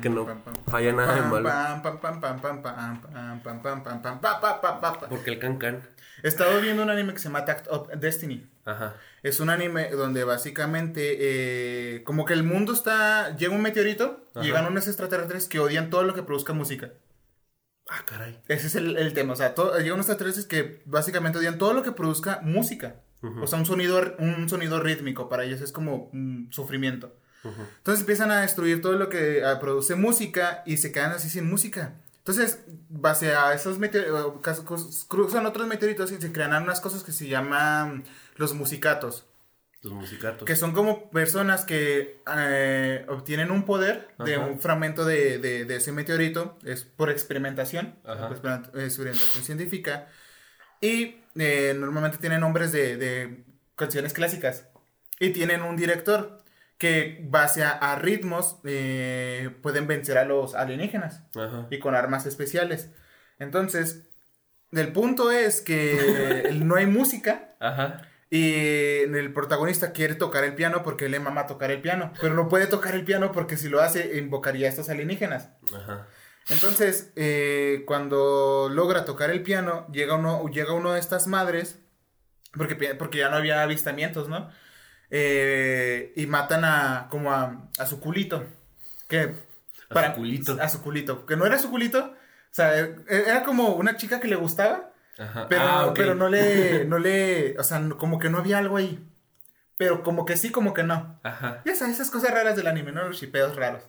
que no falla nada de malo. Porque el cancan. He estado viendo un anime que se llama Tact of Destiny. Ajá. Es un anime donde básicamente como que el mundo está... Llega un meteorito, Ajá. llegan unos extraterrestres que odian todo lo que produzca música. Ah, caray. Ese es el, tema. O sea, todo, llegan unos extraterrestres que básicamente odian todo lo que produzca música. O sea, un sonido, un sonido rítmico para ellos es como un sufrimiento. Entonces empiezan a destruir todo lo que produce música y se quedan así sin música. Entonces, base a esos meteoritos, cruzan otros meteoritos y se crean unas cosas que se llaman los musicatos. Los musicatos. Que son como personas que eh, obtienen un poder de Ajá. un fragmento de, de- de ese meteorito, es por experimentación, por experimenta- experimentación científica, y eh, normalmente tienen nombres de, de canciones clásicas, y tienen un director que base a, ritmos eh, pueden vencer a los alienígenas Ajá. y con armas especiales. Entonces, el punto es que no hay música. Ajá. Y el protagonista quiere tocar el piano porque le mama tocar el piano, pero no puede tocar el piano porque si lo hace invocaría a estos alienígenas. Ajá. Entonces, eh, cuando logra tocar el piano, llega uno, llega uno de estas madres, porque, porque ya no había avistamientos, ¿no? Eh, y matan a, como a, a su culito. Que, A su culito. A su culito. Que no era su culito. O sea, e- era como una chica que le gustaba, Ajá. pero, Ah, pero no le, no le, o sea, como que no había algo ahí. Pero como que sí, como que no. Ajá. Ya sabes, esas cosas raras del anime, ¿no? Los shipeos raros.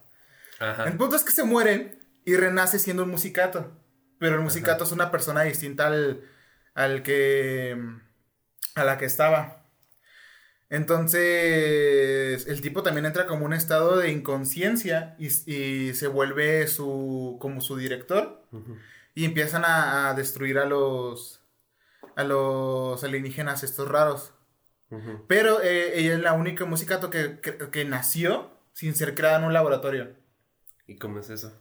Ajá. El punto es que se mueren y renace siendo un musicato. Pero el musicato es una persona distinta al, al que, a la que estaba. Entonces, el tipo también entra como un estado de inconsciencia y, y se vuelve su, como su director y empiezan a, a destruir a los, a los alienígenas estos raros. Pero eh, ella es la única musicato que, que, que nació sin ser creada en un laboratorio. ¿Y cómo es eso?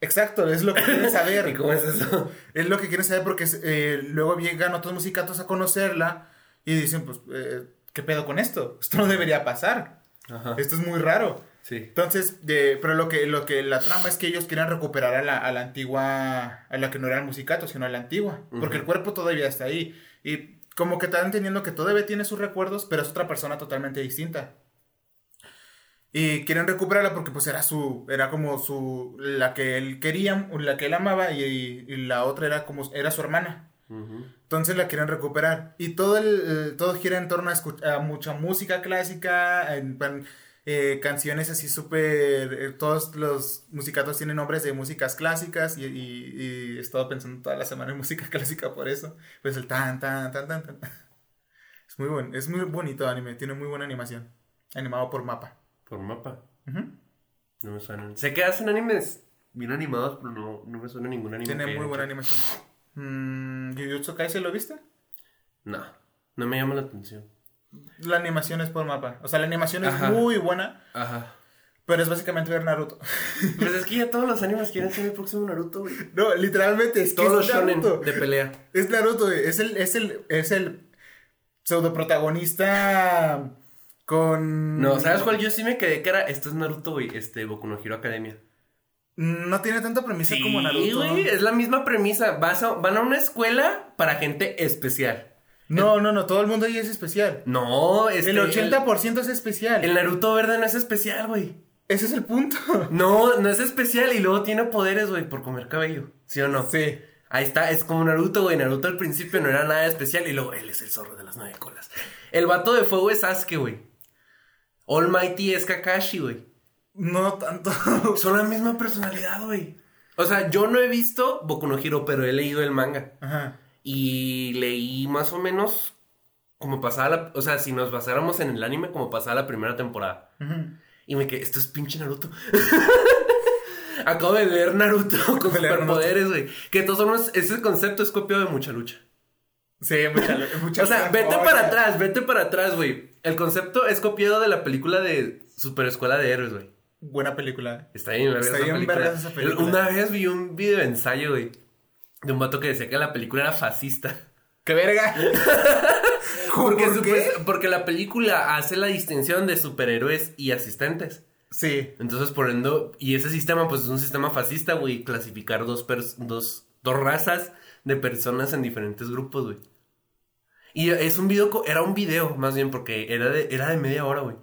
Exacto, es lo que quieren ¿Y saber. cómo es eso? es lo que quieren saber porque eh, luego llegan otros musicatos a conocerla y dicen, pues, eh, ¿qué pedo con esto? Esto no debería pasar. Ajá. Esto es muy raro. Sí. Entonces, de- pero lo que, lo que la trama es que ellos quieren recuperar a la, a la antigua, a la que no era el musicato, sino a la antigua, porque el cuerpo todavía está ahí. Y como que están entendiendo que todavía tiene sus recuerdos, pero es otra persona totalmente distinta. Y quieren recuperarla porque pues era su, era como su, la que él quería, la que él amaba y, y la otra era como, era su hermana. Ujú. Entonces la quieren recuperar. Y todo, el, eh, todo gira en torno a, a mucha música clásica, en plan, eh, canciones así súper... eh, todos los musicatos tienen nombres de músicas clásicas y, y- y he estado pensando toda la semana en música clásica por eso. Pues el tan, tan, tan, tan, tan. Es muy, buen, es muy bonito anime, tiene muy buena animación. Animado por mapa. Por mapa. Ujú. No me suenan. Sé que hacen animes bien animados, pero no, no me suena ningún anime. Tiene muy buena hecho. animación. Mm, ¿Jujutsu Kaisen lo viste? No, no me llama la atención. La animación es por mapa. O sea, la animación es muy buena. Ajá. Pero es básicamente ver Naruto. Pues es que ya todos los animes quieren ser el próximo Naruto, güey. No, literalmente es que Todos los es Naruto. de pelea. Es Naruto, güey. Es el, es el, es el pseudo protagonista con. No, ¿sabes cuál? Yo sí me quedé que era. Esto es Naruto, güey. Este, Boku no Hero Academia. No tiene tanta premisa como Naruto. güey. Es la misma premisa. Vas a- van a una escuela para gente especial. No, no, no. Todo el mundo ahí es especial. No, este, el 80% es especial. El, Naruto verde no es especial, güey. Ese es el punto. No, no es especial y luego tiene poderes, güey, por comer cabello. ¿Sí o no? Sí. Ahí está, es como Naruto, güey. Naruto al principio no era nada especial y luego él es el zorro de las nueve colas. El vato de fuego es Sasuke, güey. All Mighty es Kakashi, güey. No tanto. Son la misma personalidad, güey. O sea, yo no he visto Boku no Hero, pero he leído el manga. Ajá. Y leí más o menos como pasaba la... O sea, si nos basáramos en el anime, como pasaba la primera temporada. Ujú. Y me quedé, esto es pinche Naruto. Acabo de leer Naruto con superpoderes, güey. Que todos somos... Ese concepto es copiado de mucha lucha. Sí, mucha, mucha O sea, vete para atrás, vete para atrás, güey. El concepto es copiado de la película de Super Escuela de Héroes, güey. Buena película. Está bien, verga Está esa bien vergas esa película. Una vez vi un video de ensayo, güey. De un vato que decía que la película era fascista. ¡Qué verga! Porque, ¿Por super- qué? porque la película hace la distinción de superhéroes y asistentes. Sí. Entonces, por ende, y ese sistema, pues es un sistema fascista, güey, clasificar dos, dos, dos razas de personas en diferentes grupos, güey. Y es un video, era un video, más bien, porque era de, era de media hora, güey.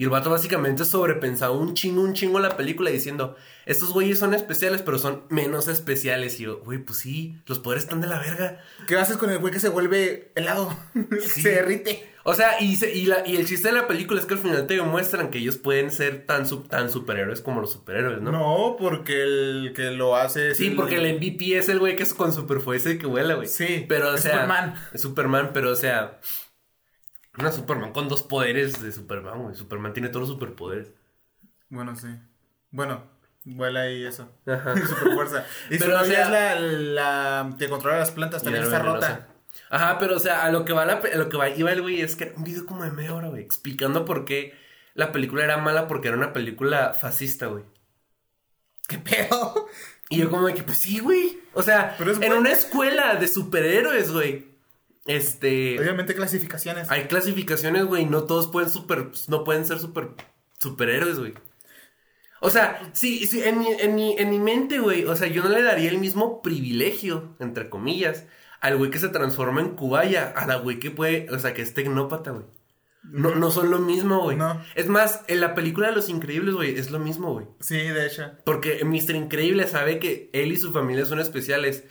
Y el vato básicamente sobrepensaba un chingo, un chingo la película diciendo, estos güeyes son especiales, pero son menos especiales. Y yo, güey, pues sí, los poderes están de la verga. ¿Qué haces con el güey que se vuelve helado? Sí. Se derrite. O sea, y, se- y, la, y el chiste de la película es que al final te demuestran que ellos pueden ser tan, sub- tan superhéroes como los superhéroes, ¿no? No, porque el que lo hace es Sí, el- porque el MVP es el güey que es con superfuerza y que vuela, güey. Sí, pero o es sea, Superman. Es Superman, pero o sea, una Superman con dos poderes de Superman, güey. Superman tiene todos los superpoderes. Bueno, sí. Bueno, vuela y eso. Ajá. Super fuerza. Y Pero, su o sea- es la, la que controla las plantas, también está rota. Ajá, pero o sea, a lo que va la, a lo que va, iba el güey es que era un video como de media hora, güey, explicando por qué la película era mala porque era una película fascista, güey. ¿Qué pedo? Y yo como de que, pues sí, güey. O sea, en buena. una escuela de superhéroes, güey. Este... Obviamente clasificaciones. Hay clasificaciones, güey. No todos pueden super... No pueden ser super... Superhéroes, güey. O sea, sí, sí, en mi, en mi, en mi mente, güey. O sea, yo no le daría el mismo privilegio, entre comillas, al güey que se transforma en cubaya, a la güey que puede, o sea, que es tecnópata, güey. No, no son lo mismo, güey. No. Es más, en la película de Los Increíbles, güey, es lo mismo, güey. Sí, de hecho. Porque Mr. Increíble sabe que él y su familia son especiales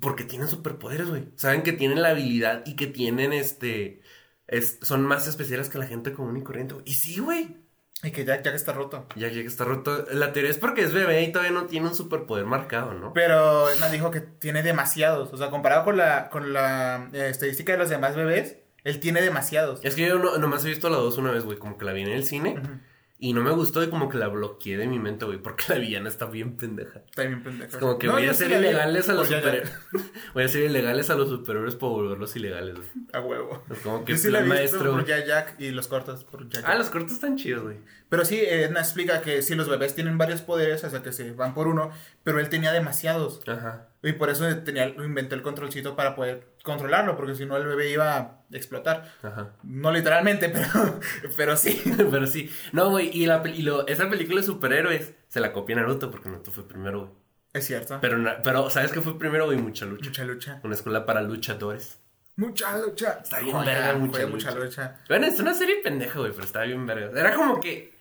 porque tienen superpoderes, güey. Saben que tienen la habilidad y que tienen este. es- son más especiales que la gente común y corriente. Y sí, güey. Y que Jack, Jack está roto. Ya que está roto. La teoría es porque es bebé y todavía no tiene un superpoder marcado, ¿no? Pero Edna dijo que tiene demasiados. O sea, comparado con la, con la eh, estadística de los demás bebés, él tiene demasiados. Es que yo no, nomás he visto la 2 una vez, güey. Como que la vi en el cine. Ujú. Y no me gustó y como que la bloqueé de mi mente, güey. Porque la villana está bien pendeja. Está bien pendejo. Es como que No, voy a sí vi ilegales a los por Jack superhéroes. Jack. voy a hacer ilegales a los superhéroes para volverlos ilegales, güey. A huevo. Es como que Yo sí la he plan visto maestro. por güey. Jack y los cortos por Jack Ah, los cortos están chidos, güey. Pero sí, Edna explica que sí, los bebés tienen varios poderes, o sea que se van por uno, pero él tenía demasiados. Ajá. Y por eso tenía, inventó el controlcito para poder controlarlo, porque si no el bebé iba a explotar. Ajá. No literalmente, pero, pero sí. Pero sí. No, güey. Y, la, y lo- esa película de superhéroes se la copió Naruto porque Naruto fue primero, güey. Es cierto. Pero, pero, ¿sabes qué fue primero, güey? Mucha lucha. Mucha lucha. Una escuela para luchadores. Mucha lucha. Está bien Joder, verga, mucha mucha lucha. lucha. Bueno, es una serie pendeja, güey, pero estaba bien verga. Era como que.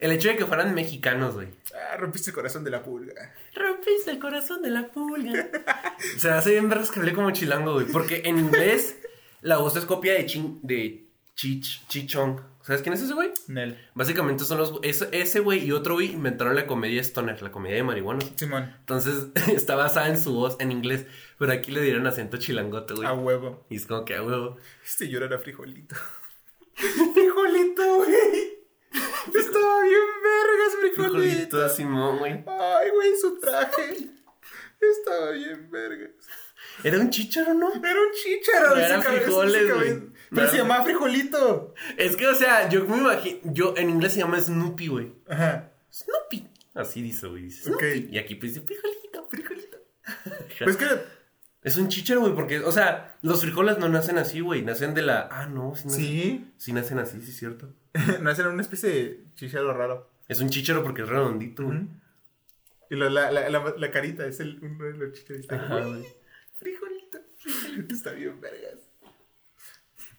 El hecho de que fueran mexicanos, güey. Ah, rompiste el corazón de la pulga. Rompiste el corazón de la pulga. Se me hace bien vergas que hablé como chilango, güey. Porque en inglés la voz es copia de Chin, de Chich, Chichong. ¿Sabes quién es ese güey? Nel. Básicamente son los... Ese, ese güey y otro güey inventaron la comedia stoner, la comedia de marihuana. Simón. Entonces está basada en su voz en inglés, pero aquí le dieron acento chilangote, güey. A huevo. Y es como que a huevo. Este llora era frijolito. frijolito, güey. Estaba bien vergas, frijolito. Frijolito Simón, güey. Ay, güey, su traje. Estaba bien vergas. ¿Era un chicharo, no? Era un chícharo. No eran frijoles, güey. No Pero se eran- llamaba frijolito. Es que, o sea, yo me imagino... Yo, en inglés se llama Snoopy, güey. Ajá. Snoopy. Así dice, güey. Dice Ok. Snoopy. Y aquí pues dice frijolito, frijolito. Pues que Es un chicharo, güey, porque, o sea, los frijoles no nacen así, güey. Nacen de la... Ah, no. Sí, nacen, sí. sí nacen así, sí es cierto. no, ese era una especie de chícharo raro. Es un chicharo porque es redondito, güey. Y lo- la, la, la, la carita es el, uno de los güey. Frijolito, frijolito. Está bien vergas.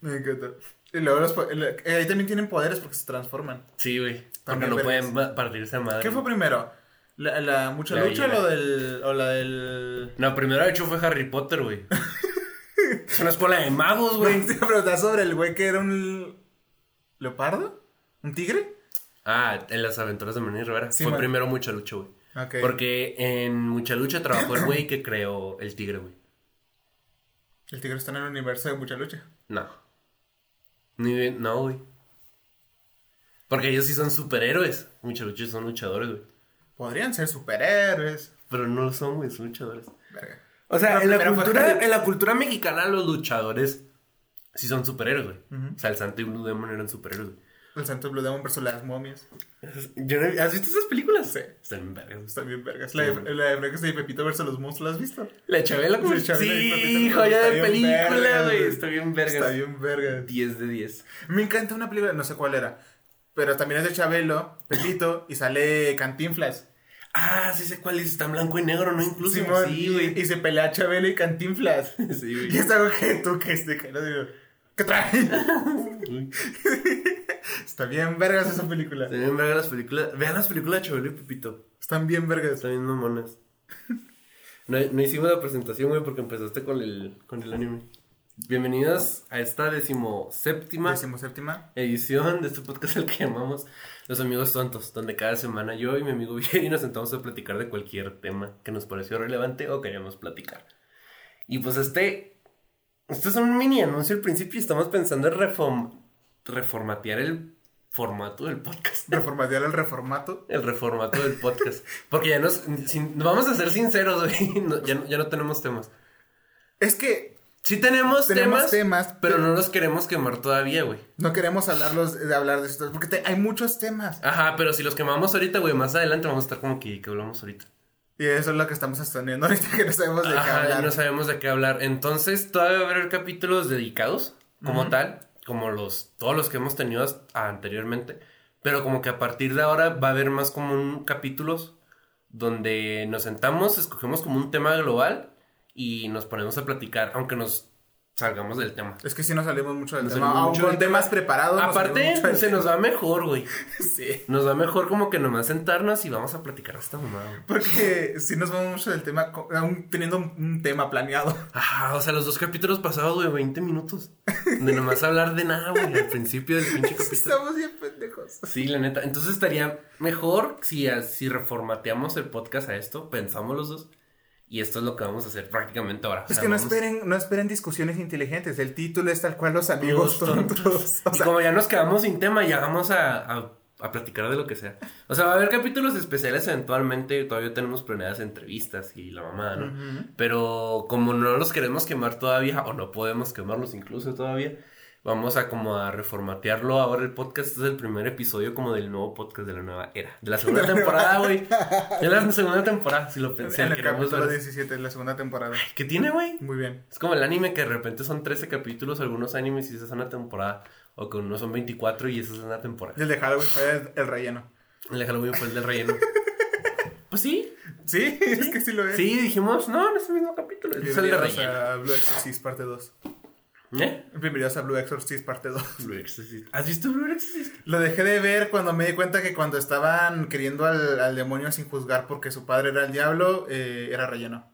Me encanta. Y luego los, el- eh, ahí también tienen poderes porque se transforman. Sí, güey. Porque no vergas. pueden partirse a madre. ¿Qué fue primero? ¿La, la mucha lucha o del, o la del... No, primero de hecho fue Harry Potter, güey. es una escuela de magos, güey. A preguntar sobre el güey que era un... ¿Leopardo? ¿Un tigre? Ah, en las aventuras de Manny Rivera. Sí, fue man. primero Mucha Lucha, güey. Ok. Porque en Mucha Lucha trabajó el güey que creó el tigre, güey. El tigre está en el universo de mucha lucha. No. Ni, no, güey. Porque ellos sí son superhéroes. Mucha Lucha son luchadores, güey. Podrían ser superhéroes. Pero no lo son, güey, son luchadores. Verga. O sea, en la, cultura, en la cultura mexicana los luchadores sí son superhéroes, güey. O sea, el Santo y Blue Demon eran superhéroes, güey. El Santo Blue Demon versus las momias. Yo no- ¿Has visto esas películas? Sí. Están bien vergas. Están bien vergas. La de, la de y Pepito versus los monstruos, ¿la has visto? La Chabela y Pepito Sí, Pepito, joya de película, güey. Está bien vergas. Está bien vergas. 10 de 10. Me encanta una película, no sé cuál era. Pero también es de Chabelo, Pepito, y sale Cantinflas. Ah, sí sé cuál es. Está en blanco y negro, ¿no? Incluso. Simón, sí, y, güey. y se pelea Chabelo y Cantinflas. Sí, Y güey. es algo que tú que este que no digo. ¿Qué trae? Está bien vergas esa película. Están bien vergas las películas. Vean las películas de Chabelo y Pepito. Están bien vergas. Están bien mamonas. No, no hicimos la presentación, güey, porque empezaste con el, con el anime. Bienvenidos a esta decimoséptima Decimoséptima. edición de este podcast al que llamamos Los Amigos Tontos, donde cada semana yo y mi amigo Vieri nos sentamos a platicar de cualquier tema que nos pareció relevante o queríamos platicar. Y pues este, este es un mini anuncio al principio y estamos pensando en reform- reformatear el formato del podcast. Reformatear el reformato. El reformato del podcast. Porque ya nos, sin- vamos a ser sinceros, güey, no- ya, no- ya no tenemos temas. Es que Sí tenemos, tenemos temas, temas, pero no los queremos quemar todavía, güey. no queremos hablarlos de hablar de esto. Porque te- hay muchos temas. Ajá, pero si los quemamos ahorita, güey, más adelante vamos a estar como que, que hablamos ahorita. Y eso es lo que estamos sosteniendo ahorita que no sabemos de qué hablar. no sabemos de qué hablar. Entonces, todavía va a haber capítulos dedicados, como tal, como los, todos los que hemos tenido anteriormente. Pero como que a partir de ahora va a haber más como un capítulos donde nos sentamos, escogemos como un tema global y nos ponemos a platicar, aunque nos salgamos del tema. Es que si no salimos mucho del Nos tema. Aún mucho con del temas tema. preparados. Aparte, se nos va mejor, güey. Sí. Nos va mejor como que nomás sentarnos y vamos a platicar mamada. güey. Porque si nos vamos mucho del tema, aún teniendo un, un tema planeado. Ajá, o sea, los dos capítulos pasados, güey, 20 minutos. De nomás hablar de nada, güey, al principio del pinche capítulo. Estamos bien pendejos. Sí, la neta. Entonces estaría mejor si, si reformateamos el podcast a esto, pensamos los dos. Y esto es lo que vamos a hacer prácticamente ahora. O Es sea, que no vamos- esperen, no esperen discusiones inteligentes. El título es tal cual los amigos tontos. O y como ya nos quedamos sin tema, ya vamos a, a, a platicar de lo que sea. O sea, va a haber capítulos especiales eventualmente. Todavía tenemos planeadas entrevistas y la mamada, ¿no? Pero como no los queremos quemar todavía, o no podemos quemarlos incluso todavía, vamos a como a reformatearlo ahora el podcast. Es el primer episodio como del nuevo podcast de la nueva era. De la segunda temporada, güey. De la segunda temporada, si lo pensé. en el capítulo ver. 17 de la segunda temporada. ¿Qué tiene, güey? Muy bien. Es como el anime que de repente son 13 capítulos, algunos animes y esa es una temporada. O que unos son 24 y esa es una temporada. El de Halloween fue el, el relleno. El de Halloween fue el del relleno. Pues sí. Sí, es que sí lo es. Sí, dijimos, no, no es el mismo capítulo. Es el de relleno. a Blue Exorcist parte 2. ¿Eh? Bienvenidos a Blue Exorcist parte 2. Blue Exorcist. ¿Has visto Blue Exorcist? Lo dejé de ver cuando me di cuenta que cuando estaban queriendo al, al demonio sin juzgar porque su padre era el diablo, eh, era relleno.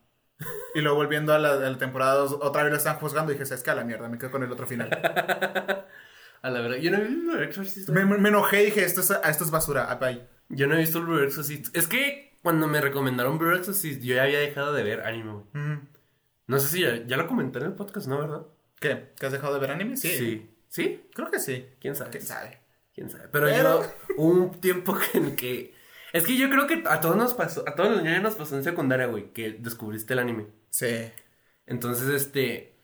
Y luego volviendo a la, a la temporada 2, otra vez lo están juzgando y dije, ¿sabes qué? A la mierda, me quedo con el otro final. A la verdad, yo no he visto Blue Exorcist. me, me enojé y dije, esto es, esto es basura, ah, bye. Yo no he visto Blue Exorcist. Es que cuando me recomendaron Blue Exorcist, yo ya había dejado de ver anime. No sé si ya, ya lo comenté en el podcast, ¿no? ¿Verdad? ¿Qué? ¿Que has dejado de ver anime? Sí. ¿Sí? Creo que sí. ¿Quién sabe? ¿Quién sabe? ¿Quién sabe? Pero, Pero- yo, un tiempo en que... Es que yo creo que a todos nos pasó, a todos los niños nos pasó en secundaria, güey, que descubriste el anime. Sí. Entonces, este,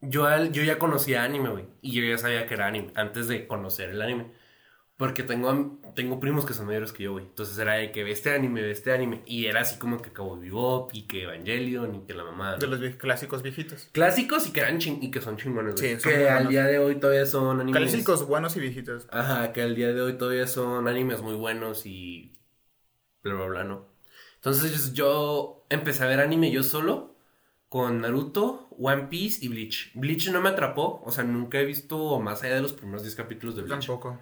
yo, al- yo ya conocía anime, güey, y yo ya sabía que era anime antes de conocer el anime. Porque tengo, tengo primos que son mayores que yo, güey. Entonces era de que ve este anime, ve este anime. Y era así como que Cabo Bebop y que Evangelion y que la mamá. De los vie- clásicos viejitos. Clásicos y que eran ching y que son chingones, güey. Sí, son que al día de hoy todavía son animes. Clásicos buenos y viejitos. Ajá, que al día de hoy todavía son animes muy buenos y bla, bla, bla, ¿no? Entonces yo empecé a ver anime yo solo con Naruto, One Piece y Bleach. Bleach no me atrapó, o sea, nunca he visto más allá de los primeros 10 capítulos de Bleach. Tampoco.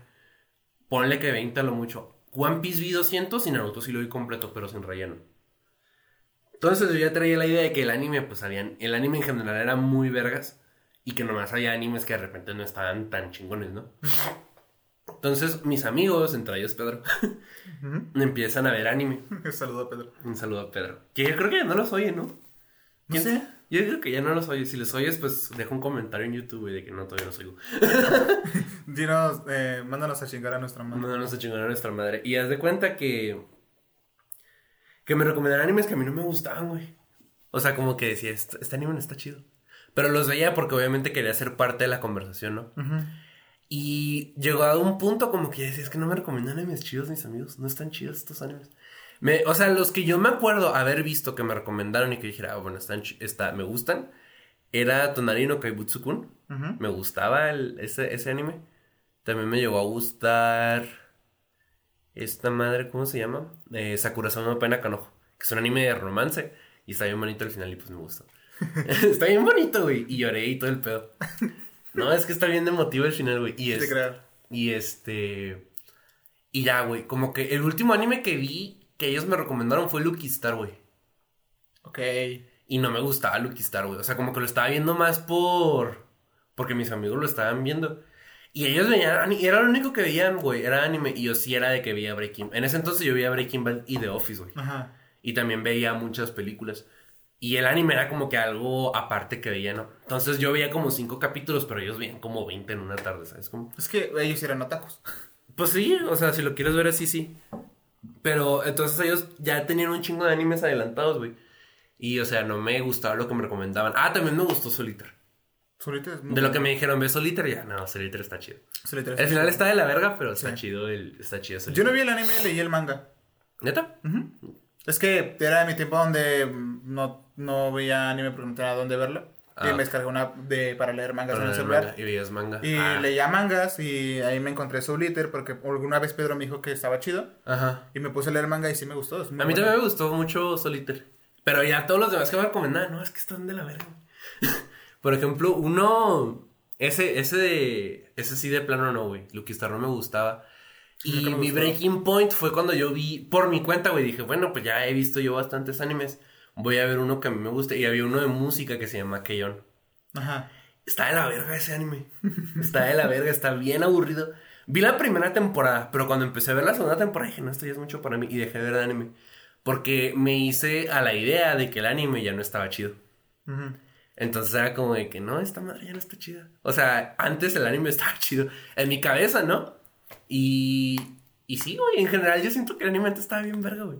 Ponle que 20 a lo mucho. One Piece vi 200 y Naruto sí lo vi completo, pero sin relleno. Entonces yo ya traía la idea de que el anime, pues habían, el anime en general era muy vergas y que nomás había animes que de repente no estaban tan chingones, ¿no? Entonces mis amigos, entre ellos Pedro, empiezan a ver anime. Saludo a Pedro. Un saludo a Pedro. Que yo creo que ya no los oye, ¿no? No ¿Quién sé. Yo creo que ya no los oye. Si los oyes, pues deja un comentario en YouTube güey, de que no, todavía los oigo. Dinos, eh, mándanos a chingar a nuestra madre. No nos a chingar a nuestra madre. Y haz de cuenta que. Que me recomendaron animes que a mí no me gustaban, güey. O sea, como que decía, este, este anime no está chido. Pero los veía porque obviamente quería ser parte de la conversación, ¿no? Y llegó a un punto como que ya decía, es que no me recomiendan animes chidos mis amigos, no están chidos estos animes. Me, o sea, los que yo me acuerdo haber visto que me recomendaron y que dijera, ah, bueno, están, está, me gustan, era Tonari no Kaibutsu-kun. Me gustaba el, ese, ese anime. También me llegó a gustar esta madre, ¿cómo se llama? Eh, Sakura-sama Pena Kanojo, que es un anime de romance y está bien bonito al final y pues me gustó. está bien bonito, güey, y lloré y todo el pedo. No, es que está bien emotivo el final, güey. Y, es, y este... Y ya, güey, como que el último anime que vi que ellos me recomendaron fue Lucky Star, güey. Ok. Y no me gustaba Lucky Star, güey. O sea, como que lo estaba viendo más por... Porque mis amigos lo estaban viendo. Y ellos veían, era lo único que veían, güey, era anime. Y yo sí era de que veía Breaking En ese entonces yo veía Breaking Bad y The Office, güey. Ajá. Y también veía muchas películas. Y el anime era como que algo aparte que veía, ¿no? Entonces yo veía como cinco capítulos, pero ellos veían como 20 en una tarde, ¿sabes? Como... Es que ellos eran otakus. Pues sí, o sea, si lo quieres ver así, sí. Pero entonces ellos ya tenían un chingo de animes adelantados, güey. Y, o sea, no me gustaba lo que me recomendaban. Ah, también me gustó Solitaire. Solitaire es muy De lo que me dijeron, ve Solitaire, ya, no, Solitaire está chido. Solitaire el final está de la verga, pero está chido, el, está chido Yo no vi el anime, leí el manga. ¿Neta? Es que era de mi tiempo donde no, no veía anime porque no tenía dónde verlo. Y ah. me descargué una de, para leer mangas en el celular. y veías manga. Y ah. leía mangas y ahí me encontré Liter porque alguna vez Pedro me dijo que estaba chido. Ajá. Y me puse a leer manga y sí me gustó. a mí también me gustó mucho Soliter. Pero ya todos los demás que me recomendaban, no, es que están de la verga. Por ejemplo, uno. Ese, ese de. Ese sí de plano no, güey. Lucky Star no me gustaba. Y mi breaking point fue cuando yo vi, por mi cuenta, güey, dije, bueno, pues ya he visto yo bastantes animes voy a ver uno que a mí me guste. Y había uno de música que se llama Keyon. Ajá. Está de la verga ese anime. Está de la verga, está bien aburrido. Vi la primera temporada, pero cuando empecé a ver la segunda temporada dije, no, esto ya es mucho para mí. Y dejé de ver el anime. Porque me hice a la idea de que el anime ya no estaba chido. Entonces era como de que no, esta madre ya no está chida. O sea, antes el anime estaba chido. En mi cabeza, ¿no? Y. Y sí, güey, en general yo siento que el anime antes estaba bien verga, güey.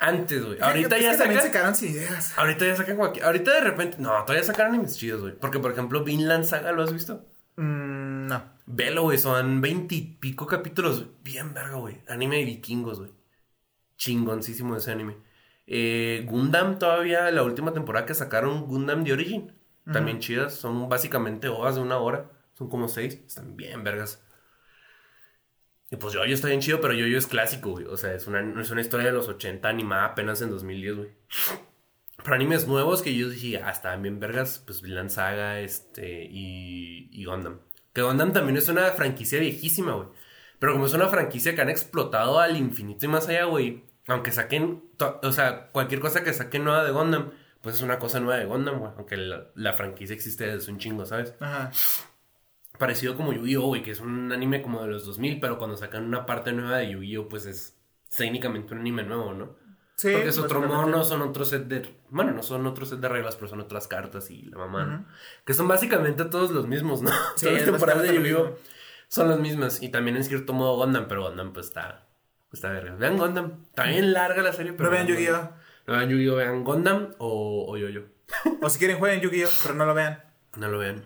Antes, güey. Ahorita ya sacan. sacaron sin ideas. Ahorita ya sacan cualquier. Ahorita de repente. No, todavía sacaron animes chidos, güey. Porque, por ejemplo, Vinland Saga, ¿lo has visto? Mm, no. Velo, güey. Son veintipico capítulos. Bien verga, güey. Anime de vikingos, güey. Chingoncísimo ese anime. Eh, Gundam, todavía, la última temporada que sacaron, Gundam de Origin. También chidas. Son básicamente hojas de una hora. Son como seis. Están bien vergas. Y pues yo, yo está bien chido, pero yo, yo es clásico, güey. O sea, es una, es una historia de los 80 animada apenas en 2010, güey. Pero animes nuevos que yo dije, ah, estaban bien vergas, pues Vinland Saga, este, y, y Gundam. Que Gundam también es una franquicia viejísima, güey. Pero como es una franquicia que han explotado al infinito y más allá, güey. Aunque saquen, o sea, cualquier cosa que saquen nueva de Gundam, pues es una cosa nueva de Gundam, güey. Aunque la, la franquicia existe desde un chingo, ¿sabes? Ajá parecido como Yu-Gi-Oh, güey, que es un anime como de los 2000, pero cuando sacan una parte nueva de Yu-Gi-Oh, pues es técnicamente un anime nuevo, ¿no? Sí. Porque es otro mono, son otro set de. Bueno, no son otro set de reglas, pero son otras cartas y la mamá, ¿no? Que son básicamente todos los mismos, ¿no? Sí, Todas las temporadas de Yu-Gi-Oh son las mismas. Y también en cierto modo Gundam, pero Gundam pues está. Está verga. Vean Gundam. Bien larga la serie, pero. vean Yu-Gi-Oh! No vean Yu-Gi-Oh! Vean Gundam o, o Yo-Yo. o si quieren jueguen Yu-Gi-Oh! Pero no lo vean. No lo vean. O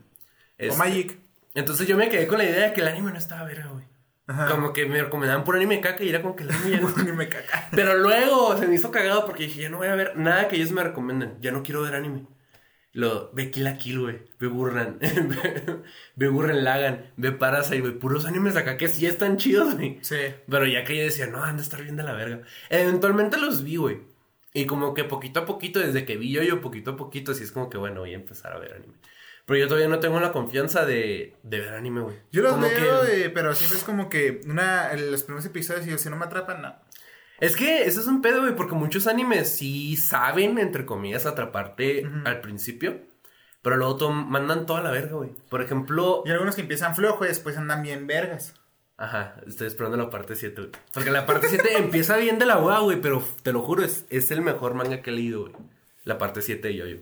este, Magic. Entonces yo me quedé con la idea de que el anime no estaba verga, güey. Como que me recomendaban por anime caca y era como que el anime ya no. anime caca. Pero luego se me hizo cagado porque dije, ya no voy a ver nada que ellos me recomienden. Ya no quiero ver anime. Lo, ve Kill la Kill, güey. Ve Burran. ve Burren Lagan. Ve Parasite, güey. Puros animes acá que sí están chidos, güey. Sí. Pero ya que yo decía, no, anda a estar bien de la verga. Eventualmente los vi, güey. Y como que poquito a poquito, desde que vi yo, yo poquito a poquito, así es como que, bueno, voy a empezar a ver anime. Pero yo todavía no tengo la confianza de, de ver anime, güey. Yo los veo, pero siempre es como que una, los primeros episodios y si no me atrapan, no. Es que eso es un pedo, güey, porque muchos animes sí saben, entre comillas, atraparte al principio. Pero luego mandan toda la verga, güey. Por ejemplo... Y algunos que empiezan flojo y después andan bien vergas. Ajá, estoy esperando la parte 7, güey. Porque la parte 7 empieza bien de la hueá, güey, pero te lo juro, es, es el mejor manga que he leído, güey. La parte 7 de Yoyo.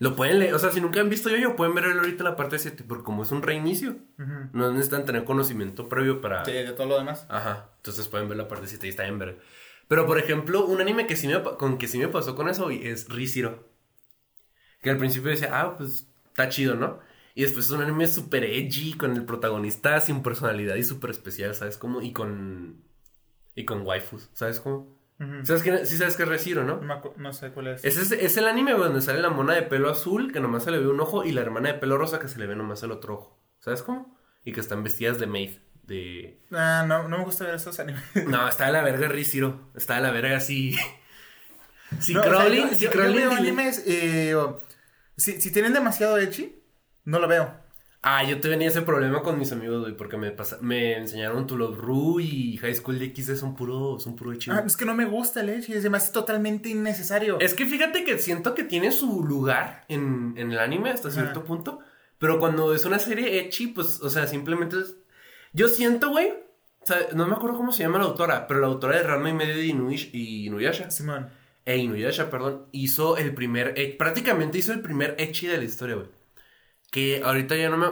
Lo pueden leer, o sea, si nunca han visto yo, pueden ver ahorita la parte 7, porque como es un reinicio, no necesitan tener conocimiento previo para... Sí, de todo lo demás. Ajá, entonces pueden ver la parte 7 y está en ver. Pero, por ejemplo, un anime que sí me, con que sí me pasó con eso es Riziro. Que al principio decía, ah, pues está chido, ¿no? Y después es un anime súper edgy, con el protagonista sin personalidad y súper especial, ¿sabes cómo? Y con. Y con waifus, ¿sabes cómo? ¿Sabes qué? Sí sabes qué es Resiro, ¿no? No, sé cuál es. Es, ese- es el anime donde sale la mona de pelo azul, que nomás se le ve un ojo, y la hermana de pelo rosa, que se le ve nomás el otro ojo. ¿Sabes cómo? Y que están vestidas de maid. De. Ah, no, no me gusta ver esos animes. No, está de la verga Riziro. Está de la verga así. Si No, o sea, Crowley, yo- si yo- yo Crowley veo dile- animes, eh, si, si tienen demasiado ecchi, no lo veo. Ah, yo tenía ese problema con mis amigos, güey, porque me, pasa... me enseñaron To Love Ru y High School DX son puro, son puro ecchi, Ah, es que no me gusta el ecchi, es demasiado totalmente innecesario. Es que fíjate que siento que tiene su lugar en, en el anime hasta cierto punto. Pero cuando es una serie ecchi, pues, o sea, simplemente es... Yo siento, güey, o sea, no me acuerdo cómo se llama la autora, pero la autora de Ranma y medio de Inuish y Inuyasha, Simón. e Inuyasha, perdón, hizo el primer, e- prácticamente hizo el primer ecchi de la historia, güey. Que ahorita ya no me...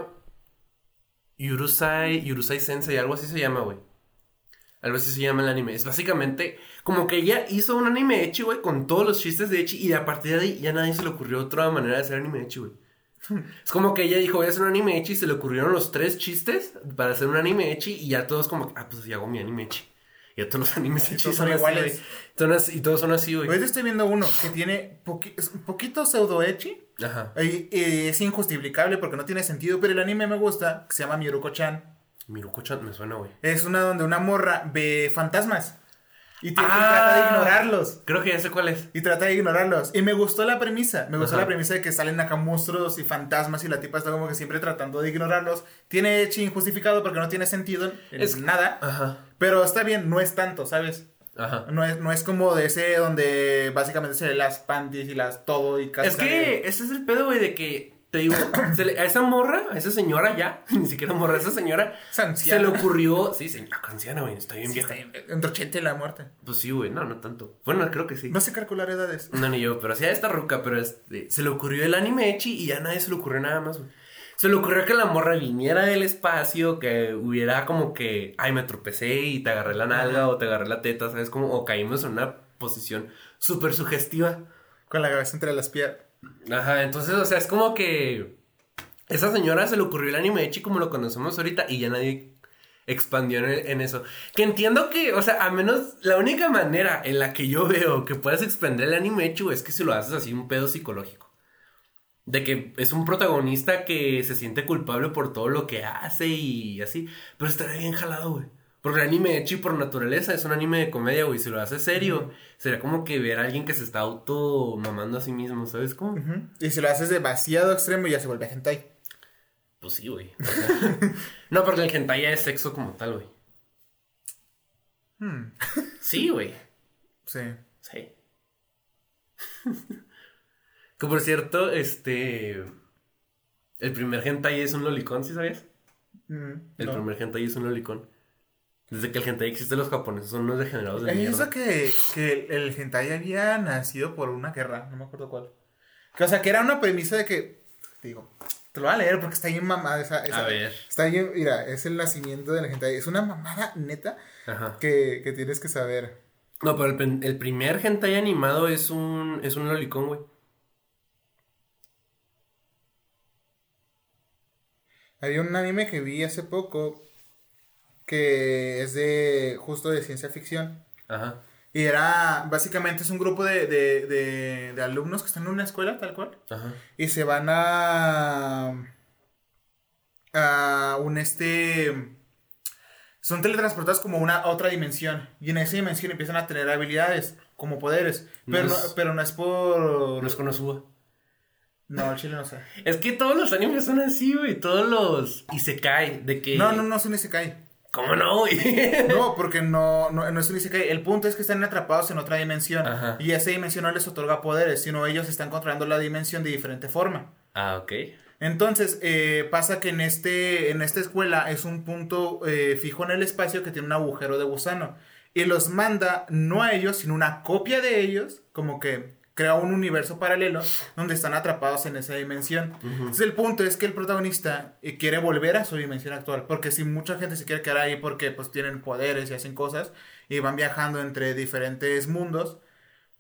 Yurusai, Yurusai Sensei, algo así se llama, güey. Algo así se llama el anime. Es básicamente como que ella hizo un anime ecchi, güey, con todos los chistes de ecchi y a partir de ahí ya nadie se le ocurrió otra manera de hacer anime ecchi, güey. Es como que ella dijo, voy a hacer un anime ecchi y se le ocurrieron los tres chistes para hacer un anime ecchi y ya todos como, ah, pues ya hago mi anime ecchi. Y ya todos los animes ecchi todos son iguales. así- Y todos son así, güey. Ahorita estoy viendo uno que tiene poqui- poquito pseudo ecchi. Ajá. y- y es injustificable porque no tiene sentido, pero el anime me gusta, que se llama Miruko-chan. Miruko-chan me suena, güey. Es una donde una morra ve fantasmas. Y, Ah. trata de ignorarlos. Creo que ya sé cuál es. Y trata de ignorarlos. Y me gustó la premisa. Me gustó Ajá. la premisa de que salen acá monstruos y fantasmas y la tipa está como que siempre tratando de ignorarlos. Tiene ecchi injustificado porque no tiene sentido en Es- nada. Ajá. Pero está bien, no es tanto, ¿sabes? Ajá. No es, no es como de ese donde básicamente se las panties y las todo y casi Es que ese es el pedo, güey, de que te digo, se le- a esa morra, a esa señora ya, ni siquiera morra, a esa señora, se le ocurrió, sí, señora anciana, güey, está bien Sí, vieja. está Entre 80 y la muerte. Pues sí, güey, no, no tanto. Bueno, creo que sí. No sé calcular edades. No, ni yo, pero sí a esta ruca, pero este, se le ocurrió el anime Echi y ya nadie se le ocurrió nada más, güey. Se le ocurrió que la morra viniera del espacio, que hubiera como que, ay, me tropecé y te agarré la nalga o te agarré la teta, ¿sabes? Como, o caímos en una posición súper sugestiva. Con la cabeza entre las piernas. Ajá, entonces, o sea, es como que esa señora se le ocurrió el anime Echi como lo conocemos ahorita y ya nadie expandió en, en eso. Que entiendo que, o sea, a menos la única manera en la que yo veo que puedas expandir el anime güey, es que si lo haces así un pedo psicológico. De que es un protagonista que se siente culpable por todo lo que hace y así. Pero estaría bien jalado, güey. Porque el anime Echi por naturaleza es un anime de comedia, güey. Si lo hace serio, sería como que ver a alguien que se está auto mamando a sí mismo, ¿sabes cómo? Y si lo haces demasiado extremo ya se vuelve hentai. Pues sí, güey. No, porque el hentai ya es sexo como tal, güey. Hmm, Sí, güey. Sí. Sí. que por cierto, este. El primer hentai es un lolicón, ¿sí sabías? Mm, El no. primer hentai es un lolicón. Desde que el hentai existe, los japonesos son unos degenerados de mierda. eso que, que el hentai había nacido por una guerra, no me acuerdo cuál. Que, o sea, que era una premisa de que, te digo, te lo voy a leer porque está bien mamada esa. esa- A ver. Está bien, mira, es el nacimiento del hentai. Es una mamada neta Ajá. que, que tienes que saber. No, pero el primer hentai animado es un, es un lolicón, güey. Había un anime que vi hace poco que es de justo de ciencia ficción. Ajá. Y era, básicamente es un grupo de, de, de, de alumnos que están en una escuela, tal cual. Ajá. Y se van a. a un este. Son teletransportados como una a otra dimensión. Y en esa dimensión empiezan a tener habilidades, como poderes. Pero No no, es- pero no es por. No es Konosuba. No, el chile no sé. Es que todos los animes son así, güey. Todos los. Y se cae de que. No, no, no es un Isekai. ¿Cómo no, güey? No, porque no, no, no es un Isekai. El punto es que están atrapados en otra dimensión. Ajá. Y esa dimensión no les otorga poderes, sino ellos están controlando la dimensión de diferente forma. ah, ok. Entonces, eh, pasa que en, este, en esta escuela es un punto eh, fijo en el espacio que tiene un agujero de gusano. Y los manda no a ellos, sino una copia de ellos, como que crea un universo paralelo donde están atrapados en esa dimensión. Entonces, el punto es que el protagonista eh, quiere volver a su dimensión actual, porque si mucha gente se quiere quedar ahí porque pues tienen poderes y hacen cosas y van viajando entre diferentes mundos,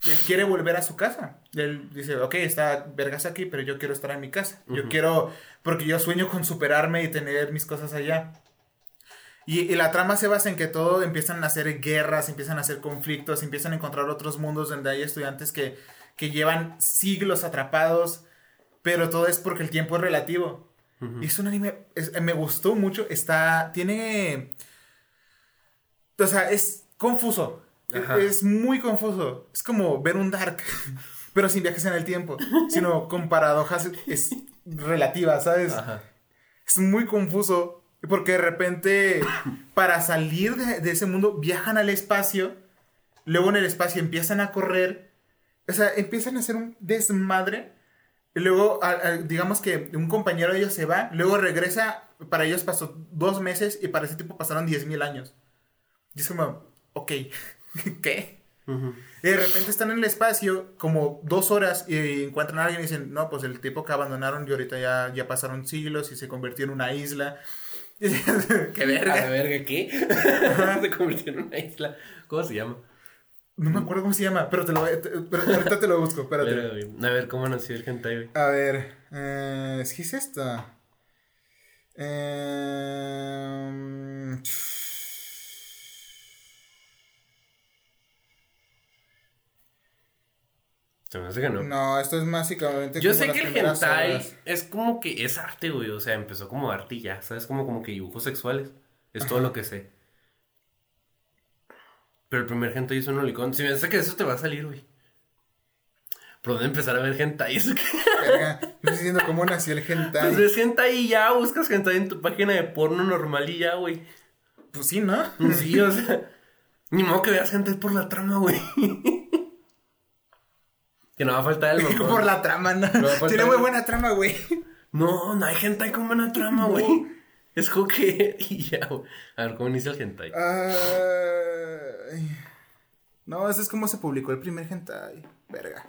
Él quiere volver a su casa. Él dice, ok, está vergas aquí, pero yo quiero estar en mi casa. Yo quiero, porque yo sueño con superarme y tener mis cosas allá. Y, y, la trama se basa en que todo empiezan a hacer guerras, empiezan a hacer conflictos, empiezan a encontrar otros mundos donde hay estudiantes que, que llevan siglos atrapados, pero todo es porque el tiempo es relativo. Y es un anime, me gustó mucho, está, tiene, o sea, es confuso, es, muy confuso, es como ver un Dark, pero sin viajes en el tiempo, sino con paradojas es, relativas, ¿sabes? Es muy confuso, porque de repente, para salir de, de ese mundo, viajan al espacio, luego en el espacio empiezan a correr, o sea, empiezan a hacer un desmadre luego, digamos que un compañero de ellos se va, luego regresa, para ellos pasó dos meses y para ese tipo pasaron diez mil años. Y es como, ok, ¿qué? Y de repente están en el espacio como dos horas y encuentran a alguien y dicen, no, pues el tipo que abandonaron y ahorita ya, ya pasaron siglos y se convirtió en una isla. ¿Qué verga? ¿Qué verga qué? se convirtió en una isla. ¿Cómo se llama? No me acuerdo cómo se llama, pero, te lo, pero ahorita te lo busco, espérate. a ver, ¿cómo nació el hentai, güey? A ver, eh, ¿qué es esta? Eh, Se me hace que no. No, esto es básicamente. Yo sé que el hentai es como que es arte, güey. O sea, empezó como arte y ya. ¿Sabes? Como, como que dibujos sexuales. Es todo lo que sé. Pero el primer hentai hizo un olicón. Si me hace que eso te va a salir, güey. ¿Por dónde empezar a ver hentai? ¿Eso qué? Verga, yo estoy diciendo cómo nació el hentai. Pues ves hentai y ya, buscas hentai en tu página de porno normal y ya, güey. Pues sí, ¿no? Sí, o sea. Ni modo que veas hentai por la trama, güey. que no va a faltar el mamón. por la trama, no. Tiene muy buena trama, güey. No, no hay hentai con buena trama, güey. Es como que. Y ya. A ver, ¿cómo inicia el hentai? No, eso es como se publicó el primer hentai. Verga.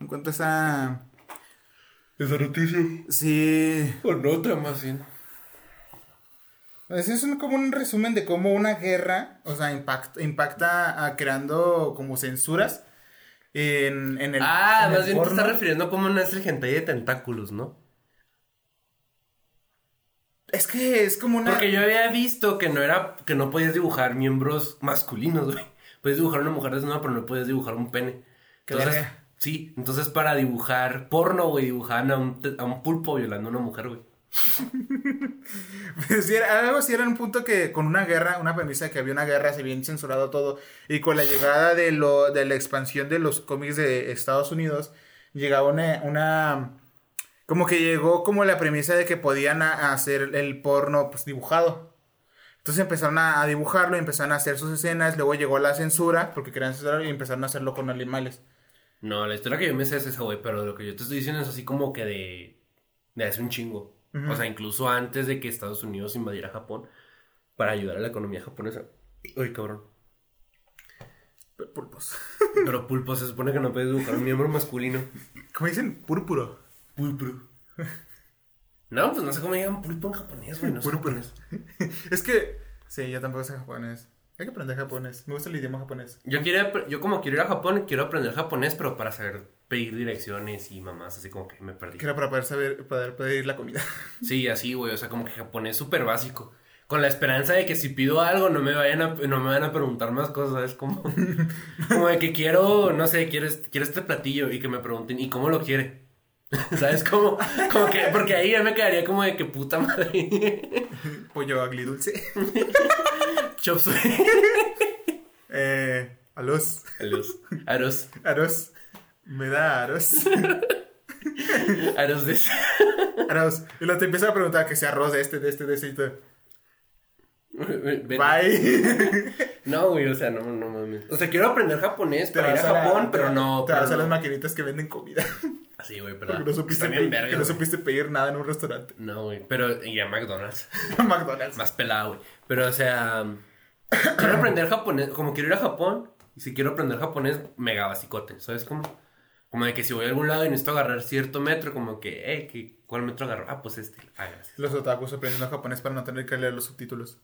En cuanto a esa. Esa noticia. Sí. O no, trama, sí. Es, es como un resumen de cómo una guerra, o sea, impacta, impacta creando como censuras en, en el. Ah, más bien te estás refiriendo a cómo nace el hentai de tentáculos, ¿no? Es que es como una. Porque yo había visto que no era. que no podías dibujar miembros masculinos, güey. Puedes dibujar una mujer desnuda, pero no puedes dibujar un pene. Entonces, sí, entonces para dibujar porno, güey, dibujaban a un, a un pulpo violando a una mujer, güey. sí, era, algo así era un punto que con una guerra, una premisa de que había una guerra, se había censurado todo. Y con la llegada de, lo, de la expansión de los cómics de Estados Unidos, llegaba una como que llegó como la premisa de que podían hacer el porno pues dibujado. Entonces empezaron a, dibujarlo, y empezaron a hacer sus escenas, luego llegó la censura, porque querían censurar y empezaron a hacerlo con animales. No, la historia que yo me sé es esa, güey, pero lo que yo te estoy diciendo es así como que de, de hace un chingo. O sea, incluso antes de que Estados Unidos invadiera Japón, para ayudar a la economía japonesa. Uy, cabrón. Pulpos. Pero pulpos se supone que no puedes dibujar un miembro masculino. ¿Cómo dicen? Púrpuro. Pulpro. No, pues no sé cómo llaman pulpo en japonés, güey. No sé japonés. es que. Sí, yo tampoco sé japonés. Hay que aprender japonés. Me gusta el idioma japonés. Yo quiero, yo como quiero ir a Japón, quiero aprender japonés, pero para saber pedir direcciones y mamás, así como que me perdí. Quiero para poder saber, poder pedir la comida. Sí, así, güey. O sea, como que japonés súper básico. Con la esperanza de que si pido algo no me vayan a, no me van a preguntar más cosas, ¿sabes? Como, como de que quiero, no sé, quiero, quiero este platillo y que me pregunten, ¿y cómo lo quiere? ¿Sabes cómo? Como que, porque ahí ya me quedaría como de que puta madre. Pollo agridulce. Chop Eh, alos. Alos. Aros. Aros. Me da aros. Aros de Aros. Y luego te empieza a preguntar que sea arroz de este, de este, de este y todo. Bye. No, güey, o sea, no, no mames. O sea, quiero aprender japonés para ir a Japón, pero no. Te vas a las maquinitas que venden comida. Sí, güey, pero. no supiste, pedir, verga, no supiste pedir nada en un restaurante. No, güey, pero. Y a McDonald's. a McDonald's. Más pelado, güey. Pero, o sea. quiero aprender japonés. Como quiero ir a Japón. Y si quiero aprender japonés, mega basicote. ¿Sabes cómo? Como de que si voy a algún lado y necesito agarrar cierto metro, como que, eh, ¿cuál metro agarro? Ah, pues este. Ah, gracias. Los otakus aprendiendo japonés para no tener que leer los subtítulos.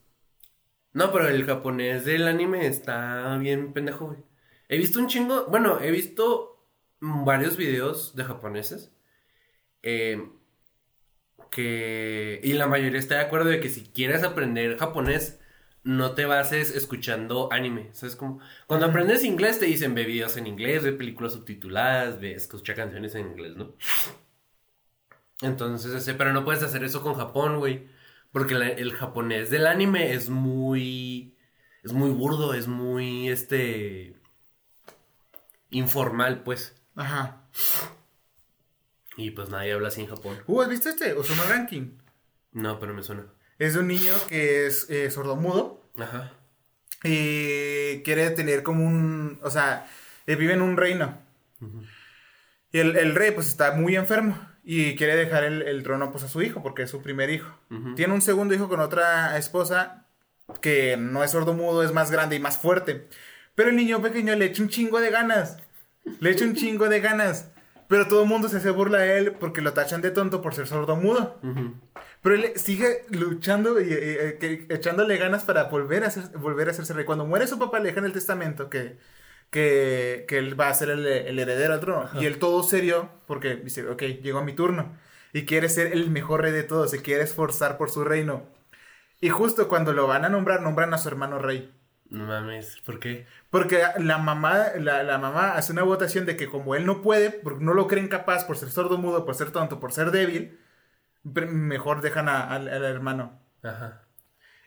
No, pero el japonés del anime está bien pendejo, güey. He visto un chingo, bueno, he visto varios videos de japoneses. eh, que. Y la mayoría está de acuerdo de que si quieres aprender japonés, no te bases escuchando anime. ¿Sabes cómo? Cuando aprendes inglés te dicen ve videos en inglés, ve películas subtituladas, ve, escucha canciones en inglés, ¿no? Entonces, ese, pero no puedes hacer eso con Japón, güey. Porque la- el japonés del anime es muy. Es muy burdo, es muy. Este. Informal, pues. Ajá. Y pues nadie habla así en Japón. Uh, ¿has visto este? Osuno Ranking. No, pero me suena. Es de un niño que es eh, sordomudo Ajá. y quiere tener como un, o sea, eh, vive en un reino. Y el, el rey pues está muy enfermo y quiere dejar el, el trono pues a su hijo porque es su primer hijo. Tiene un segundo hijo con otra esposa que no es sordomudo, es más grande y más fuerte. Pero el niño pequeño le echa un chingo de ganas. Le echa un chingo de ganas. Pero todo el mundo se hace burla de él porque lo tachan de tonto por ser sordomudo. Ujú. Pero él sigue luchando y, y- y- que- echándole ganas para volver a, ser- volver a hacerse rey. Cuando muere su papá, le deja en el testamento que, que, que él va a ser el, el heredero al trono. Y él todo serio, porque dice, ok, llegó mi turno. Y quiere ser el mejor rey de todos, se quiere esforzar por su reino. Y justo cuando lo van a nombrar, nombran a su hermano rey. No mames, ¿por qué? Porque la mamá, la, la mamá hace una votación de que como él no puede, porque no lo creen capaz por ser sordo mudo, por ser tonto, por ser débil, mejor dejan a- al, al hermano. Ajá.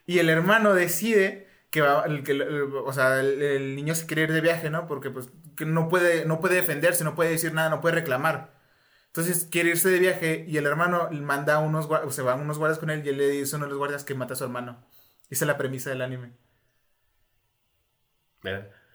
Y el hermano decide que va, el, que, el- o sea, el, el niño se quiere ir de viaje, ¿no? Porque pues que no puede, no puede defenderse, no puede decir nada, no puede reclamar. Entonces quiere irse de viaje y el hermano manda a unos, gua- se van unos guardias con él y él le dice a uno de los guardias que mata a su hermano. Esa es la premisa del anime.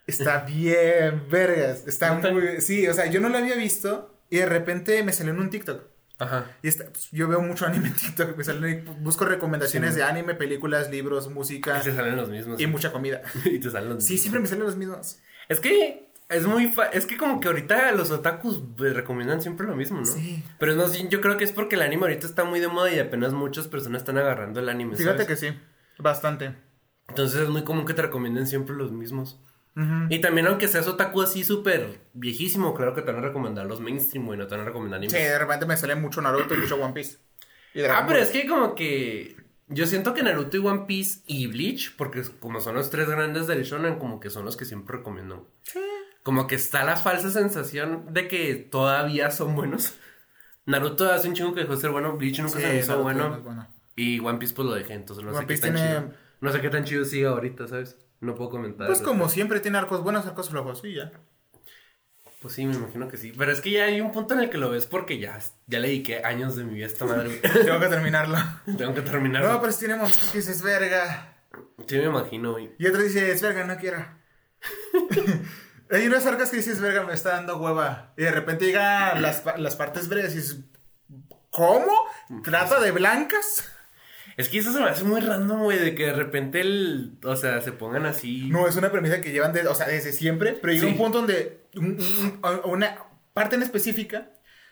Está bien, vergas. Está muy. Sí, o sea, yo no lo había visto y de repente me salió en un TikTok. Ajá. Y está, pues, yo veo mucho anime en TikTok. Salen- busco recomendaciones Sí. de anime, películas, libros, música Y te salen los mismos. y mucha comida. y te salen los Sí, mismos. siempre me salen los mismos. Es que es muy fa- es que como que ahorita los otakus pues, recomiendan siempre lo mismo, ¿no? Sí. Pero no, sí, yo creo que es porque el anime ahorita está muy de moda y apenas muchas personas están agarrando el anime. Fíjate ¿sabes? que sí, bastante. Entonces es muy común que te recomienden siempre los mismos. Y también aunque seas otaku así súper viejísimo, claro que te van a recomendar los mainstream, güey, no te van a recomendar animes. Sí, de repente me sale mucho Naruto y mucho One Piece. Y Ah, pero es que como que yo siento que Naruto y One Piece y Bleach, porque como son los tres grandes del shonen, como que son los que siempre recomiendo. Como que está la falsa sensación de que todavía son buenos. Naruto hace un chingo que dejó de ser bueno, Bleach nunca Sí, se me hizo bueno, y One Piece pues lo dejé, entonces no One sé qué tan tiene- chido. No sé qué tan chido sigue ahorita, ¿sabes? No puedo comentar. Pues como siempre tiene arcos buenos, arcos flojos. Y ya. Pues sí, me imagino que sí. Pero es que ya hay un punto en el que lo ves porque ya, ya le dediqué años de mi vida a esta madre. Tengo que terminarlo. Tengo que terminar. No, pero sí tiene momentos que dices, verga. Sí, me imagino, güey. Y otro dice, es verga, no quiero. Hay unas arcas que dices, verga, me está dando hueva. Y de repente llegan las, las partes breves y dices, ¿cómo? ¿Trata de blancas? Es que eso se me hace muy random, güey, de que de repente el, o sea, se pongan así. No, es una premisa que llevan de, o sea, desde siempre, pero llega Sí. un punto donde, un- un- una parte en específica,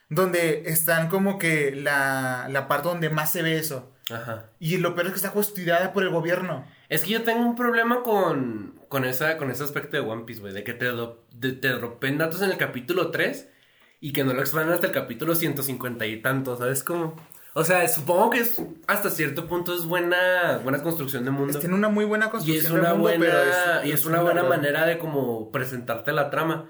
donde están como que la, la parte donde más se ve eso. Ajá. Y lo peor es que está custodiada por el gobierno. Es que yo tengo un problema con, con, esa, con ese aspecto de One Piece, güey, de que te, do- de- te dropen datos en el capítulo 3 y que no lo expandan hasta el capítulo 150 y tanto, ¿sabes cómo? O sea, supongo que es, hasta cierto punto es buena, buena construcción de mundo. Tiene una muy buena Y construcción es del una mundo, buena, pero y es una buena manera de como presentarte la trama.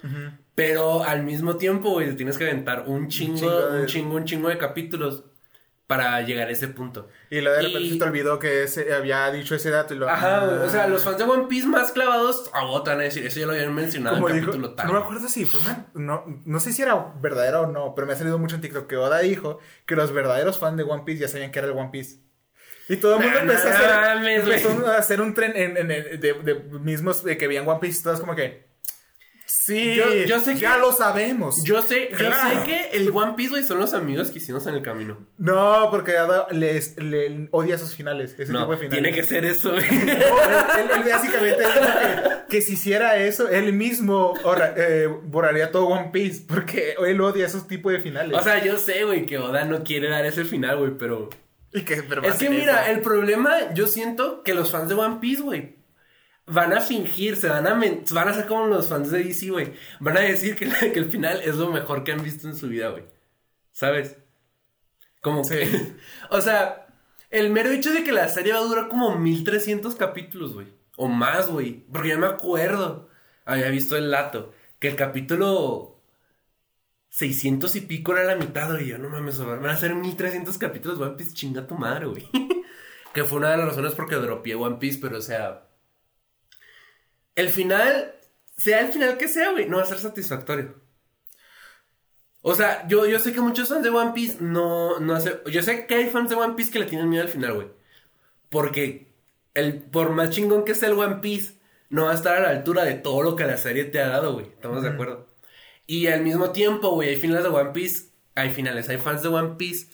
Pero al mismo tiempo, güey, tienes que aventar un chingo, chingo de- un chingo, un chingo de capítulos para llegar a ese punto. Y luego de repente Y- se te olvidó que ese, había dicho ese dato y lo... Ajá, o sea, Ah. los fans de One Piece más clavados agotan a decir, eso ya lo habían mencionado Como en el dijo, capítulo tal. no me acuerdo si fue una- no, no sé si era verdadero o no, pero me ha salido mucho en TikTok que Oda dijo que los verdaderos fans de One Piece ya sabían que era el One Piece. Y todo el mundo No empezó, a hacer, güey. empezó a hacer un tren en, en- en- de, de mismos que veían One Piece, todos como que... Sí, Yo- yo sé ya que- lo sabemos. Yo sé, yo sé que el One Piece, güey, son los amigos que hicimos en el camino. No, porque Oda les, le odia esos finales, ese No, tipo de finales. tiene que ser eso, güey. No, él, él básicamente dijo que, que si hiciera eso, él mismo eh, borraría todo One Piece, porque él odia esos tipos de finales. O sea, yo sé, güey, que Oda no quiere dar ese final, güey, pero... y que, pero Es que mira, eso. el problema, yo siento que los fans de One Piece, güey, van a fingir, se van a, van a ser como los fans de DC, güey. Van a decir que, que el final es lo mejor que han visto en su vida, güey. ¿Sabes? Como que, o sea, el mero hecho de que la serie va a durar como 1300 capítulos, güey. O más, güey. Porque yo me acuerdo, había visto el lato, que el capítulo 600 y pico era la mitad, güey. Yo no mames, van a ser 1300 capítulos One Piece, chinga tu madre, güey. que fue una de las razones por que dropeé One Piece, pero o sea. El final, sea el final que sea, güey, no va a ser satisfactorio. O sea, yo, yo sé que muchos fans de One Piece no, no hace. Yo sé que hay fans de One Piece que le tienen miedo al final, güey. Porque el, por más chingón que sea el One Piece, no va a estar a la altura de todo lo que la serie te ha dado, güey. ¿Estamos de acuerdo? Y al mismo tiempo, güey, hay finales de One Piece. Hay finales, hay fans de One Piece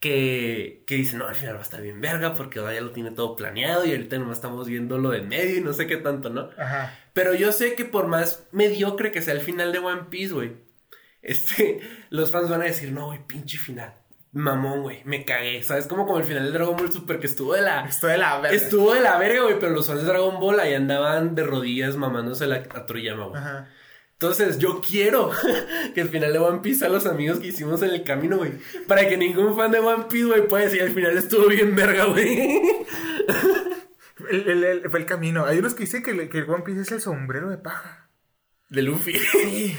que, que dicen, no, al final va a estar bien verga porque ya lo tiene todo planeado y ahorita nomás estamos viendo lo de medio y no sé qué tanto, ¿no? Ajá. Pero yo sé que por más mediocre que sea el final de One Piece, güey, este, los fans van a decir, no, güey, pinche final. Mamón, güey, me cagué. ¿Sabes? Como como el final de Dragon Ball Super que estuvo de la... Esto de la verga. Estuvo de la verga, güey, pero los fans de Dragon Ball ahí andaban de rodillas mamándose la, a Toriyama, güey. Ajá. Entonces, yo quiero que el final de One Piece a los amigos que hicimos en el camino, güey. Para que ningún fan de One Piece, güey, pueda decir, al final estuvo bien verga, güey. El- el- el- fue el camino. Hay unos que dicen que, el- que el One Piece es el sombrero de paja. De Luffy.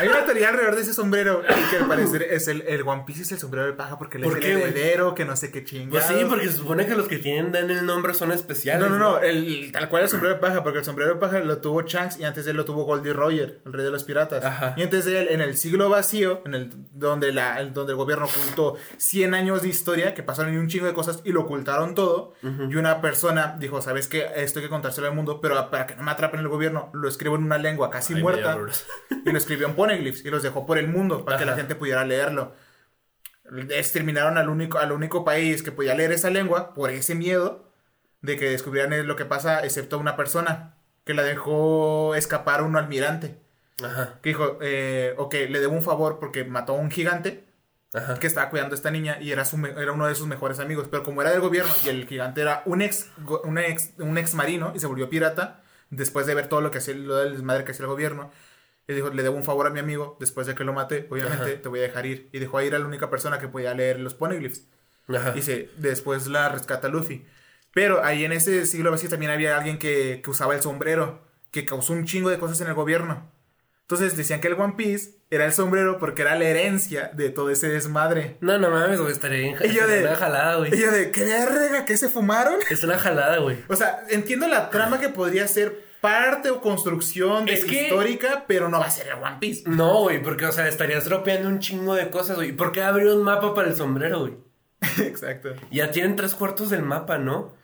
Hay una teoría alrededor de ese sombrero y que al parecer es el, el One Piece es el sombrero de paja porque él ¿Por es qué, el güey? heredero, que no sé qué chingados. Pues sí, porque se supone que los que tienen dan el nombre son especiales. No, no, no, el, tal cual el sombrero de paja, porque el sombrero de paja lo tuvo Shanks y antes de él lo tuvo Goldie Roger, el rey de los piratas. Ajá. Y antes de él, en el siglo vacío, en el donde, la, el- donde el gobierno ocultó 100 años de historia, que pasaron un chingo de cosas y lo ocultaron todo, y una persona dijo, ¿sabes qué? Esto hay que contárselo al mundo, pero para que no me atrapen el gobierno, lo escribo en una lengua casi Ay, muerta, y lo escribió en poneglyphs y los dejó por el mundo para que la gente pudiera leerlo. Exterminaron al único, al único país que podía leer esa lengua por ese miedo de que descubrieran lo que pasa, excepto una persona que la dejó escapar un almirante. Ajá, Que dijo, eh, ok, le debo un favor porque mató a un gigante ajá. que estaba cuidando a esta niña y era, su era uno de sus mejores amigos. Pero como era del gobierno y el gigante era un ex, un ex, un ex marino y se volvió pirata, después de ver todo lo que hacía, lo del desmadre que hacía el gobierno, y dijo, le debo un favor a mi amigo, después de que lo maté, obviamente Ajá. te voy a dejar ir. Y dejó ir a la única persona que podía leer los poneglyphs. Ajá. Y se, después la rescata Luffy. Pero ahí en ese siglo vacío también había alguien que, que usaba el sombrero, que causó un chingo de cosas en el gobierno. Entonces decían que el One Piece era el sombrero porque era la herencia de todo ese desmadre. No, no mames, güey, estaría bien. Y yo es de- una jalada, güey. Y yo de, ¿qué verga? ¿Qué se fumaron? Es una jalada, güey. O sea, entiendo la trama que podría ser parte o construcción de Es que- histórica, pero no va a ser el One Piece. No, güey, porque, o sea, estarías dropeando un chingo de cosas, güey. ¿Por qué abrió un mapa para el sombrero, güey? Exacto. Ya tienen tres cuartos del mapa, ¿no?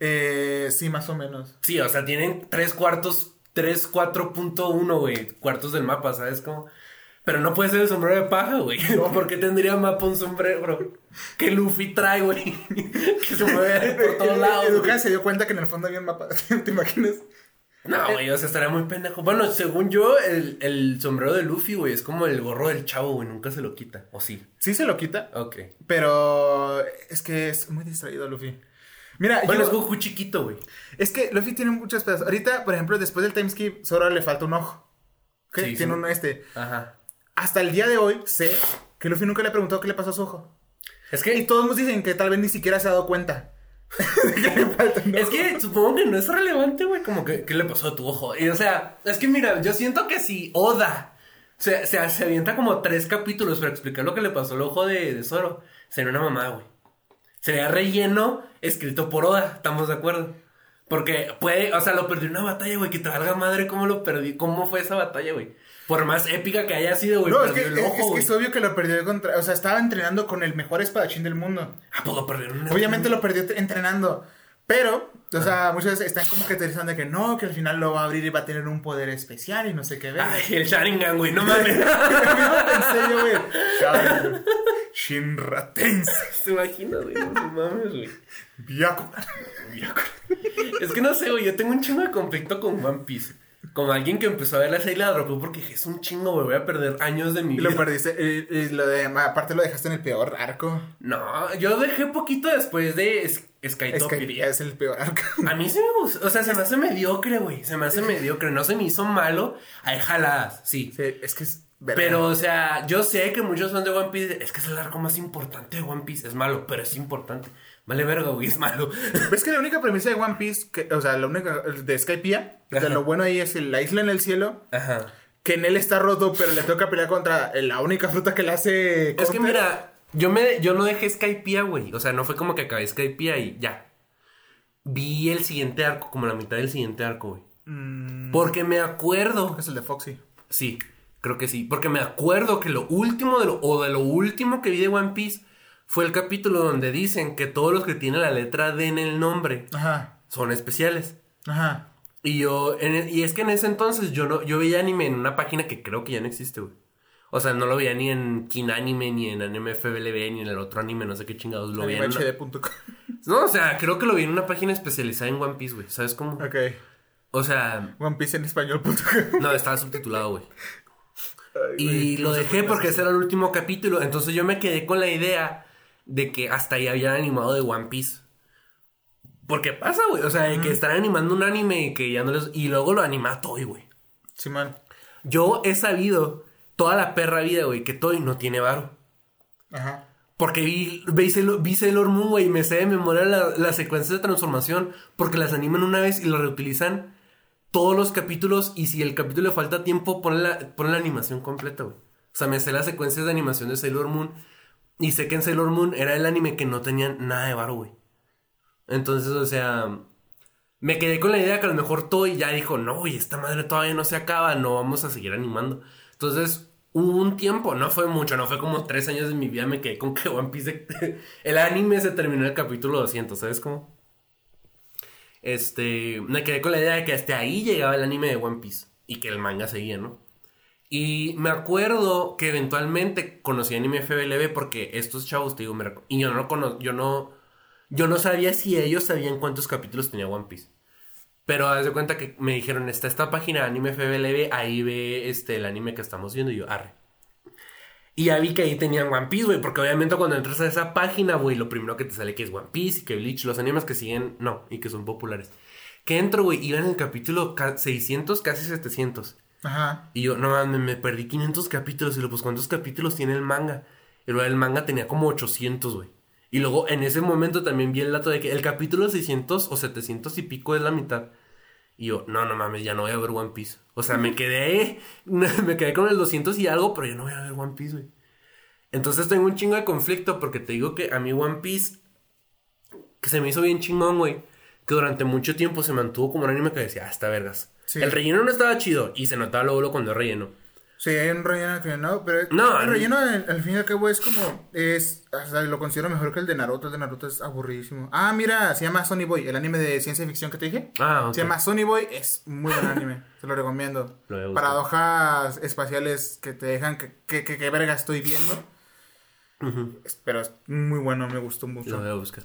Eh, sí, más o menos. Sí, o sea, tienen tres cuartos, tres, 4.1, güey, cuartos del mapa, ¿sabes cómo? Pero no puede ser el sombrero de paja, güey. ¿Por qué tendría mapa un sombrero que Luffy trae, güey? que se mueve por todos lados. Educa se dio cuenta que en el fondo había un mapa. ¿Te imaginas? No, güey, o sea, estaría muy pendejo. Bueno, según yo, el, el sombrero de Luffy, güey, es como el gorro del chavo, güey, nunca se lo quita. ¿O sí? Sí se lo quita, Ok. pero es que es muy distraído Luffy. Mira, Bueno, yo- es Goku chiquito, güey. es que Luffy tiene muchas pedazos. Ahorita, por ejemplo, después del timeskip, solo le falta un ojo. Sí, tiene sí. un este. Ajá. Hasta el día de hoy sé que Luffy nunca le ha preguntado qué le pasó a su ojo. Es Y que, todos nos dicen que tal vez ni siquiera se ha dado cuenta. Es que supongo que no es relevante, güey, como que, ¿qué le pasó a tu ojo? Y, o sea, es que mira, yo siento que si Oda se, se, se avienta como tres capítulos para explicar lo que le pasó al ojo de, de Zoro, sería una mamada, güey. Sería relleno escrito por Oda, ¿estamos de acuerdo? Porque puede, o sea, lo perdió en una batalla, güey, que te valga madre cómo lo perdí, cómo fue esa batalla, güey. Por más épica que haya sido, güey, No, es que, perdió es, el ojo, es que güey. es obvio que lo perdió contra. O sea, estaba entrenando con el mejor espadachín del mundo. ¿A poco una- Obviamente lo perdió entrenando. Pero, o sea, muchas veces están como que teorizando de que no, que al final lo va a abrir y va a tener un poder especial y no sé qué ver. Ay, el Sharingan, güey, no mames. pensé yo, güey. Sharingan. Shinra Tensei. ¿Te imaginas, güey? No mames, güey. Byakugan. Es que no sé, güey, yo tengo un chingo de conflicto con One Piece. Como alguien que empezó a ver la serie y la dropó porque dije, es un chingo, güey, voy a perder años de mi Y vida. lo perdiste. Y, y lo de, aparte lo dejaste en el peor arco. No, yo dejé poquito después de Skytopia. es el peor arco. A mí sí me gusta, o sea, se me hace mediocre, güey, se me hace mediocre, no se me hizo malo, hay jaladas, sí. Sí, es que es. verga. Pero, o sea, yo sé que muchos fans de One Piece, es que es el arco más importante de One Piece, es malo, pero es importante. Vale verga, güey, es malo. ¿Ves que la única premisa de One Piece, que, o sea, la única de Skypiea, de Ajá. lo bueno ahí es la isla en el cielo, Ajá. que en él está roto, pero le toca pelear contra la única fruta que le hace. Es que mira, yo me yo no dejé Skypiea, güey. O sea, no fue como que acabé Skypiea y ya. Vi el siguiente arco, como la mitad del siguiente arco, güey. Mm, Porque me acuerdo. es el de Foxy. Sí, creo que sí. Porque me acuerdo que lo último de lo, o de lo último que vi de One Piece fue el capítulo donde dicen que todos los que tienen la letra D en el nombre Ajá, son especiales. ajá. Y yo, en e- y es que en ese entonces yo no, yo veía anime en una página que creo que ya no existe, güey. O sea, no lo veía ni en Kinanime, ni en Anime FBLB, ni en el otro anime, no sé qué chingados lo veía. en una-. No, o sea, creo que lo vi en una página especializada en One Piece, güey. ¿Sabes cómo? Ok. O sea, One Piece en español.com. no, estaba subtitulado, güey. Ay, Y lo dejé porque ese era el último capítulo. Entonces yo me quedé con la idea de que hasta ahí habían animado de One Piece. Porque pasa, güey. O sea, de que están animando un anime y que ya no les. Y luego lo anima Toy, güey. Simón. Yo he sabido toda la perra vida, güey, que Toy no tiene varo. Ajá. Porque vi, vi, Sailor, vi Sailor Moon, güey, y me sé de memoria la- las secuencias de transformación. Porque las animan una vez y las reutilizan todos los capítulos. Y si el capítulo le falta tiempo, ponen la, la animación completa, güey. O sea, me sé las secuencias de animación de Sailor Moon. Y sé que en Sailor Moon era el anime que no tenía nada de varo, güey. Entonces, o sea, me quedé con la idea que a lo mejor Toy ya dijo, no, güey, esta madre todavía no se acaba, no vamos a seguir animando. Entonces, hubo un tiempo, no fue mucho, no fue como tres años de mi vida, me quedé con que One Piece, el anime se terminó el capítulo 200, ¿sabes cómo? Este, me quedé con la idea de que hasta ahí llegaba el anime de One Piece y que el manga seguía, ¿no? Y me acuerdo que eventualmente conocí anime FBLB porque estos chavos, te digo, y yo no cono yo no, yo no sabía si ellos sabían cuántos capítulos tenía One Piece. Pero haz de cuenta que me dijeron, está esta página anime FBLB, ahí ve este, el anime que estamos viendo y yo, arre. Y ya vi que ahí tenían One Piece, güey, porque obviamente cuando entras a esa página, güey, lo primero que te sale que es One Piece y que Bleach, los animes que siguen, no, y que son populares. Que entro, güey, iba en el capítulo ca- 600, casi 700. Ajá. Y yo, no mames, me perdí 500 capítulos. Y luego, pues, ¿cuántos capítulos tiene el manga? Y luego el manga tenía como 800, güey. Y luego, en ese momento también vi el dato de que el capítulo 600 o 700 y pico es la mitad. Y yo, no, no mames, ya no voy a ver One Piece. O sea, me quedé, me quedé con el 200 y algo, pero ya no voy a ver One Piece, güey. Entonces tengo un chingo de conflicto porque te digo que a mí One Piece, que se me hizo bien chingón, güey. Que durante mucho tiempo se mantuvo como un anime que decía, ah, está vergas. Sí. El relleno no estaba chido y se notaba luego, cuando relleno. Sí, hay un relleno que no, pero No, el no. relleno al, al fin y al cabo es como, es, o sea, lo considero mejor que el de Naruto, el de Naruto es aburridísimo. Ah, mira, se llama Sonny Boy, el anime de ciencia ficción que te dije. Ah, ok. Se llama Sonny Boy, es muy buen anime, se lo recomiendo. Lo. Paradojas espaciales que te dejan que, que, que, que verga estoy viendo. Pero es muy bueno, me gustó Lo mucho. voy a buscar.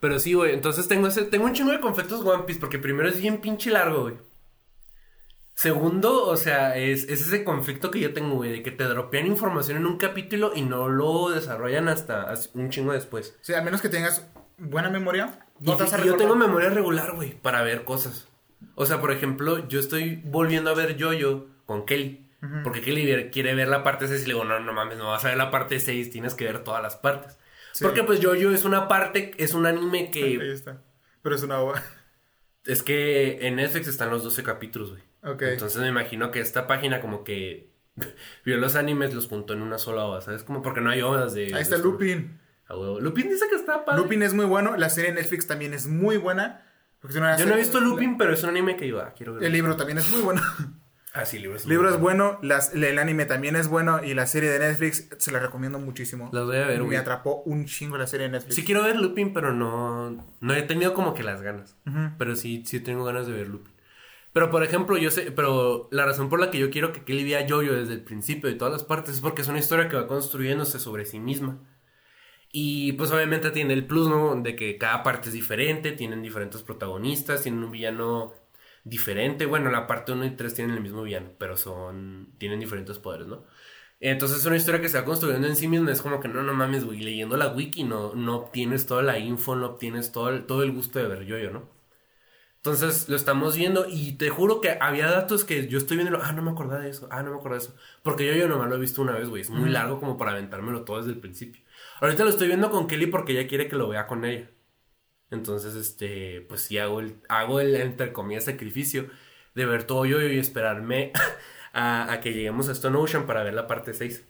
Pero sí, güey. Entonces tengo ese, tengo un chingo de conflictos One Piece. Porque primero es bien pinche largo, güey. Segundo, o sea, es, es ese conflicto que yo tengo, güey, de que te dropean información en un capítulo y no lo desarrollan hasta, hasta un chingo después. Sí, al menos que tengas buena memoria. Y, No te vas a y yo tengo memoria regular, güey, para ver cosas. O sea, por ejemplo, yo estoy volviendo a ver Jojo con Kelly. Porque Kelly quiere ver la parte 6 y le digo, no, no mames, no vas a ver la parte 6, tienes que ver todas las partes. Sí. Porque pues Jojo es una parte, es un anime Ahí que... está. Pero es una ova. es que en Netflix están los 12 capítulos, güey. Entonces me imagino que esta página como que vio los animes, los juntó en una sola ova, ¿sabes? Como porque no hay ovas de... Ahí está de- Lupin. A huevo. Lupin dice que está padre. Lupin es muy bueno. La serie de Netflix también es muy buena. Yo no he visto Lupin, pero es un anime que ah, quiero ver. El libro también es muy bueno. Ah, sí, el libro es El libro muy es bueno, las- el anime también es bueno y la serie de Netflix se la recomiendo muchísimo. Las voy a ver, Me güey. atrapó un chingo la serie de Netflix. Sí quiero ver Lupin, pero no... No he tenido como que las ganas. Pero sí, sí tengo ganas de ver Lupin. Pero, por ejemplo, yo sé... Pero la razón por la que yo quiero que Kelly vea Jojo desde el principio de todas las partes es porque es una historia que va construyéndose sobre sí misma. Y pues obviamente tiene el plus, ¿no? De que cada parte es diferente, tienen diferentes protagonistas, tienen un villano diferente. Bueno, la parte 1 y 3 tienen el mismo villano, pero son. tienen diferentes poderes, ¿no? Entonces es una historia que se va construyendo en sí misma. Es como que no, no mames, güey. Leyendo la wiki no, no obtienes toda la info, no obtienes todo el, todo el gusto de ver yo-yo, ¿no? Entonces lo estamos viendo y te juro que había datos que yo estoy viendo. Ah, no me acordaba de eso. Ah, no me acordaba de eso. Porque yo, yo nomás lo he visto una vez, güey. Es muy largo como para aventármelo todo desde el principio. Ahorita lo estoy viendo con Kelly porque ella quiere que lo vea con ella. Entonces, este, pues sí hago el, hago el, entre comillas, sacrificio de ver todo yo y esperarme a, que lleguemos a Stone Ocean para ver la parte 6.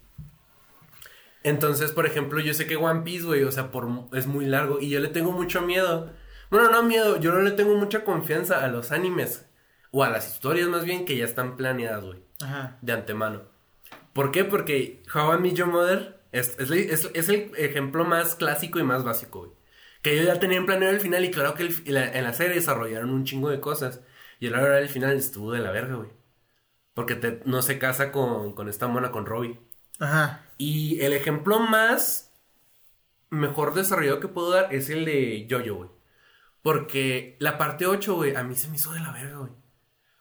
Entonces, por ejemplo, yo sé que One Piece, güey, o sea, por, es muy largo y yo le tengo mucho miedo. Bueno, no miedo, yo no le tengo mucha confianza a los animes o a las historias más bien que ya están planeadas, güey. Ajá. De antemano. ¿Por qué? Porque How I Met Your Mother es, es, el ejemplo más clásico y más básico, güey. Que ellos ya tenían planeado el final y claro que en la serie desarrollaron un chingo de cosas. Y a la hora del final estuvo de la verga, güey. Porque te, no se casa con, con esta mona, con Robbie. Ajá. Y el ejemplo más mejor desarrollado que puedo dar es el de Jojo, güey. Porque la parte 8, güey, a mí se me hizo de la verga, güey.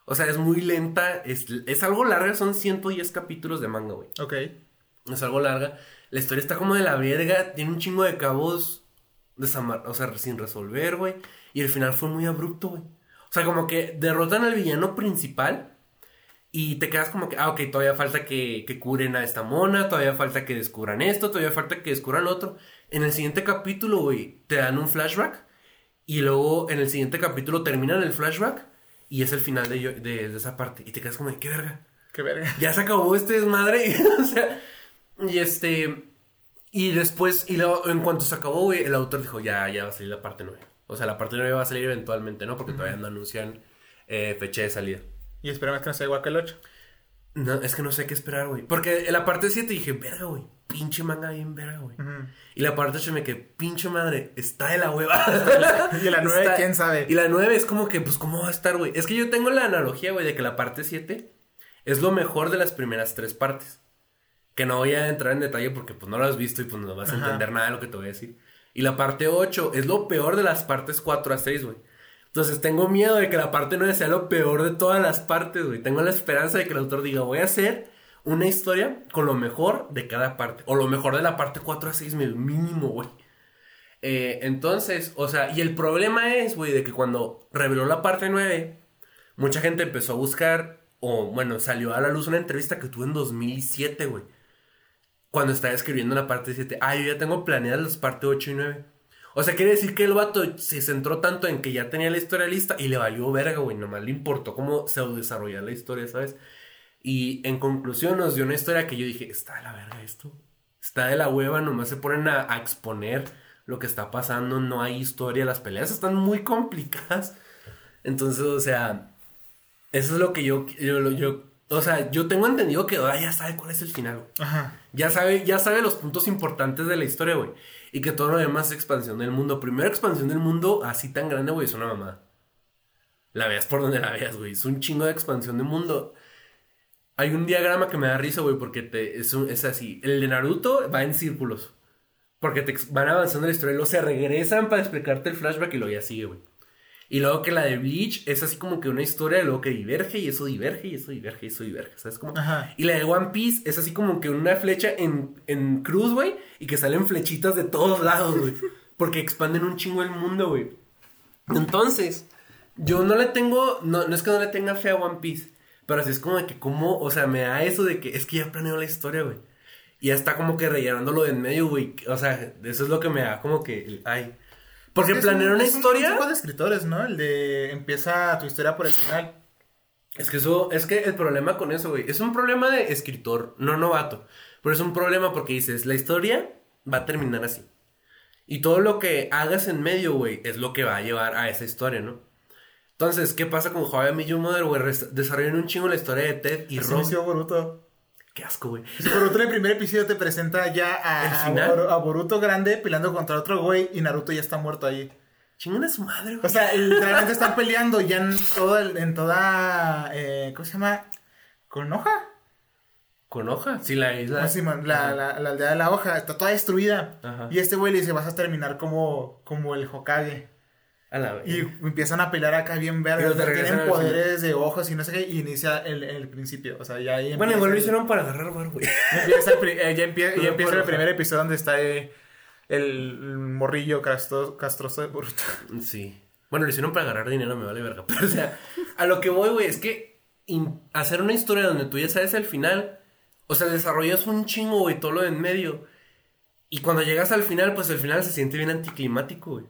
O sea, es muy lenta, es, es algo larga, son 110 capítulos de manga, güey. Ok. Es algo larga. La historia está como de la verga, tiene un chingo de cabos desamar o sea, sin resolver, güey. Y el final fue muy abrupto, güey. O sea, como que derrotan al villano principal y te quedas como que, ah, ok, todavía falta que, que curen a esta mona, todavía falta que descubran esto, todavía falta que descubran lo otro. En el siguiente capítulo, güey, te dan un flashback. Y luego en el siguiente capítulo terminan el flashback. Y es el final de, de, esa parte. Y te quedas como, ¿qué verga? ¿Qué verga? Ya se acabó este desmadre. o sea, y este. Y después, y luego, en cuanto se acabó, güey, el autor dijo, ya, ya va a salir la parte 9. O sea, la parte 9 va a salir eventualmente, ¿no? Porque todavía no anuncian eh, fecha de salida. Y esperamos que no sea igual que el 8. No, es que no sé qué esperar, güey. Porque en la parte 7 dije, verga, güey. Pinche manga bien verga, güey. Y la parte 8 me quedé, pinche madre, está de la hueva. y la 9, quién sabe. Y la 9 es como que, pues, ¿cómo va a estar, güey? Es que yo tengo la analogía, güey, de que la parte 7 es lo mejor de las primeras tres partes. Que no voy a entrar en detalle porque, pues, no lo has visto y, pues, no vas a entender nada de lo que te voy a decir. Y la parte 8 es lo peor de las partes 4 a 6, güey. Entonces tengo miedo de que la parte 9 sea lo peor de todas las partes, güey. Tengo la esperanza de que el autor diga, voy a hacer una historia con lo mejor de cada parte. O lo mejor de la parte 4 a 6 mínimo, güey. Eh, entonces, o sea, y el problema es, güey, de que cuando reveló la parte 9, mucha gente empezó a buscar, o bueno, salió a la luz una entrevista que tuve en 2007, güey. Cuando estaba escribiendo la parte 7. Ah, yo ya tengo planeadas las partes 8 y 9. O sea, quiere decir que el vato se centró tanto en que ya tenía la historia lista y le valió verga, güey. Nomás le importó cómo se desarrolla la historia, ¿sabes? Y en conclusión nos dio una historia que yo dije, está de la verga esto. Está de la hueva, nomás se ponen a, exponer lo que está pasando, no hay historia, las peleas están muy complicadas. Entonces, o sea, eso es lo que yo, yo, yo o sea, yo tengo entendido que ya sabe cuál es el final, Ajá. Ya sabe, ya sabe los puntos importantes de la historia, güey. Y que todo lo demás es expansión del mundo. Primera expansión del mundo así tan grande, güey, es una mamá. La veas por donde la veas, güey. Es un chingo de expansión del mundo. Hay un diagrama que me da risa, güey, porque te, es, es así. El de Naruto va en círculos. Porque te van avanzando la historia y luego se regresan para explicarte el flashback y luego ya sigue, güey. Y luego que la de Bleach es así como que una historia de luego que diverge y eso diverge y eso diverge y eso diverge, ¿sabes cómo? Y la de One Piece es así como que una flecha en, en cruz, güey, y que salen flechitas de todos lados, güey. Porque expanden un chingo el mundo, güey. Entonces, yo no le tengo, no, no es que no le tenga fe a One Piece, pero así es como de que como, o sea, me da eso de que es que ya planeo la historia, güey. Y ya está como que rellenándolo de en medio, güey. O sea, eso es lo que me da como que, ay. Porque planearon una historia. Es un de escritores, ¿no? El de empieza tu historia por el final. Es que eso, es que el problema con eso, güey, es un problema de escritor, no novato. Pero es un problema porque dices, la historia va a terminar así. Y todo lo que hagas en medio, güey, es lo que va a llevar a esa historia, ¿no? Entonces, ¿qué pasa con Javier Millo Mother, güey? Desarrollan un chingo la historia de Ted y Rob. Boruto. Qué asco, güey. Boruto en el primer episodio te presenta ya a, a, Boruto grande peleando contra otro güey y Naruto ya está muerto ahí. Chingón a su madre, güey. O sea, literalmente están peleando ya en, todo en toda. Eh, ¿Cómo se llama? ¿Con hoja? ¿Con hoja? Sí, la isla. Ah, sí, la, la, la, aldea de la hoja está toda destruida. Y este güey le dice: Vas a terminar como, como el Hokage. A la Y empiezan a pelear acá bien verdes. Tienen poderes de ojos y no sé qué. Y inicia el, el principio. O sea, ya ahí Bueno, igual lo el- hicieron para agarrar bar, güey. empieza el eh, ya empieza el primer episodio donde está eh, el, el morrillo castro- castroso de Boruto. Sí. Bueno, lo hicieron para agarrar dinero, me vale verga. Pero, o sea, a lo que voy, güey, es que hacer una historia donde tú ya sabes el final, o sea, desarrollas un chingo, güey, todo lo de en medio. Y cuando llegas al final, pues el final se siente bien anticlimático, güey.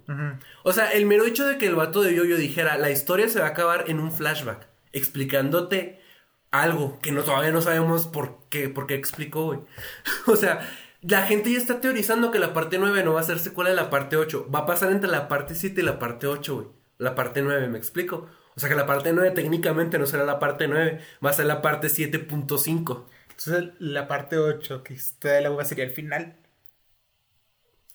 O sea, el mero hecho de que el vato de Yoyo dijera, la historia se va a acabar en un flashback, explicándote algo que no, todavía no sabemos por qué, por qué explicó, güey. o sea, la gente ya está teorizando que la parte 9 no va a ser secuela de la parte 8. Va a pasar entre la parte 7 y la parte 8, güey. La parte 9, ¿me explico? O sea que la parte 9 técnicamente no será la parte 9, va a ser la parte 7.5. Entonces, la parte 8, que está de la uva, sería el final.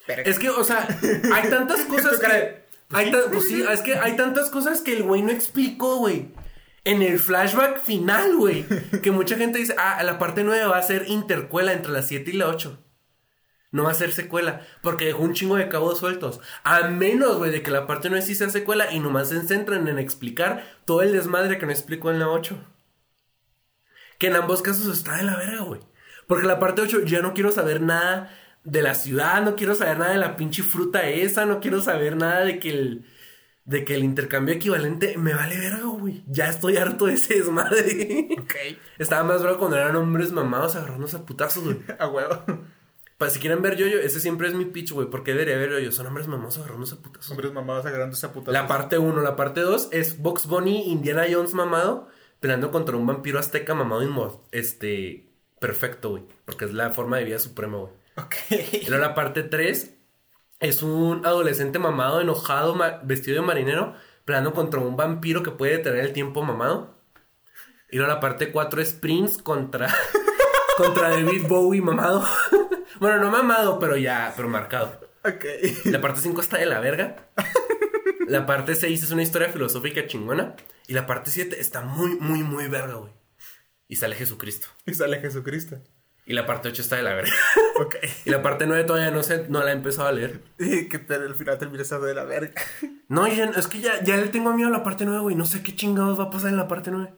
Pero- Es que, o sea, hay tantas cosas que. Hay tan- pues sí, es que hay tantas cosas que el güey no explicó, güey. En el flashback final, güey. Que mucha gente dice, ah, la parte 9 va a ser intercuela entre la 7 y la 8. No va a ser secuela. Porque dejó un chingo de cabos sueltos. A menos, güey, de que la parte 9 sí sea secuela y nomás se centren en explicar todo el desmadre que no explicó en la 8. Que en ambos casos está de la verga, güey. Porque la parte 8 ya no quiero saber nada de la ciudad, no quiero saber nada de la pinche fruta esa, no quiero saber nada de que el de que el intercambio equivalente me vale verga, güey. Ya estoy harto de ese desmadre. Ok. Estaba más bravo cuando eran hombres mamados agarrándose a putazos, güey. A huevo. Para si quieren ver yo-yo, ese siempre es mi pitch, güey. porque debería ver yo-yo? Son hombres mamados agarrándose a putazos. Hombres mamados agarrando esa puta. La parte 1, la parte 2 es Box Bunny, Indiana Jones mamado, peleando contra un vampiro azteca mamado inmor este perfecto, güey, porque es la forma de vida suprema, güey. Ok. Y luego la parte 3 es un adolescente mamado, enojado, ma- vestido de marinero, peleando contra un vampiro que puede detener el tiempo mamado. Y luego la parte 4 es Prince contra contra David Bowie mamado. bueno, no mamado, pero ya, pero marcado. Ok. La parte 5 está de la verga. La parte 6 es una historia filosófica chingona. Y la parte 7 está muy, muy, muy verga, güey. Y sale Jesucristo. Y sale Jesucristo. Y la parte 8 está de la verga. Ok. Y la parte 9 todavía no, sé, no la he empezado a leer. Y que te- al final termina estando de la verga. No, ya- es que ya, ya le tengo miedo a la parte 9, güey. No sé qué chingados va a pasar en la parte 9.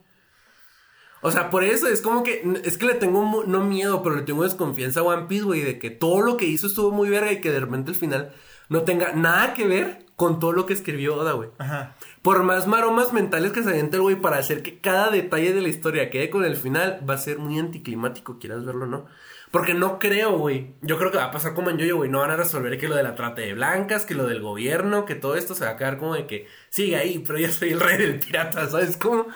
O sea, por eso es como que. Es que le tengo no miedo, pero le tengo desconfianza a One Piece, güey. De que todo lo que hizo estuvo muy verga y que de repente al final no tenga nada que ver con todo lo que escribió Oda, güey. Ajá. Por más maromas mentales que se aviente el güey para hacer que cada detalle de la historia quede con el final, va a ser muy anticlimático, quieras verlo o no. Porque no creo, güey. Yo creo que va a pasar como en Yoyo, güey. No van a resolver que lo de la trata de blancas, que lo del gobierno, que todo esto se va a quedar como de que sigue ahí, pero yo soy el rey del pirata, ¿sabes? Como.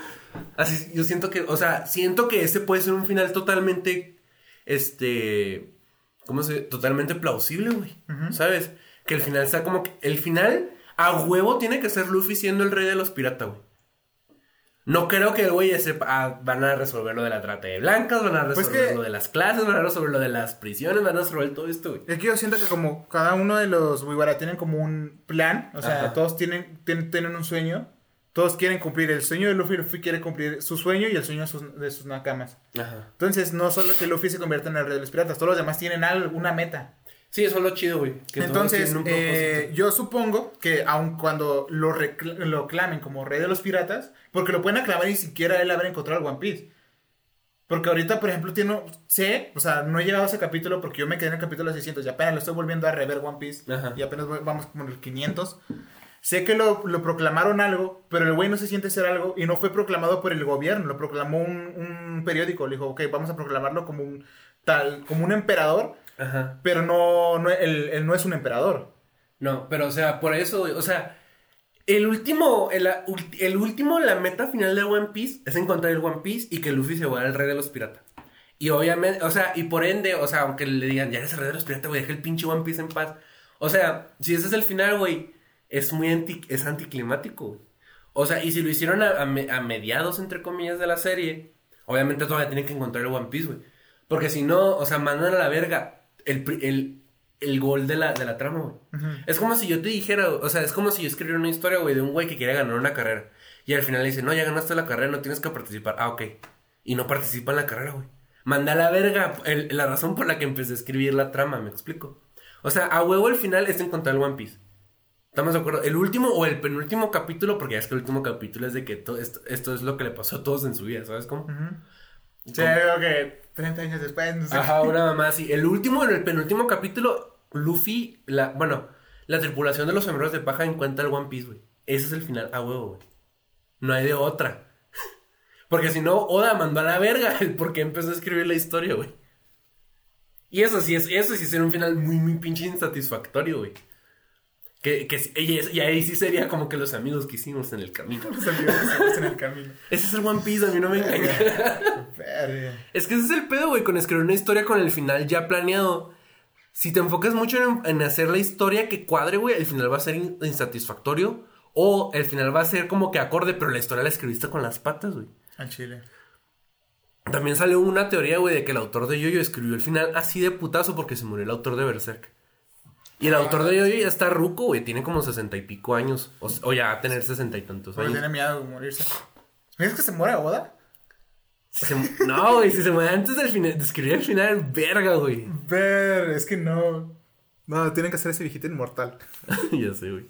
Así, yo siento que, o sea, siento que ese puede ser un final totalmente. Este. ¿Cómo se Totalmente plausible, güey. ¿Sabes? Que el final sea como que. El final, a huevo, tiene que ser Luffy siendo el rey de los piratas, güey. No creo que el güey sepa. ah, van a resolver lo de la trata de blancas, van a Pues resolver que- lo de las clases, van a resolver lo de las prisiones, van a resolver todo esto, güey. Es que yo siento que como cada uno de los Wiwara tienen como un plan, o sea, Ajá. todos tienen, tienen, tienen un sueño, todos quieren cumplir el sueño de Luffy, Luffy quiere cumplir su sueño y el sueño de sus, de sus nakamas. Ajá. Entonces, no solo que Luffy se convierta en el rey de los piratas, todos los demás tienen algo, una meta. Sí, eso es lo chido, güey. que todos Entonces, tienen un eh, yo supongo que aun cuando lo, lo clamen como rey de los piratas, porque lo pueden aclamar y siquiera él haber encontrado el One Piece. Porque ahorita, por ejemplo, tiene, sé, o sea, no he llegado a ese capítulo porque yo me quedé en el capítulo 600 y apenas lo estoy volviendo a rever One Piece Ajá. y apenas voy- vamos como en el 500. Sé que lo, lo proclamaron algo, pero el güey no se siente ser algo y no fue proclamado por el gobierno, lo proclamó un, un periódico. Le dijo, ok, vamos a proclamarlo como un tal, como un emperador, Ajá. pero no, no él, él no es un emperador. No, pero o sea, por eso, güey, o sea, el último, el, el último, la meta final de One Piece es encontrar el One Piece y que Luffy se vuelva el rey de los piratas. Y obviamente, o sea, y por ende, o sea, aunque le digan, ya eres el rey de los piratas, güey, deja el pinche One Piece en paz. O sea, si ese es el final, güey, es muy anti, es anticlimático. O sea, y si lo hicieron a, a me- a mediados, entre comillas, de la serie, obviamente todavía tienen que encontrar el One Piece, güey. Porque si no, o sea, mandan a la verga el, el, el gol de la, de la trama, güey. Es como si yo te dijera, o sea, es como si yo escribiera una historia, güey, de un güey que quiere ganar una carrera. Y al final le dice, no, ya ganaste la carrera, no tienes que participar. Ah, ok. Y no participa en la carrera, güey. Manda a la verga el- la razón por la que empecé a escribir la trama, me explico. O sea, a huevo el final es encontrar el One Piece. Estamos de acuerdo. El último o el penúltimo capítulo, porque ya es que el último capítulo es de que esto, esto es lo que le pasó a todos en su vida, ¿sabes cómo? Sí, creo que 30 años después, no sé. Ajá, una mamá así. El último, en el penúltimo capítulo, Luffy, la, bueno, la tripulación de los sombreros de paja encuentra el One Piece, güey. Ese es el final, a huevo, güey. No hay de otra. Porque si no, Oda mandó a la verga el por qué empezó a escribir la historia, güey. Y eso sí es, eso sí sería un final muy, muy pinche insatisfactorio, güey. Que, y, ahí sí sería como que los amigos que hicimos en el camino. Los amigos que hicimos en el camino. Ese es el One Piece, a mí no me engaña. Es que ese es el pedo, güey, con escribir una historia con el final ya planeado. Si te enfocas mucho en, en hacer la historia que cuadre, güey, el final va a ser in- insatisfactorio. O el final va a ser como que acorde, pero la historia la escribiste con las patas, güey. Al chile. También salió una teoría, güey, de que el autor de Yoyo escribió el final así de putazo porque se murió el autor de Berserk. Y el autor de ya está ruco, güey, tiene como sesenta y pico años. O, o ya va a tener sesenta y tantos años. tiene miedo de morirse. ¿Ves que se muere Oda? Se- no, güey, si se muere antes del final, de escribir el final, verga, güey. Ver, es que no. No, tienen que hacer ese viejito inmortal. ya sé, güey.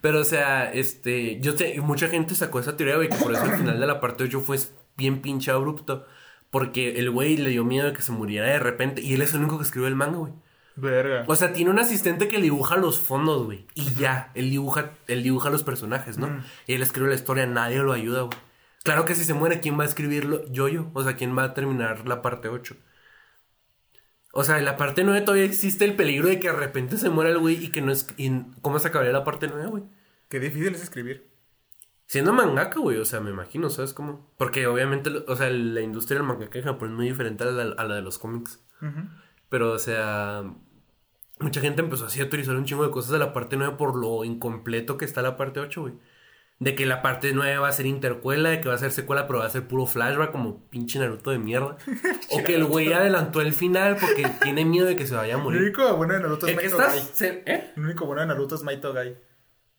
Pero, o sea, este, yo sé, mucha gente sacó esa teoría, güey, que por eso el final de la parte 8 fue bien pinche abrupto. Porque el güey le dio miedo de que se muriera de repente y él es el único que escribió el manga, güey. Verga. O sea, tiene un asistente que dibuja los fondos, güey. Y ya, él dibuja, él dibuja los personajes, ¿no? Y él escribe la historia, nadie lo ayuda, güey. Claro que si se muere, ¿quién va a escribirlo? Yo-Yo. O sea, ¿quién va a terminar la parte 8? O sea, en la parte 9 todavía existe el peligro de que de repente se muera el güey y que no es... y ¿Cómo se acabaría la parte 9, güey? Qué difícil es escribir. Siendo mangaka, güey, o sea, me imagino, ¿sabes cómo? Porque obviamente, o sea, la industria del mangaka en Japón es muy diferente a la, a la de los cómics. Pero, o sea, mucha gente empezó así a autorizar un chingo de cosas de la parte 9 por lo incompleto que está la parte 8, güey. De que la parte 9 va a ser intercuela, de que va a ser secuela, pero va a ser puro flashback como pinche Naruto de mierda. o que el güey adelantó el final porque tiene miedo de que se vaya a El morir. único bueno de Naruto es ¿El Maito Gai. se- ¿Eh? El único bueno de Naruto es Maito Gai.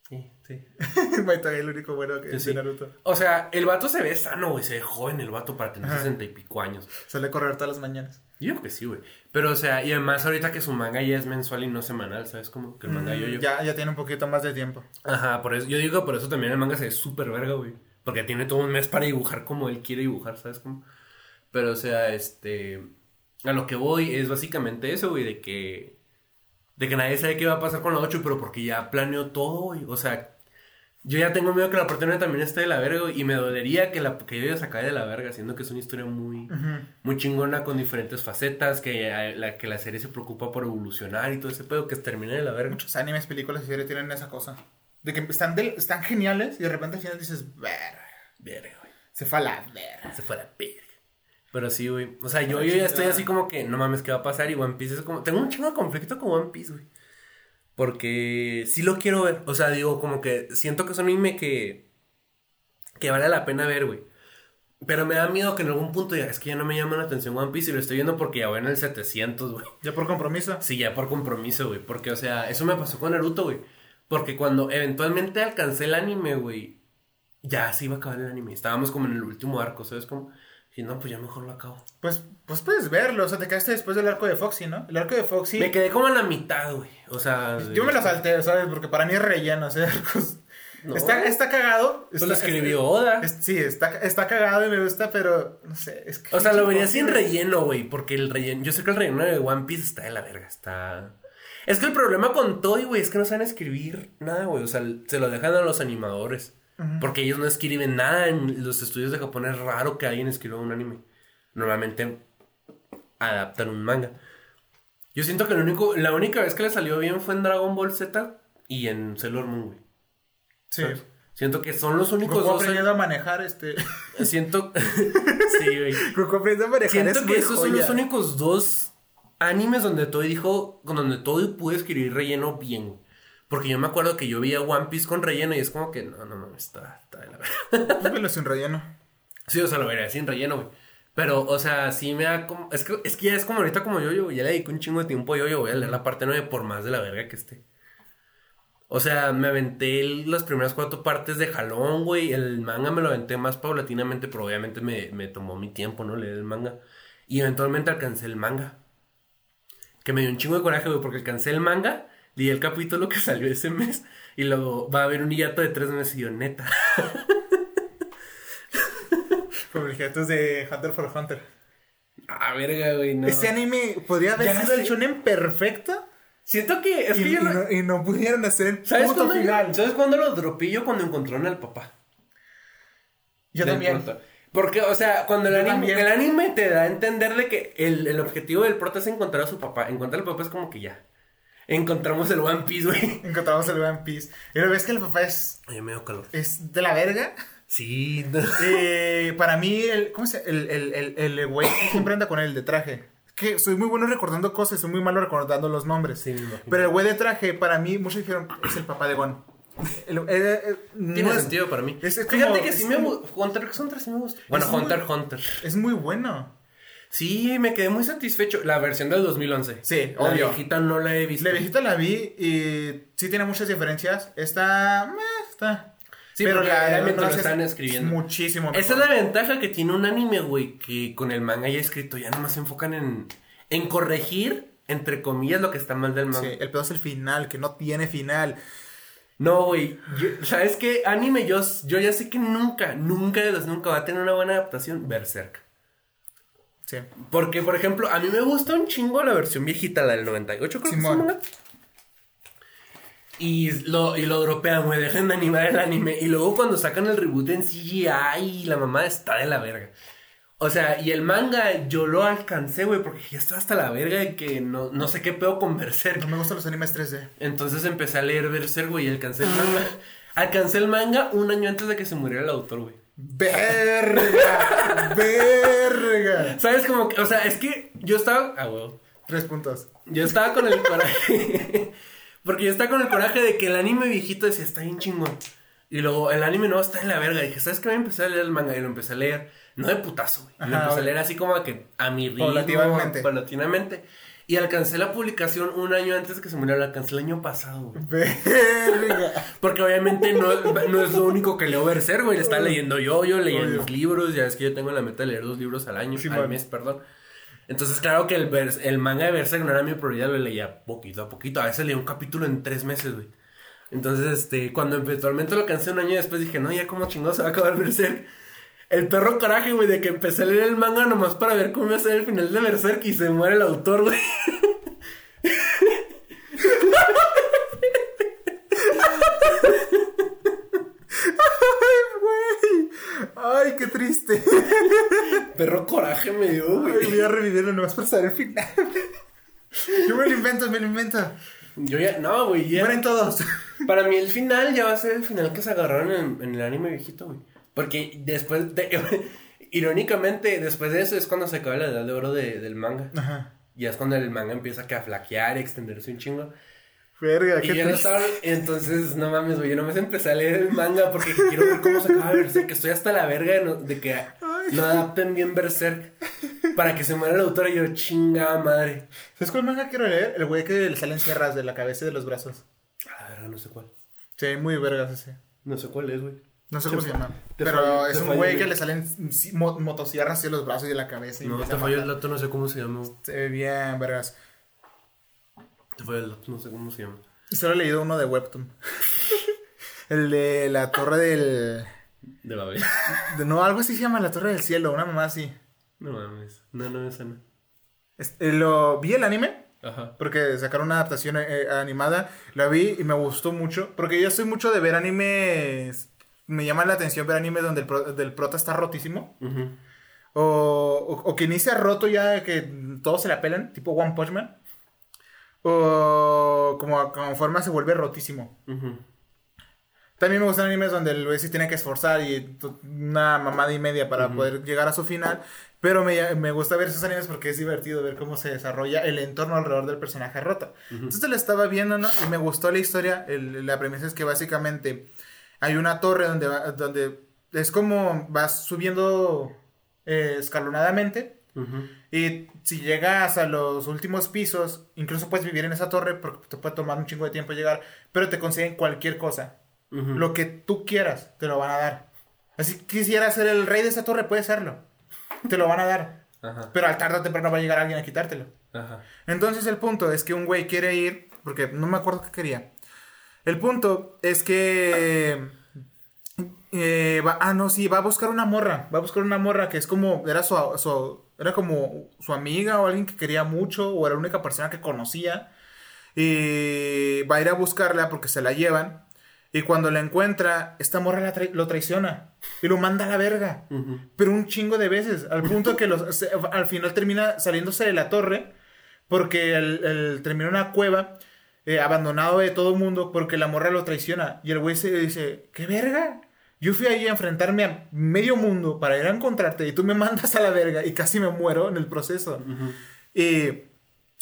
Sí, sí. Maito Gai es el único bueno que es de Naruto. O sea, el vato se ve sano, güey. Se ve joven el vato para tener sesenta y pico años. Suele correr todas las mañanas. Yo creo que sí, güey. Pero, o sea, y además ahorita que su manga ya es mensual y no semanal, ¿sabes cómo? Que el manga yo, yo. Mm, Ya, ya tiene un poquito más de tiempo. Ajá, por eso, yo digo que por eso también el manga se ve súper verga, güey. Porque tiene todo un mes para dibujar como él quiere dibujar, ¿sabes cómo? Pero, o sea, este. A lo que voy es básicamente eso, güey, de que. De que nadie sabe qué va a pasar con la 8, pero porque ya planeó todo, güey. O sea, yo ya tengo miedo que la parte 9 también esté de la verga, y me dolería que, la, que yo ya de la verga, siendo que es una historia muy, muy chingona con diferentes facetas, que, eh, la, que la serie se preocupa por evolucionar y todo ese pedo, que termine de la verga. Muchos animes, películas y series tienen esa cosa. De que están, del- están geniales y de repente al final dices, ver, Verga, güey. se fue a la ver. Se fuera verga. Pero sí, güey. O sea, yo, yo ya estoy así como que no mames, ¿qué va a pasar? Y One Piece es como. Tengo un chingo de conflicto con One Piece, güey. Porque sí lo quiero ver. O sea, digo, como que siento que es un anime que. que vale la pena ver, güey. Pero me da miedo que en algún punto ya es que ya no me llama la atención One Piece y lo estoy viendo porque ya voy en el 700, güey. Ya por compromiso. Sí, ya por compromiso, güey. Porque, o sea, eso me pasó con Naruto, güey. Porque cuando eventualmente alcancé el anime, güey, ya se iba a acabar el anime. Estábamos como en el último arco, ¿sabes? Como, y no, pues ya mejor lo acabo. Pues, pues puedes verlo. O sea, te quedaste después del arco de Foxy, ¿no? El arco de Foxy. Me quedé como a la mitad, güey. O sea. Yo me lo salté, ¿sabes? Porque para mí es relleno ese arcos. No. Está, está cagado. Pues está- lo escribió Oda. es- sí, está, está cagado y me gusta, pero no sé. Es que O sea, lo vería sin relleno, güey. Porque el relleno. Yo sé que el relleno de One Piece está de la verga. Está. Es que el problema con Toy, güey, es que no saben escribir nada, güey. O sea, se lo dejan a los animadores. Porque ellos no escriben nada. En los estudios de Japón es raro que alguien escriba un anime. Normalmente adaptan un manga. Yo siento que lo único, la única vez que le salió bien fue en Dragon Ball Z y en Sailor Moon, güey. Sí. ¿sabes? Siento que son los únicos Goku dos. aprendiendo a manejar este. Siento. sí, güey. Goku aprendiendo a manejar Siento es que esos son los únicos dos animes donde todo dijo, donde todo pude escribir relleno bien. Porque yo me acuerdo que yo veía One Piece con relleno y es como que no, no mames, está, está de la velo sin relleno. Sí, o sea, lo vería sin relleno, güey. Pero, o sea, sí me da como. Es que, es que ya es como ahorita como yo, yo ya le dedico un chingo de tiempo a yo, yo voy a leer la parte 9 por más de la verga que esté. O sea, me aventé el- las primeras cuatro partes de jalón, güey. El manga me lo aventé más paulatinamente, pero obviamente me, me tomó mi tiempo, ¿no? Leer el manga. Y eventualmente alcancé el manga. Que me dio un chingo de coraje, güey, porque alcancé el manga. di el capítulo que salió ese mes y luego va a haber un hiato de tres meses y yo, neta. Publicatos de Hunter for Hunter. Ah, verga, güey, no. Este anime podría haber Ya sido el shonen perfecto. Siento que es y, que yo y lo- no, y no pudieron hacer el ¿Sabes puto cuándo, final. ¿Sabes cuándo lo dropé yo? Cuando encontraron al papá. Yo del también. prota. Porque, o sea, cuando el Yo anime, el anime te da a entender de que el, el objetivo del prota es encontrar a su papá. Encontrar al papá es como que ya. Encontramos el One Piece, güey. Encontramos el One Piece. Y lo ves que el papá es, Ay, me dio calor. es de la verga. Sí. no. Eh, para mí, el, ¿cómo se El, el, el, el güey que siempre anda con el de traje. Es que soy muy bueno recordando cosas, soy muy malo recordando los nombres. Sí. Pero el güey de traje, para mí, muchos dijeron, es el papá de Gon. El- eh, eh, Tiene no es- sentido para mí. es- es Fíjate como- que sí me como- gusta. Hunter x Hunter sí me gusta. Bueno, Hunter x Hunter. Es muy bueno. Sí, me quedé muy satisfecho. La versión del 2011. Sí, La obvio. viejita no la he visto. La viejita la vi y sí tiene muchas diferencias. Está. meh, está. Sí, porque la realmente lo no, están es escribiendo. Muchísimo. Esa es la ventaja que tiene un anime, güey, que con el manga ya escrito ya nomás se enfocan en, en corregir, entre comillas, lo que está mal del manga. Sí, el pedo es el final, que no tiene final. No, güey, ¿sabes qué? Anime, yo, yo ya sé que nunca, nunca de los nunca va a tener una buena adaptación Berserk. Sí. Porque, por ejemplo, a mí me gusta un chingo la versión viejita, la del 98, creo Simón. que. Y lo, y lo dropean, güey, dejan de animar el anime. Y luego cuando sacan el reboot en CGI, la mamá está de la verga. O sea, y el manga yo lo alcancé, güey, porque ya estaba hasta la verga de que no, no sé qué pedo con Berserk. No me gustan los animes 3D. Entonces empecé a leer Berserk, güey, y alcancé el manga. Alcancé el manga un año antes de que se muriera el autor, güey. ¡Verga! ¡Verga! ¿Sabes? Como que, o sea, es que yo estaba. Ah, güey. Tres puntos. Yo estaba con el coraje. Porque yo estaba con el coraje de que el anime viejito decía, está bien chingón. Y luego el anime no está en la verga. Y dije, ¿sabes qué? Voy a empezar a leer el manga. Y lo empecé a leer, no de putazo, güey. Lo empecé a leer así como que a mi ritmo. Paulatinamente. Paulatinamente. Y alcancé la publicación un año antes de que se muriera. La alcancé el año pasado, güey. ¡Verga! Porque obviamente no, no es lo único que leo Berserk, güey. Le está leyendo yo, yo leía mis libros. Ya es que yo tengo la meta de leer dos libros al año, Sí, al man. mes, perdón. Entonces, claro que el, vers- el manga de Berserk no era mi prioridad, lo leía poquito a poquito. A veces leía un capítulo en tres meses, güey. Entonces, este, cuando eventualmente lo alcancé un año después, dije, no, ya como chingado se va a acabar Berserk. El perro coraje, güey, de que empecé a leer el manga nomás para ver cómo iba a ser el final de Berserk y se muere el autor, güey. ¡Ay, güey! ¡Ay, qué triste! Perro coraje me dio, güey. voy a revivirlo nomás para saber el final. Yo me lo invento, me lo invento. Yo ya, no, güey, ya. Mueren todos. Para mí el final ya va a ser el final que se agarraron en, en el anime viejito, güey. Porque después de... irónicamente, después de eso es cuando se acaba la edad de oro de- del manga. Ajá. Ya es cuando el manga empieza que a flaquear y extenderse un chingo. Verga, Y qué no estaba... Entonces, no mames, güey. Yo nomás empecé a leer el manga porque quiero ver cómo se acaba Berserk. Que estoy hasta la verga de, no- de que no adapten bien Berserk. Para que se muera el autor y yo, chingada madre. ¿Sabes cuál manga quiero leer? El güey que le salen sierras de la cabeza y de los brazos. A la verga, no sé cuál. Sí, muy vergas ese. No sé cuál es, güey. No sé cómo se llama. Pero fallo- es un güey que le salen mo- motosierras de los brazos y de la cabeza. Y No, te falló el dato, no sé cómo se llama. Se ve bien, vergas. Te falló el dato, no sé cómo se llama. Solo he leído uno de Webtoon. el de la torre del... De Babel. de- no, algo así se llama la torre del cielo, una mamá así. No mames. No, no, esa no. Este, lo, vi el anime, Ajá. porque sacaron una adaptación eh, animada. La vi y me gustó mucho. Porque yo soy mucho de ver animes. Me llama la atención ver animes donde el, pro- del prota está rotísimo. O, o, o que inicia roto ya que todos se la pelan, tipo One Punch Man. O como conforme se vuelve rotísimo. También me gustan animes donde el güey sí tiene que esforzar y una mamada y media para poder llegar a su final. Pero me, me gusta ver esos animes porque es divertido ver cómo se desarrolla el entorno alrededor del personaje roto. Entonces lo estaba viendo, ¿no? Y me gustó la historia. El- la premisa es que básicamente hay una torre donde, va- donde es como vas subiendo eh, escalonadamente. Ujú. Y si llegas a los últimos pisos, incluso puedes vivir en esa torre porque te puede tomar un chingo de tiempo llegar, pero te consiguen cualquier cosa. Lo que tú quieras, te lo van a dar. Así que quisieras ser el rey de esa torre, puedes serlo. Te lo van a dar. Ajá. Pero al tarde o temprano va a llegar alguien a quitártelo. Ajá. Entonces el punto es que un güey quiere ir porque no me acuerdo qué quería. El punto es que... eh, va- ah, no, sí, va a buscar una morra. Va a buscar una morra que es como... Era su, su- era como su amiga o alguien que quería mucho o era la única persona que conocía. Y va a ir a buscarla porque se la llevan. Y cuando la encuentra, esta morra la lo traiciona. Y lo manda a la verga. Pero un chingo de veces. Al punto que los, se- al final termina saliéndose de la torre. Porque el, el- termina en una cueva. eh, abandonado de todo el mundo. Porque la morra lo traiciona. Y el güey se dice: ¿Qué verga? Yo fui ahí a enfrentarme a medio mundo para ir a encontrarte. Y tú me mandas a la verga. Y casi me muero en el proceso. Y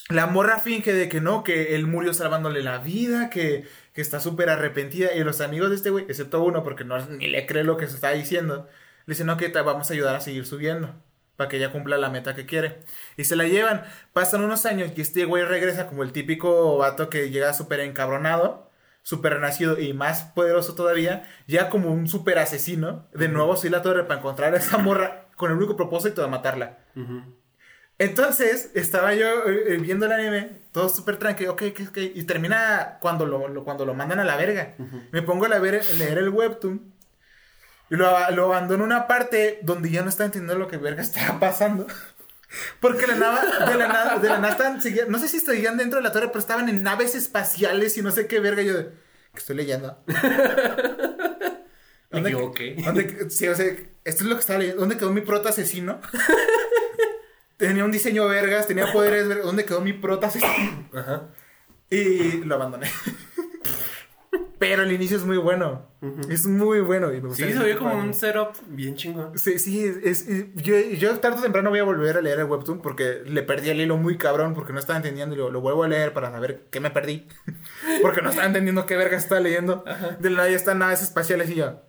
la morra finge de que no, que él murió salvándole la vida, que, que está súper arrepentida. Y los amigos de este güey, excepto uno, porque no ni le cree lo que se está diciendo, le dicen, no, que te vamos a ayudar a seguir subiendo. Para que ella cumpla la meta que quiere. Y se la llevan. Pasan unos años y este güey regresa como el típico vato que llega súper encabronado, súper renacido y más poderoso todavía. Ya como un súper asesino. De nuevo, soy la torre para encontrar a esa morra con el único propósito de matarla. Entonces, estaba yo eh, eh, viendo el anime, todo súper tranquilo, ok, ok, ok, y termina cuando lo, lo- cuando lo mandan a la verga. Me pongo a la ver- leer el webtoon y lo, lo abandono en una parte donde ya no está entendiendo lo que verga estaba pasando. Porque la nada, de la nada, de la nada estaban, seguían- no sé si seguían dentro de la torre, pero estaban en naves espaciales y no sé qué verga. Yo, de, ¿qué estoy leyendo? ¿Dónde- dónde- sí, o sea, esto es lo que estaba leyendo. ¿Dónde quedó mi prota asesino? tenía un diseño vergas, tenía poderes vergas. ¿Dónde quedó mi prota? Ajá. Y lo abandoné. Pero el inicio es muy bueno. Es muy bueno. Y me gusta Sí, se ve como un setup bien chingón. Sí, sí, es, es- yo, yo tarde o temprano voy a volver a leer el webtoon porque le perdí el hilo muy cabrón porque no estaba entendiendo y lo, lo vuelvo a leer para saber qué me perdí. porque no estaba entendiendo qué verga estaba leyendo. De la nada ya están naves espaciales y yo,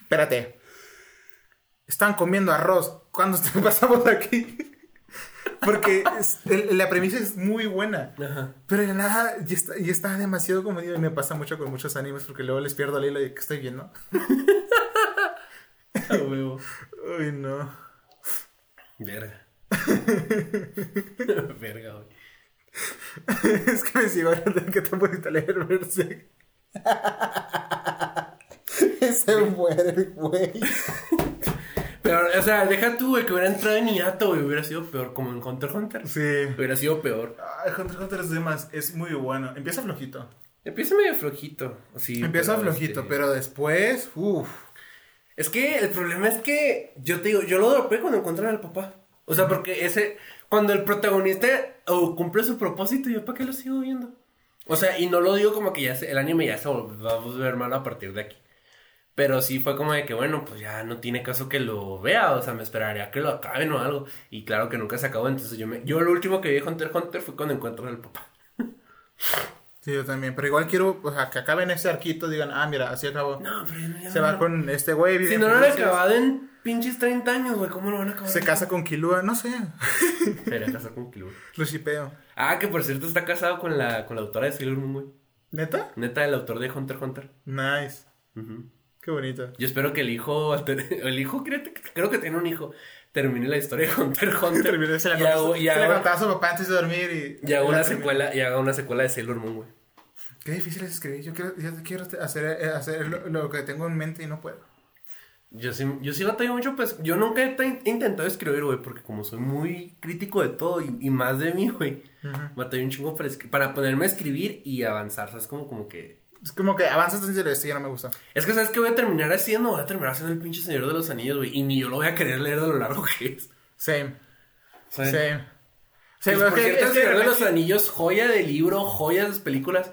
espérate, están comiendo arroz. ¿Cuándo pasamos aquí? Porque es- el- la premisa es muy buena. Ajá. Pero de nada ya está, ya está demasiado comedido y me pasa mucho con muchos animes porque luego les pierdo el hilo de qué estoy viendo. A huevo. Uy, no. Verga. Verga, güey. es que me sigo hablando que te puedes leer verse. Se muere güey. Pero, o sea, deja tú, güey, que hubiera entrado en hiato, güey. Hubiera sido peor, como en Hunter x Hunter. Sí. Hubiera sido peor. Ay, Hunter x Hunter es demás. Es muy bueno. Empieza flojito. Empieza medio flojito. Sí, Empieza pero, flojito, este, pero después. Uff. Es que el problema es que yo te digo, yo lo dropé cuando encontraron al papá. O sea, porque ese, cuando el protagonista o cumple su propósito, yo para qué lo sigo viendo. O sea, y no lo digo como que ya se- el anime ya se va a volver malo a partir de aquí. Pero sí fue como de que, bueno, pues ya no tiene caso que lo vea. O sea, me esperaría que lo acaben o algo. Y claro que nunca se acabó. Entonces yo me, yo lo último que vi de Hunter x Hunter fue cuando encuentro al papá. Sí, yo también. Pero igual quiero, o sea, que acaben ese arquito. Digan, ah, mira, así acabó. No, pero Se no- va con este güey. Si no lo han acabado en pinches 30 años, güey, ¿cómo lo van a acabar? Se casa con Kilua. No sé. Sería casar con Killua. Lo shipeo. Ah, que por cierto está casado con la, con la autora de Sailor Moon, güey. ¿Neta? Neta, el autor de Hunter x Hunter. Nice. Ujú. Qué bonito. Yo espero que el hijo, el hijo, creo, creo que tiene un hijo, termine la historia de Hunter x Hunter. Terminé, se la y hago, y se la hago- contaba a su papá antes de dormir y... y hago y una secuela, y haga una secuela de Sailor Moon, güey. Qué difícil es escribir. Yo quiero, yo quiero hacer, eh, hacer lo, lo que tengo en mente y no puedo. Yo sí, yo sí batallo mucho, pues, yo nunca he te- intentado escribir, güey, porque como soy muy crítico de todo y, y más de mí, güey, batallo un chingo para, para ponerme a escribir y avanzar, ¿sabes? Como, como que... Es como que avanzas en serio, esto ya no me gusta. Es que, ¿sabes qué voy a terminar haciendo? Voy a terminar haciendo el pinche Señor de los Anillos, güey, y ni yo lo voy a querer leer de lo largo que es. Same. Same. Sí, Pues, por es cierto, es El Señor de los Anillos, joya de libro, joya de películas.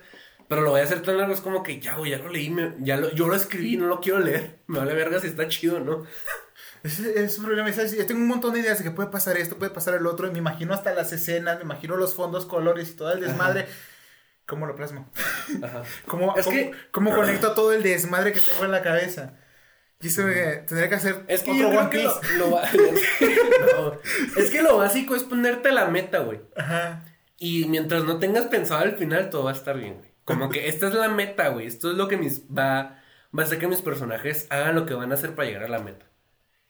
Pero lo voy a hacer tan largo, es como que ya, güey, ya lo leí, me- ya lo, yo lo escribí, no lo quiero leer. Me vale verga si está chido, ¿no? Ese es un problema. ¿sabes? Yo tengo un montón de ideas de que puede pasar esto, puede pasar el otro. Y me imagino hasta las escenas, me imagino los fondos, colores y todo el desmadre. ¿Cómo lo plasmo? Ajá. ¿Cómo, Es cómo, que- cómo conecto todo el desmadre que tengo en la cabeza? Y eso me- tendría que hacer Es que otro One que Piece. lo, lo ba- No, es que lo básico es ponerte la meta, güey. Ajá. Y mientras no tengas pensado al final, todo va a estar bien, güey. Como que esta es la meta, güey. Esto es lo que mis, va, va a hacer que mis personajes hagan lo que van a hacer para llegar a la meta.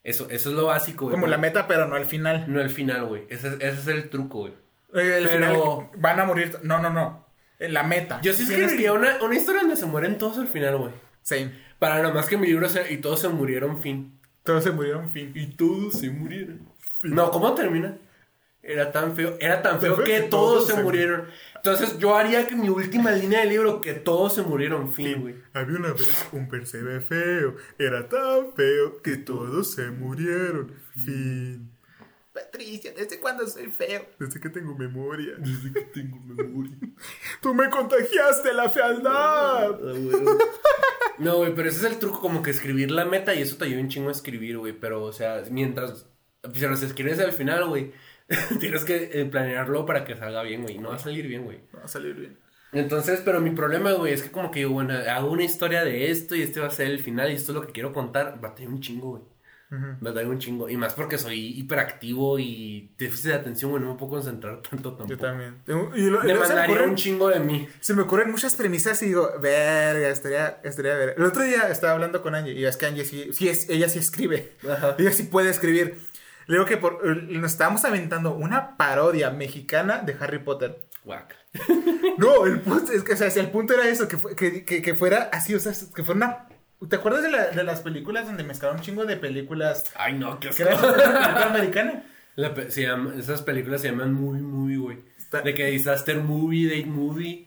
Eso, eso es lo básico, güey. Como la meta, pero no al final. No el final, güey. Ese, es- ese es el truco, güey. Eh, el Pero- final van a morir. No, no, no. En la meta. Yo sí escribiría una, una historia donde se mueren todos al final, güey. Sí. Para nomás que mi libro sea y todos se murieron, fin. Todos se murieron, fin. Y todos se murieron. No, ¿cómo termina? Era tan feo, era tan feo feo que, que todos, todos se se- murieron. Entonces yo haría que mi última línea del libro, que todos se murieron, fin, güey. Había una vez un percebe feo. Era tan feo que todos se murieron. Fin. Patricia, ¿desde cuándo soy feo? Desde que tengo memoria. Desde que tengo memoria. Tú me contagiaste la fealdad. No, güey, pero ese es el truco, como que escribir la meta y eso te ayuda un chingo a escribir, güey. Pero, o sea, mientras, si los escribes al final, güey, tienes que eh, planearlo para que salga bien, güey. No va a salir bien, güey. Va a salir bien. Entonces, pero mi problema, güey, es que como que digo, bueno, hago una historia de esto y este va a ser el final y esto es lo que quiero contar. Va a tener un chingo, güey. Va a tener un chingo. Y más porque soy hiperactivo y déficit de atención, güey, no me puedo concentrar tanto tampoco. Yo también. Tengo- y lo- me Demandaría ocurren, un chingo de mí. se me ocurren muchas premisas y digo, verga, estaría, estaría verga. El otro día estaba hablando con Angie y es que Angie sí, sí es, ella sí escribe. Ajá. Ella sí puede escribir. Le digo que por, nos estábamos aventando una parodia mexicana de Harry Potter. Guac. No, el punto es que, o sea, si el punto era eso, que, fue- que, que, que fuera así, o sea, que fuera una... ¿Te acuerdas de, la- de las películas donde mezclaron un chingo de películas? Ay, no, qué asco. película americana. La pe- se llama- esas películas se llaman movie movie, güey. Está- De que disaster movie, date movie.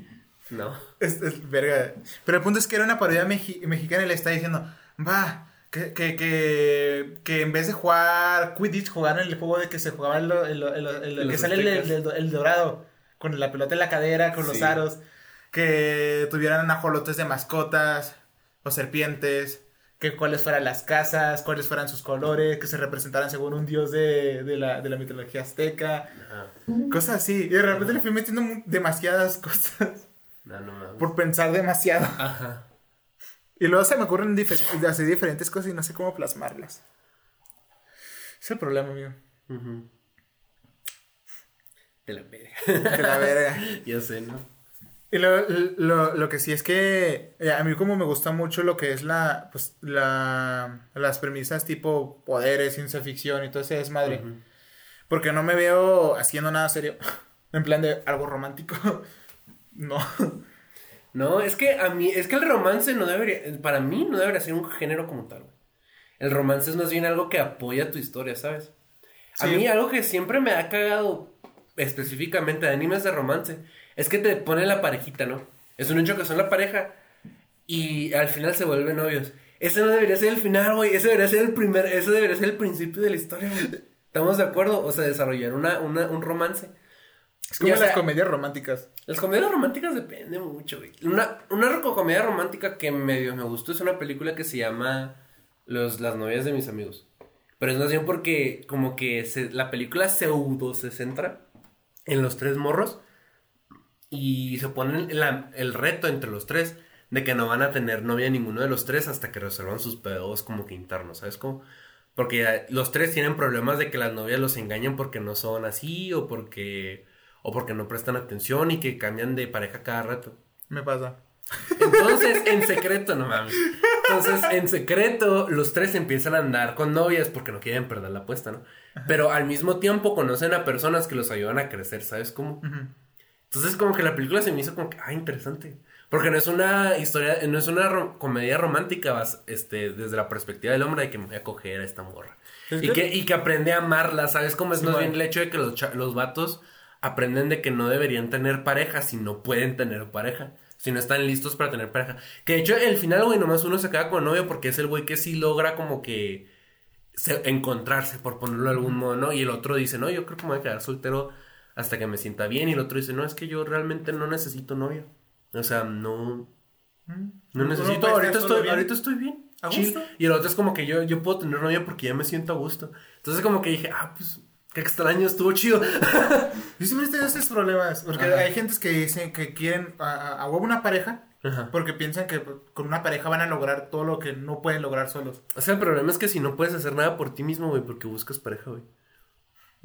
No. Es, es verga. Pero el punto es que era una parodia mexi- mexicana y le está diciendo, va, que, que, que, que en vez de jugar Quidditch, jugaran el juego de que se jugaba el, el, el- el- Los que sale el, dorado, con la pelota en la cadera, con los aros, que tuvieran ajolotes de mascotas, o serpientes, que cuáles fueran las casas, cuáles fueran sus colores, que se representaran según un dios de, de, la, de la mitología azteca, Ajá. cosas así. Y de repente le fui metiendo demasiadas cosas No, no mames. por pensar demasiado. Ajá. Y luego se me ocurren difer- hacer diferentes cosas y no sé cómo plasmarlas. Es el problema, amigo. Ujú. De la verga. De la verga. ya sé, ¿no? Y lo, lo, lo que sí es que eh, a mí como me gusta mucho lo que es la, pues, la, las premisas tipo poderes, ciencia ficción y todo ese desmadre. Ujú. Porque no me veo haciendo nada serio. En plan de algo romántico. No. No, es que a mí, es que el romance no debería, para mí no debería ser un género como tal. El romance es más bien algo que apoya tu historia, ¿sabes? A mí algo que siempre me ha cagado específicamente de animes de romance es que te pone la parejita, ¿no? Es un hecho que son la pareja y al final se vuelven novios. Ese no debería ser el final, güey. Ese debería ser el primer, ese debería ser el principio de la historia, güey. ¿Estamos de acuerdo? O sea, desarrollar una, una, un romance. Es como Y, o sea, las comedias románticas. las comedias románticas depende mucho, güey. Una, una comedia romántica que medio me gustó es una película que se llama Los, Las novias de mis amigos. Pero es más bien porque como que se- la película pseudo se centra en los tres morros y se ponen la- el reto entre los tres de que no van a tener novia ninguno de los tres hasta que resuelvan sus pedos como que internos, ¿sabes cómo? Porque ya los tres tienen problemas de que las novias los engañan porque no son así o porque o porque no prestan atención y que cambian de pareja cada rato. Me pasa. Entonces, en secreto, no mames. Entonces, en secreto, los tres empiezan a andar con novias porque no quieren perder la apuesta, ¿no? Pero al mismo tiempo conocen a personas que los ayudan a crecer, ¿sabes cómo? Entonces, como que la película se me hizo como que, ah, interesante. Porque no es una historia, no es una comedia romántica, vas, este, desde la perspectiva del hombre de que me voy a coger a esta morra. Es Y que- que, y que aprende a amarla, ¿sabes cómo? Es Sí, más bueno. bien el hecho de que los, los vatos aprenden de que no deberían tener pareja si no pueden tener pareja. Si no están listos para tener pareja. Que de hecho, el final, güey, nomás uno se queda con novio porque es el güey que sí logra como que se- encontrarse, por ponerlo de algún modo, ¿no? Y el otro dice, no, yo creo que me voy a quedar soltero hasta que me sienta bien. Y el otro dice, no, es que yo realmente no necesito novia. O sea, no, no necesito, ahorita estoy, bien. ahorita estoy bien. ¿A gusto? Y el otro es como que yo, yo puedo tener novia porque ya me siento a gusto. Entonces como que dije, ah, pues, qué extraño, estuvo chido. Yo siempre he tenido esos problemas. Porque Ajá. hay gentes que dicen que quieren a, a- una pareja. Ajá. Porque piensan que con una pareja van a lograr todo lo que no pueden lograr solos. O sea, el problema es que si no puedes hacer nada por ti mismo, güey, porque buscas pareja, güey.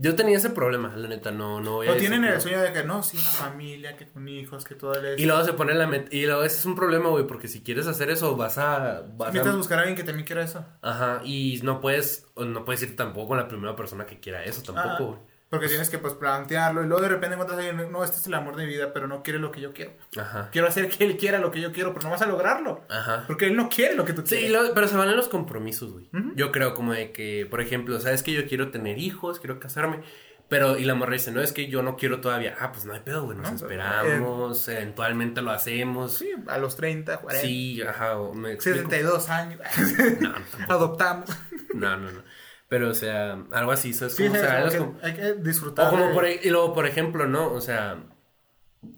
Yo tenía ese problema, la neta, no, no voy a O decir tienen el sueño de que no, sí, una familia, que con hijos, que todo el Y luego se pone la meta. Y luego ese es un problema, güey, porque si quieres hacer eso, vas a. Vas Necesitas a buscar a alguien que también quiera eso. ajá, y no puedes. No puedes ir tampoco con la primera persona que quiera eso, tampoco, Ah. güey. Porque tienes que pues plantearlo y luego de repente encuentras a alguien, no, este es el amor de mi vida, pero no quiere lo que yo quiero. Ajá. Quiero hacer que él quiera lo que yo quiero, pero no vas a lograrlo. Ajá. Porque él no quiere lo que tú Sí, quieres. lo- pero se van en los compromisos, güey. Yo creo como de que, por ejemplo, sabes que yo quiero tener hijos, quiero casarme, pero y la morra dice, no, es que yo no quiero todavía. Ah, pues no hay pedo, güey, nos No, esperamos, eventualmente lo hacemos. Sí, a los 30, 40, Sí, ajá, me explico. 72 años. No. Adoptamos. no, no, no. Pero, o sea, algo así, ¿sabes? Sí, Como, o es sea, como que hay que disfrutar. O como de- por, e- y luego, por ejemplo, ¿no? O sea,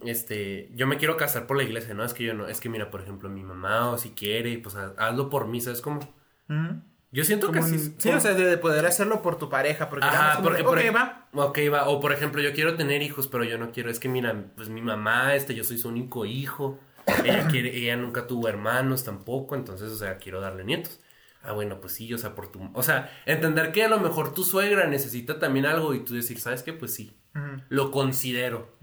este, yo me quiero casar por la iglesia, ¿no? Es que yo no, es que mira, por ejemplo, mi mamá o si quiere, pues haz- hazlo por mí, ¿sabes cómo? Yo siento que un- sí. sí, o sea, de poder hacerlo por tu pareja. Porque Ajá, porque de, por ok, ej- va. Ok, va. O por ejemplo, yo quiero tener hijos, pero yo no quiero. Es que mira, pues mi mamá, este, yo soy su único hijo. Ella quiere, ella nunca tuvo hermanos tampoco, entonces, o sea, quiero darle nietos. Ah, bueno, pues sí, o sea, por tu. O sea, entender que a lo mejor tu suegra necesita también algo y tú decir, ¿sabes qué? Pues sí. Lo considero.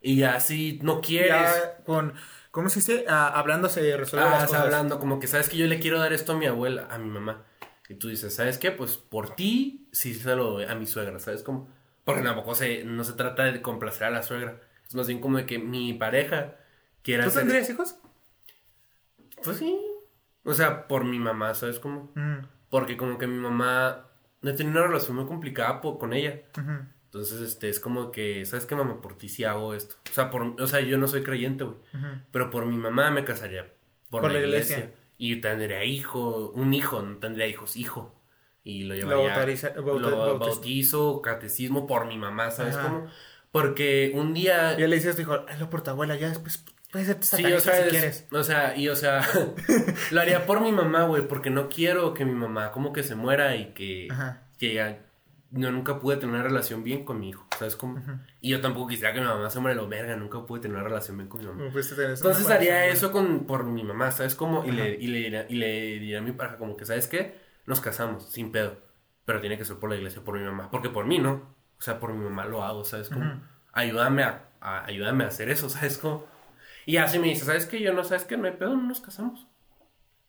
Y ya si no quieres. Ya con, ¿cómo se dice? Ah, hablando se resuelve Ah, las cosas. hablando, como que sabes que yo le quiero dar esto a mi abuela, a mi mamá. Y tú dices, ¿sabes qué? Pues por ti, sí se lo doy a mi suegra, ¿sabes cómo? Porque tampoco se, no se trata de complacer a la suegra. Es más bien como de que mi pareja quiera ¿Tú hacer. tendrías hijos? Pues sí. O sea, por mi mamá, ¿sabes cómo? Ujú, Porque como que mi mamá. No tenía una relación muy complicada con ella. Entonces, este, es como que, ¿sabes qué, mamá? Por ti sí hago esto. O sea, por, o sea yo no soy creyente, güey. Pero por mi mamá me casaría por, Por la iglesia. iglesia. Y tendría hijo, un hijo, no tendría hijos, hijo. Y lo Lo llevaría. lo bauta- bautiza- bautizo, catecismo por mi mamá, ¿sabes cómo? Porque un día. Ya le dices a tu hijo, hazlo por tu abuela, ya después puedes ser Sí, satanista o sea, si es- quieres. o sea, y o sea, lo haría por mi mamá, güey, porque no quiero que mi mamá como que se muera y que, Ajá. que ya- no nunca pude tener una relación bien con mi hijo, ¿sabes cómo? Y yo tampoco quisiera que mi mamá se muera, lo verga, nunca pude tener una relación bien con mi mamá. Entonces haría eso con, por mi mamá, ¿sabes cómo? Y Ajá. le, y, le, diría- y le diría a mi pareja como que, ¿sabes qué? Nos casamos, sin pedo. Pero tiene que ser por la iglesia, por mi mamá. Porque por mí no. O sea, por mi mamá lo hago, ¿sabes cómo? Ayúdame a, a- ayúdame a hacer eso, ¿sabes cómo? Y así me dice, ¿sabes qué? Yo no, ¿sabes qué? No hay pedo, no nos casamos.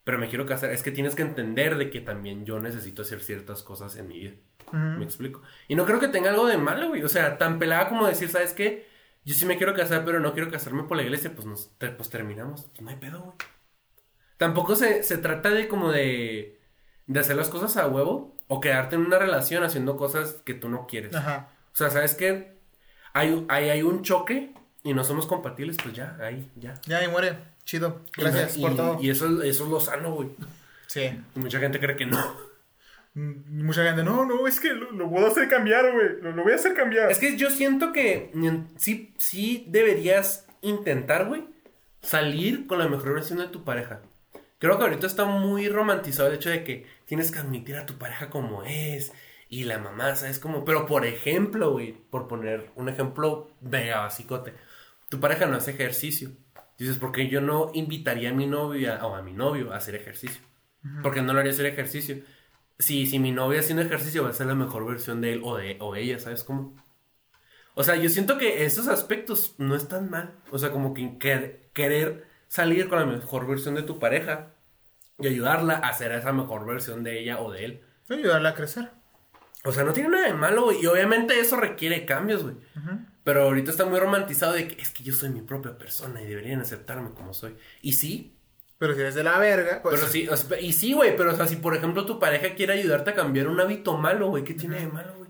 Pero me quiero casar. Es que tienes que entender de que también yo necesito hacer ciertas cosas en mi vida. Me explico. Y no creo que tenga algo de malo, güey. O sea, tan pelada como decir, ¿sabes qué? Yo sí me quiero casar, pero no quiero casarme por la iglesia. Pues nos te- pues terminamos. Pues no hay pedo, güey. Tampoco se, se trata de como de, de hacer las cosas a huevo o quedarte en una relación haciendo cosas que tú no quieres. Ajá. O sea, ¿sabes qué? Hay, hay, hay un choque y no somos compatibles, pues ya, ahí, ya. Ya, ahí muere. Chido. Gracias y, por todo. Y eso, eso es lo sano, güey. Sí. Y mucha gente cree que no. Mm, Mucha gente, no, no, es que lo, lo puedo hacer cambiar, güey. Lo, lo voy a hacer cambiar. Es que yo siento que sí, sí deberías intentar, güey, salir con la mejor versión de tu pareja. Creo que ahorita está muy romantizado el hecho de que tienes que admitir a tu pareja como es. Y la mamá, ¿sabes cómo? Pero por ejemplo, güey, por poner un ejemplo mega basicote. Tu pareja no hace ejercicio. Dices, porque yo no invitaría a mi novia o a mi novio a hacer ejercicio. Porque no lo haría hacer ejercicio. Si, si mi novia haciendo ejercicio va a ser la mejor versión de él o de o ella, ¿sabes cómo? O sea, yo siento que esos aspectos no están mal. O sea, como que quer- querer salir con la mejor versión de tu pareja y ayudarla a hacer esa mejor versión de ella o de él. Ayudarla a crecer. O sea, no tiene nada de malo, güey. Y obviamente eso requiere cambios, güey. Pero ahorita está muy romantizado de que es que yo soy mi propia persona y deberían aceptarme como soy. Y sí, Pero si eres de la verga, pues. pero sí, o sea, y sí, güey, pero o sea, si por ejemplo tu pareja quiere ayudarte a cambiar un hábito malo, güey, ¿qué tiene de malo, güey?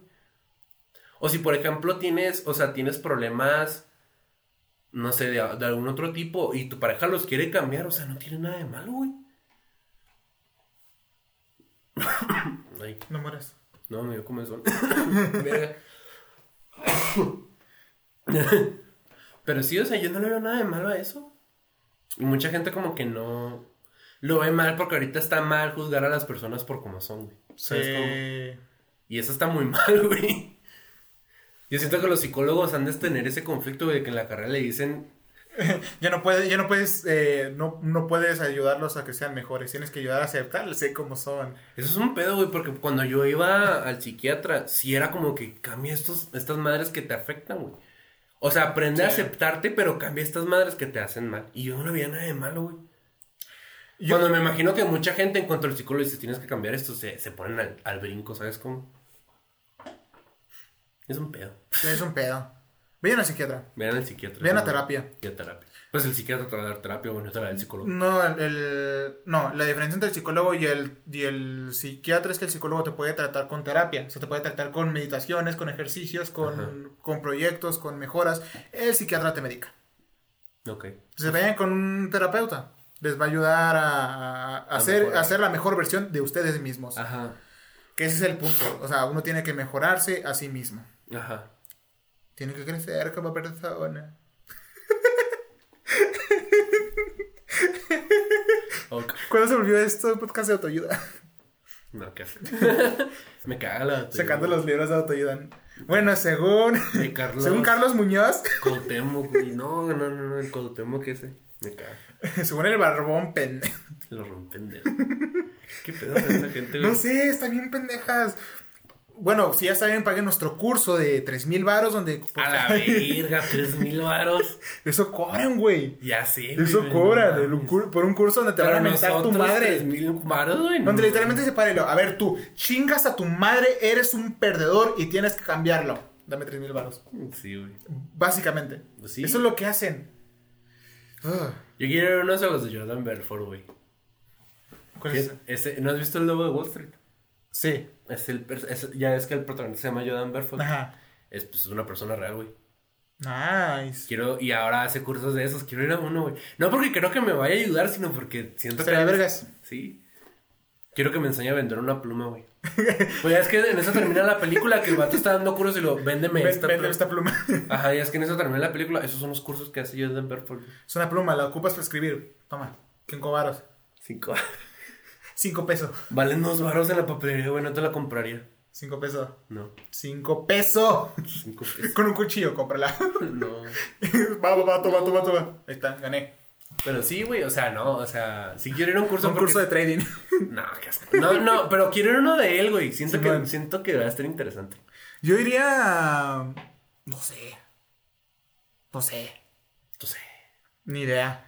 O si por ejemplo tienes, o sea, tienes problemas, no sé, de, de algún otro tipo y tu pareja los quiere cambiar, o sea, no tiene nada de malo, güey. Ay, No mueres. no, me dio comezón. Pero sí, o sea, yo no le veo nada de malo a eso. Y mucha gente como que no lo ve mal porque ahorita está mal juzgar a las personas por cómo son, güey. Y eso está muy mal, güey. Yo siento que los psicólogos han de tener ese conflicto, güey, de que en la carrera le dicen, Ya no puedes, ya no puedes, eh, no, no puedes ayudarlos a que sean mejores. Tienes que ayudar a aceptarlos, sé cómo son. eso es un pedo, güey, porque cuando yo iba al psiquiatra, sí era como que cambia estos, estas madres que te afectan, güey. O sea, aprende a aceptarte, pero cambia estas madres que te hacen mal. Y yo no veía nada de malo, güey. Yo- Cuando me imagino que mucha gente en cuanto al psicólogo dice tienes que cambiar esto, se, se ponen al, al brinco, ¿sabes cómo? Es un pedo. Es un pedo. Vayan al psiquiatra. Vean al psiquiatra. Vayan a terapia. Y a terapia. Pues el psiquiatra te va a dar terapia, bueno, te la da el psicólogo. No, el, el- no, la diferencia entre el psicólogo y el, y el psiquiatra es que el psicólogo te puede tratar con terapia, o sea, te puede tratar con meditaciones, con ejercicios, con, con proyectos, con mejoras. El psiquiatra te medica. Ok. Entonces vayan con un terapeuta. Les va a ayudar a, a hacer, a hacer la mejor versión de ustedes mismos. Ajá. Que ese es el punto. O sea, uno tiene que mejorarse a sí mismo. Ajá. Tiene que crecer como persona. ¿Cuándo se volvió esto? Podcast de autoayuda. No, qué. Me caga la. Sacando los libros de autoayuda. Bueno, según. Carlos. Según Carlos Muñoz, Cuauhtémoc, güey. No, no, no, no. El Cuauhtémoc ese. Me caga. según el barbón pendejo. Lo rompen de. ¿Qué pedo con esa gente, güey? No sé, están bien pendejas. Bueno, si ya saben, paguen nuestro curso de 3000 varos donde. A la verga, tres mil varos. Eso cobran, güey. Ya sé. Eso güey, cobran. no el- por un curso donde te van a mentar tu madre. tres mil varos, güey. no Donde literalmente se para y lo, A ver, tú, chingas a tu madre, eres un perdedor y tienes que cambiarlo. Dame 3000 varos. Sí, güey. Básicamente. Pues sí. Eso es lo que hacen. Ugh. Yo quiero ver unos los de Jordan Belfort, güey. ¿Cuál es ese? ¿No has visto el lobo de Wall Street? Sí. Es el, es- ya es que el protagonista se llama Jordan Belfort. Ajá. Es pues, una persona real, güey. Nice. Quiero, y ahora hace cursos de esos. Quiero ir a uno, güey. No porque creo que me vaya a ayudar, sino porque siento Sería que. vergas. Sí. Quiero que me enseñe a vender una pluma, güey. Pues ya es que en eso termina la película, que el vato está dando cursos y lo véndeme esta vende pluma. esta pluma. Ajá, y es que en eso termina la película. Esos son los cursos que hace Jordan Belfort. es una pluma, la ocupas para escribir. Toma. Cinco varos. Cinco. Cinco pesos. Valen dos baros en la papelería, güey. No te la compraría. Cinco pesos. No. Cinco pesos. Cinco pesos. Con un cuchillo, cómprala. No. va, va, va, toma, toma, toma. Ahí está, gané. Pero sí, güey, o sea, no, o sea, si quiero ir a un curso. Un curso de trading. No, qué asco. No, no, pero quiero ir a uno de él, güey. Siento, Sí, que, man. siento que va a estar interesante. Yo iría. No sé. No sé. Entonces, Ni idea.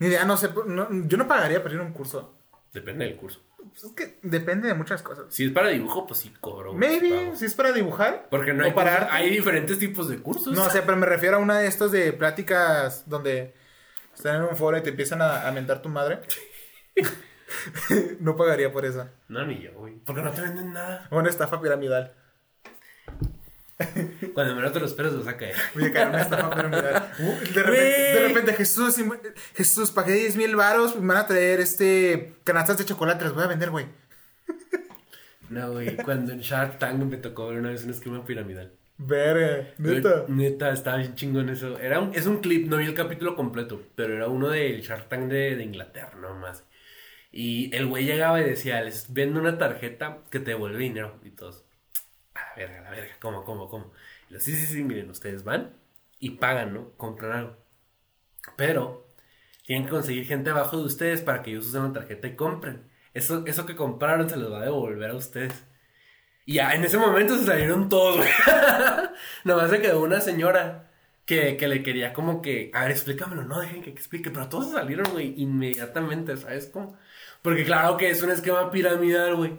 Ni idea, no sé. no- yo no pagaría para ir a un curso. depende del curso. Pues es que depende de muchas cosas. Si es para dibujo, pues sí cobro. Maybe, pago. si es para dibujar. Porque no hay, para hay diferentes tipos de cursos. No, o sea, pero me refiero a una de estos de pláticas donde están en un foro y te empiezan a, a mentar tu madre. no pagaría por esa. No, ni yo, güey. Porque no te venden nada. O una estafa piramidal. Cuando menos te lo esperas, vas a caer. Voy a caer una estafa piramidal. Uh, de, repente, de repente, Jesús, Jesús, pagué 10 mil varos, me van a traer este canastas de chocolate, las voy a vender, güey. No, güey. Cuando en Shark Tank me tocó ver una vez un esquema piramidal. Verga, neta. Neta, estaba bien chingón eso. Era un, es un clip, no vi el capítulo completo, pero era uno del Shark Tank de, de Inglaterra, nomás. Y el güey llegaba y decía, les vendo una tarjeta que te devuelve dinero. Y todos, verga, la verga, ¿cómo, cómo, cómo? Y los, sí, sí, sí, miren, ustedes van y pagan, ¿no? Compran algo. Pero tienen que conseguir gente abajo de ustedes para que ellos usen la tarjeta y compren. Eso, eso que compraron se los va a devolver a ustedes. Y ya en ese momento se salieron todos, güey. Nomás se quedó una señora que, que le quería como que, a ver, explícamelo, no dejen que explique, pero todos salieron, güey, inmediatamente, ¿sabes cómo? Porque claro que es un esquema piramidal, güey.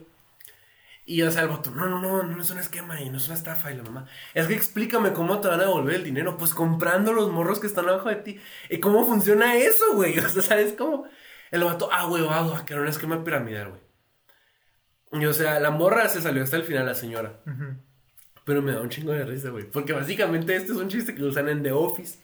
Y o sea, el vato, no, no, no, no es un esquema y no es una estafa. Y la mamá, es que explícame cómo te van a devolver el dinero. Pues comprando los morros que están abajo de ti. ¿Y cómo funciona eso, güey? O sea, ¿sabes cómo? El vato, ah, ah, que era un esquema piramidal, güey. Y o sea, la morra se salió hasta el final, la señora. Pero me da un chingo de risa, güey. Porque básicamente este es un chiste que usan en The Office.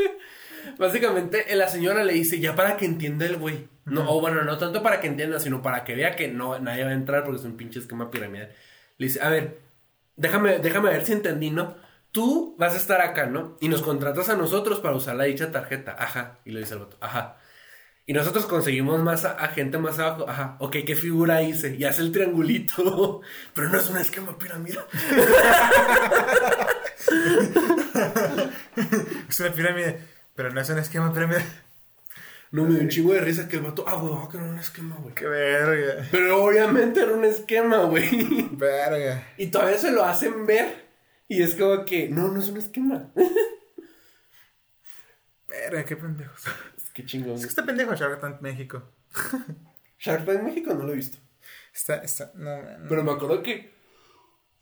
básicamente la señora le dice, ya para que entienda el güey. No, o bueno, no tanto para que entienda, sino para que vea que no, nadie va a entrar porque es un pinche esquema piramidal. Le dice, a ver, déjame, déjame ver si entendí, ¿no? Tú vas a estar acá, ¿no? Y nos contratas a nosotros para usar la dicha tarjeta. Ajá. Y le dice el vato, ajá. Y nosotros conseguimos más a, a gente más abajo. Ajá, ok, ¿qué figura hice? Y hace el triangulito. Pero no es un esquema piramidal. Es una pirámide, pero no es un esquema piramidal. No, me dio un chingo de risa que el vato, ah, güey, va a crear un esquema, güey. Qué verga. Pero obviamente era un esquema, güey. Verga. Y todavía se lo hacen ver. Y es como que, no, no es un esquema. Verga, qué pendejos. Qué chingón. Es que está pendejo Shark Tank México. Shark Tank México no lo he visto. Está, está, no, no. Pero me acuerdo que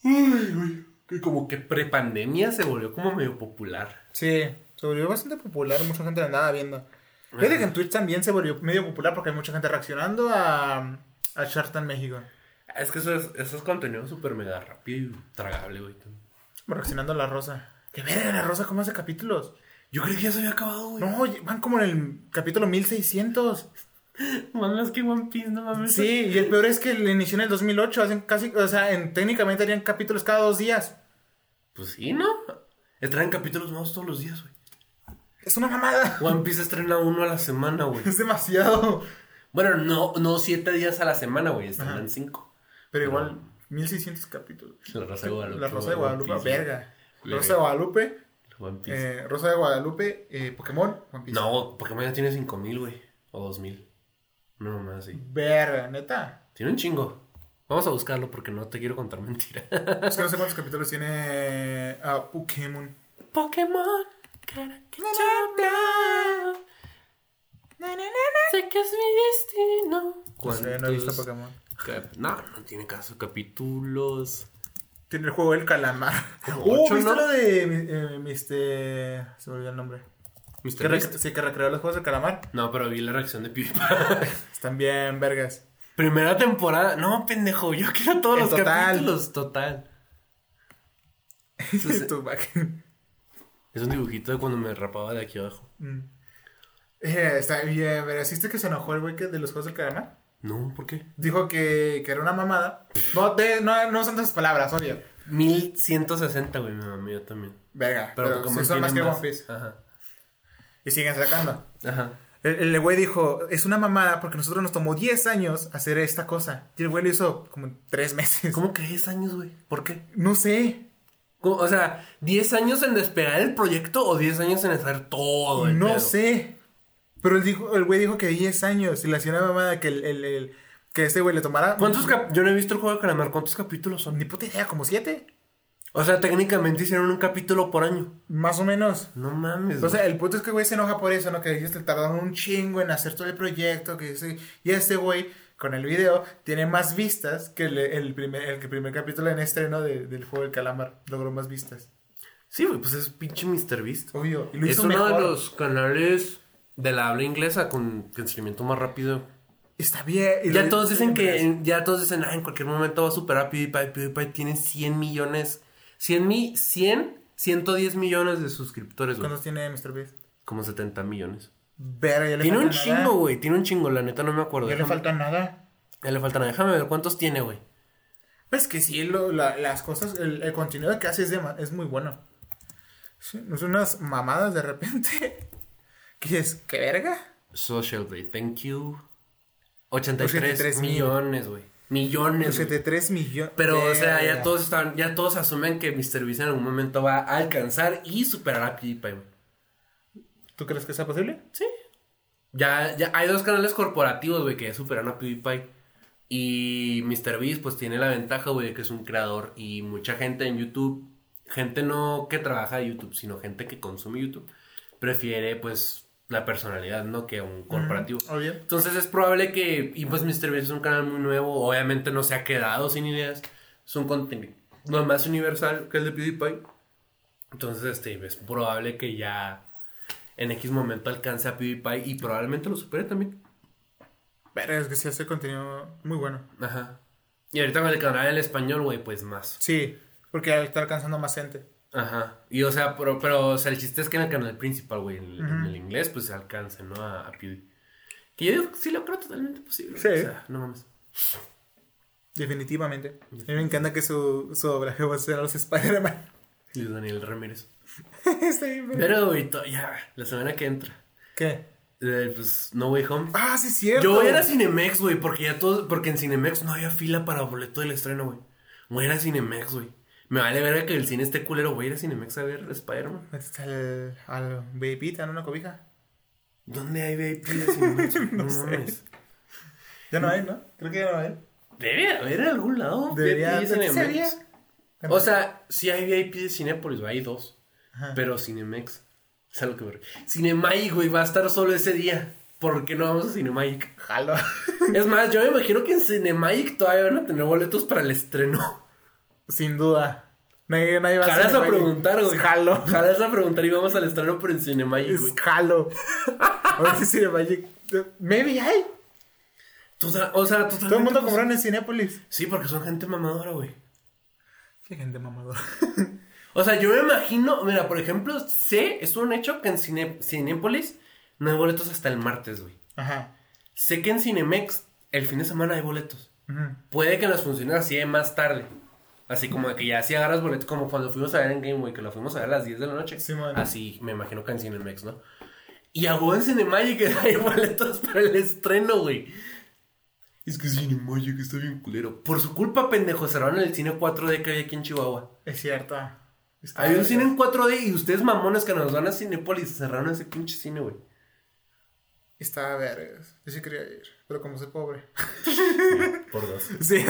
Uy, güey. Que como que prepandemia se volvió como medio popular. Sí, se volvió bastante popular, mucha gente la andaba viendo. Fíjate que en Twitch también se volvió medio popular porque hay mucha gente reaccionando a, a Shark Tank México. Es que eso es, eso es contenido súper mega rápido y tragable, güey. Reaccionando a La Rosa. Que verga, La Rosa, ¿cómo hace capítulos? Yo creí que ya se había acabado, güey. No, van como en el capítulo 1600. Más más que One Piece, no mames. Sí, y el peor es que le inició en el 2008. Hacen casi, o sea, en, técnicamente harían capítulos cada dos días. Pues sí, ¿no? Traen capítulos nuevos todos los días, güey. Es una mamada. One Piece estrena uno a la semana, güey. Es demasiado. Bueno, no, no siete días a la semana, güey. Estrenan cinco. Pero igual, 1600 capítulos. La Rosa de Guadalupe. La Rosa de Guadalupe, verga. Rosa de Guadalupe, One Piece. eh, Rosa de Guadalupe, eh, Pokémon, One Piece. No, Pokémon ya tiene 5000, güey. O 2000. No, más así. Verga, neta. Tiene un chingo. Vamos a buscarlo porque no te quiero contar mentira. Es que no sé cuántos capítulos tiene ah, Pokémon. Pokémon. Sé que es mi destino. No sé, no he visto ¿Cuántos Pokémon. cap- No, no tiene caso. Capítulos. Tiene el juego del calamar. Uh, ¿viste ¿no? lo de eh, Mr. Se me olvidó el nombre. Que Beast. sí, que recreó los juegos del calamar. No, pero vi la reacción de PewDiePie. Están bien, vergas. Primera temporada. No, pendejo. Yo quiero todos En los total. capítulos. Total. Entonces, Tu back. Es un dibujito de cuando me rapaba de aquí abajo. Mm. Eh, está bien, vergas. ¿Viste que se enojó el güey que- de los juegos del calamar? No, ¿por qué? Dijo que, que era una mamada. No, de- no, no son esas palabras, obvio. 1160, güey, mi mamá, yo también. Verga, Pero, pero, Pokémon sí son más que One Piece. Ajá. Y siguen sacando. Ajá. El, el güey dijo, es una mamada porque nosotros nos tomó 10 años hacer esta cosa. Y el güey lo hizo como en 3 meses. ¿Cómo que 10 años, güey? ¿Por qué? No sé. O sea, ¿10 años en despegar el proyecto o 10 años en hacer todo el No pedo? sé. Pero él dijo, el güey dijo que 10 años. Y le hacía una mamada que el, el- el- que este güey le tomara. ¿Cuántos cap Yo no he visto el juego de calamar. ¿Cuántos capítulos son? Ni puta idea, como 7. O sea, técnicamente hicieron un capítulo por año. Más o menos. No mames. O sea, el punto es que el güey se enoja por eso, ¿no? Que ellos te tardaron un chingo en hacer todo el proyecto. Que ese- y este güey, con el video, tiene más vistas que el, el primer, el primer capítulo en estreno de- del juego del calamar. Logró más vistas. Sí, güey, pues es pinche Mr. Beast. Obvio. Y lo Es hizo uno mejor. de los canales de la habla inglesa con crecimiento más rápido. Está bien. y Ya todos dicen que, en- ya todos dicen, ah, en cualquier momento va a superar a PewDiePie. PewDiePie tiene 100 millones, 100 mi, 100, 110 millones de suscriptores, güey. ¿Cuántos tiene Mr. Beast? Como 70 millones. Verga, ya le Tiene un nada. chingo, güey, tiene un chingo, la neta no me acuerdo. Ya le falta nada. Ya le falta nada. Déjame ver cuántos tiene, güey. Pues que sí, lo- la- las cosas, el, el contenido que hace es, es muy bueno. Sí, no son unas mamadas de repente. ¿Qué es? ¿Qué verga? Social Blade, thank you. 83, 83 mil. millones, güey. Millones. güey. 83 millones. Pero, o sea, ya todos están, ya todos asumen que Mr. Beast en algún momento va a alcanzar y superar a PewDiePie, güey. ¿Tú crees que sea posible? Sí. Ya, ya hay dos canales corporativos, güey, que ya superan a PewDiePie. Y Mr. Beast, pues tiene la ventaja, güey, de que es un creador. Y mucha gente en YouTube, gente no que trabaja de YouTube, sino gente que consume YouTube, prefiere, pues, la personalidad, ¿no? Que un corporativo. Obvio. Entonces es probable que, y pues Mr. Beast es un canal muy nuevo, obviamente no se ha quedado sin ideas, es un contenido más universal que el de PewDiePie. Entonces, este, es probable que ya en X momento alcance a PewDiePie y probablemente lo supere también. Pero es que sí hace contenido muy bueno. Ajá. Y ahorita con el canal en español, güey, pues más. Sí, porque está alcanzando más gente. Ajá. Y o sea, pero, pero o sea, el chiste es que en el canal principal, güey, en, el- en el inglés, pues se alcance, ¿no? A, a PewDiePie. Que yo digo sí lo creo totalmente posible. Sí. O sea, no mames. Definitivamente. A mí me encanta que su, su doblaje va a ser a los Spider-Man. Luis Daniel Ramírez. Está bien, verga. Pero, güey, ya, la semana que entra. ¿Qué? eh, pues, No Way Home. Ah, sí, es cierto. Yo voy a ir a Cinemex, güey, porque ya todos, porque en Cinemex no había fila para boleto del estreno, güey. Voy a ir a Cinemex, güey. Me vale ver que el cine esté culero, voy a ir a Cinemex a ver Spider-Man. Está al, al baby, te dan una cobija. ¿Dónde hay VIP de Cinemex? no sé. mames. Ya no hay, ¿no? Creo que ya no hay. Debe haber en algún lado. Debería había. O sea, si hay VIP de Cinépolis, güey, hay dos. Ajá. Pero Cinemex, es algo que ver. Cinemagic, güey, va a estar solo ese día. ¿Por qué no vamos a Cinemagic? Jalo. Es más, yo me imagino que en Cinemagic todavía van a tener boletos para el estreno. Sin duda. Nadie, nadie va Jalas a Cinemagic. preguntar, güey. Jalo. Jalas a preguntar y vamos al estreno por en Cinemagic, güey. Jalo. A ver si Cinemagic. Maybe hay. O sea, totalmente. Todo el mundo compró en Cinépolis. Sí, porque son gente mamadora, güey. Qué gente mamadora. O sea, yo me imagino, mira, por ejemplo, sé, es un hecho que en Cine, Cinépolis no hay boletos hasta el martes, güey. Ajá. Sé que en Cinemex el fin de semana hay boletos. Ujú. Puede que nos funcione así de más tarde. Así como de que ya si agarras boletos, como cuando fuimos a ver en Game Way, que lo fuimos a ver a las 10 de la noche. Sí, man. Así, me imagino que en Cinemex, ¿no? Y a en Cinemagic hay boletos para el estreno, güey. Es que Cinemagic está bien culero. Por su culpa, pendejo, cerraron el cine 4D que había aquí en Chihuahua. Es cierto. Está Hay un cine en 4D y ustedes mamones que nos van a Cinepolis cerraron ese pinche cine, güey. Está vergas. Yo sí quería ir. Pero como soy pobre. Por dos. Sí,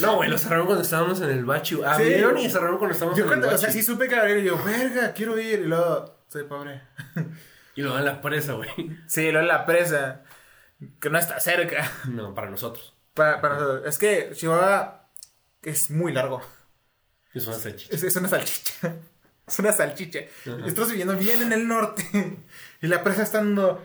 No, güey, lo cerraron cuando estábamos en el bachu. Abrieron y cerraron cuando estábamos Yo en cuando, el o sea, bachu. sí supe que iba a abrir y yo, verga, quiero ir. Y luego, soy pobre. Y luego en la presa, güey. Sí, luego en la presa. Que no está cerca. No, para nosotros. Para, para nosotros. Es que Chihuahua es muy largo. Es una salchicha. Es, es una salchicha. Es una salchicha. Estamos viviendo bien en el norte. Y la presa está, dando-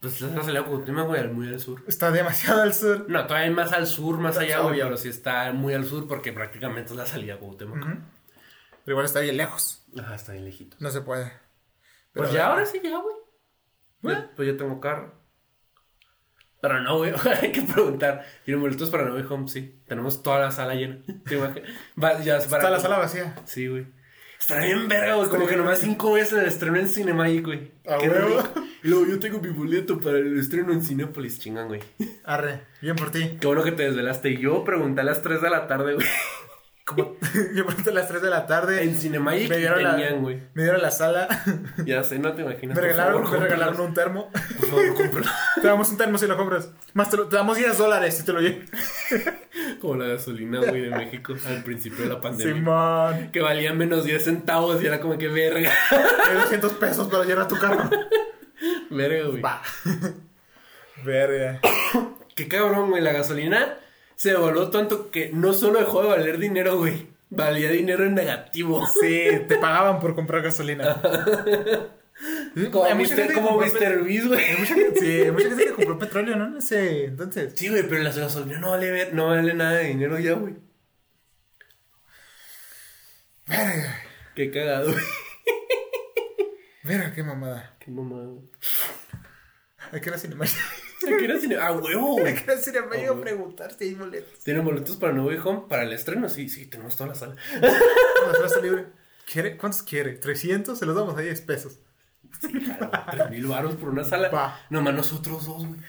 Pues esa salida a Cuauhtémoc, güey, muy al sur. está demasiado al sur. No, todavía más al sur, más allá, güey, pero sí está muy al sur porque prácticamente es la salida a Cuauhtémoc. Pero igual está bien lejos. Ajá, está bien lejito. No se puede. Pues ya, ahora sí, ya, güey. Pues yo tengo carro. Pero no, güey, hay que preguntar. ¿Tienen boletos para No Way Home? Sí. Tenemos toda la sala llena. ¿Te? Va, ya, para- Está la sala vacía. Sí, güey. Está bien verga, güey. Como que nomás cinco veces el estreno en Cinemagic, güey. Qué huevo. Y luego yo tengo mi boleto para el estreno en Cinépolis, chingan, güey. Arre, bien por ti. Qué bueno que te desvelaste. Y yo pregunté a las 3 de la tarde, güey. Como yo pronto a las 3 de la tarde. En Cinemagic me dieron, la, tenían, me dieron la sala. Ya sé, no te imaginas. Me regalaron, favor, me regalaron un termo. Por favor. Te damos un termo si lo compras. Más te, lo- te damos 10 dólares si te lo llevas. Como la gasolina, güey, de México al principio de la pandemia. Simón. Que valía menos 10 centavos y era como que verga. Hay 200 pesos para llevar tu carro. Verga, güey. Va. Verga. Qué cabrón, güey. La gasolina se devaluó tanto que no solo dejó de valer dinero, güey. Valía dinero en negativo. Sí, te pagaban por comprar gasolina. Como, Mr. como. Beast, güey. Hay mucha gente- Sí, hay mucha gente que compró petróleo, ¿no? En ese entonces. Sí, güey, pero la gasolina no vale, ver- no vale nada de dinero ya, güey. Verga. Qué cagado, güey. Verga, qué mamada. Qué mamada, güey. Hay que ir a Cinemático. Hay que ir a cine- Ah, huevo, Hay güey. que ir a Cinemático a güey. preguntar si hay boletos. ¿Tienen boletos para No Way Home? ¿Para el estreno? Sí, sí, tenemos toda la sala. La sala está libre. ¿Quiere? ¿Cuántos quiere? ¿300? Se los damos a 10 pesos. Tres mil baros por una sala. Va. Nomás nosotros dos, güey.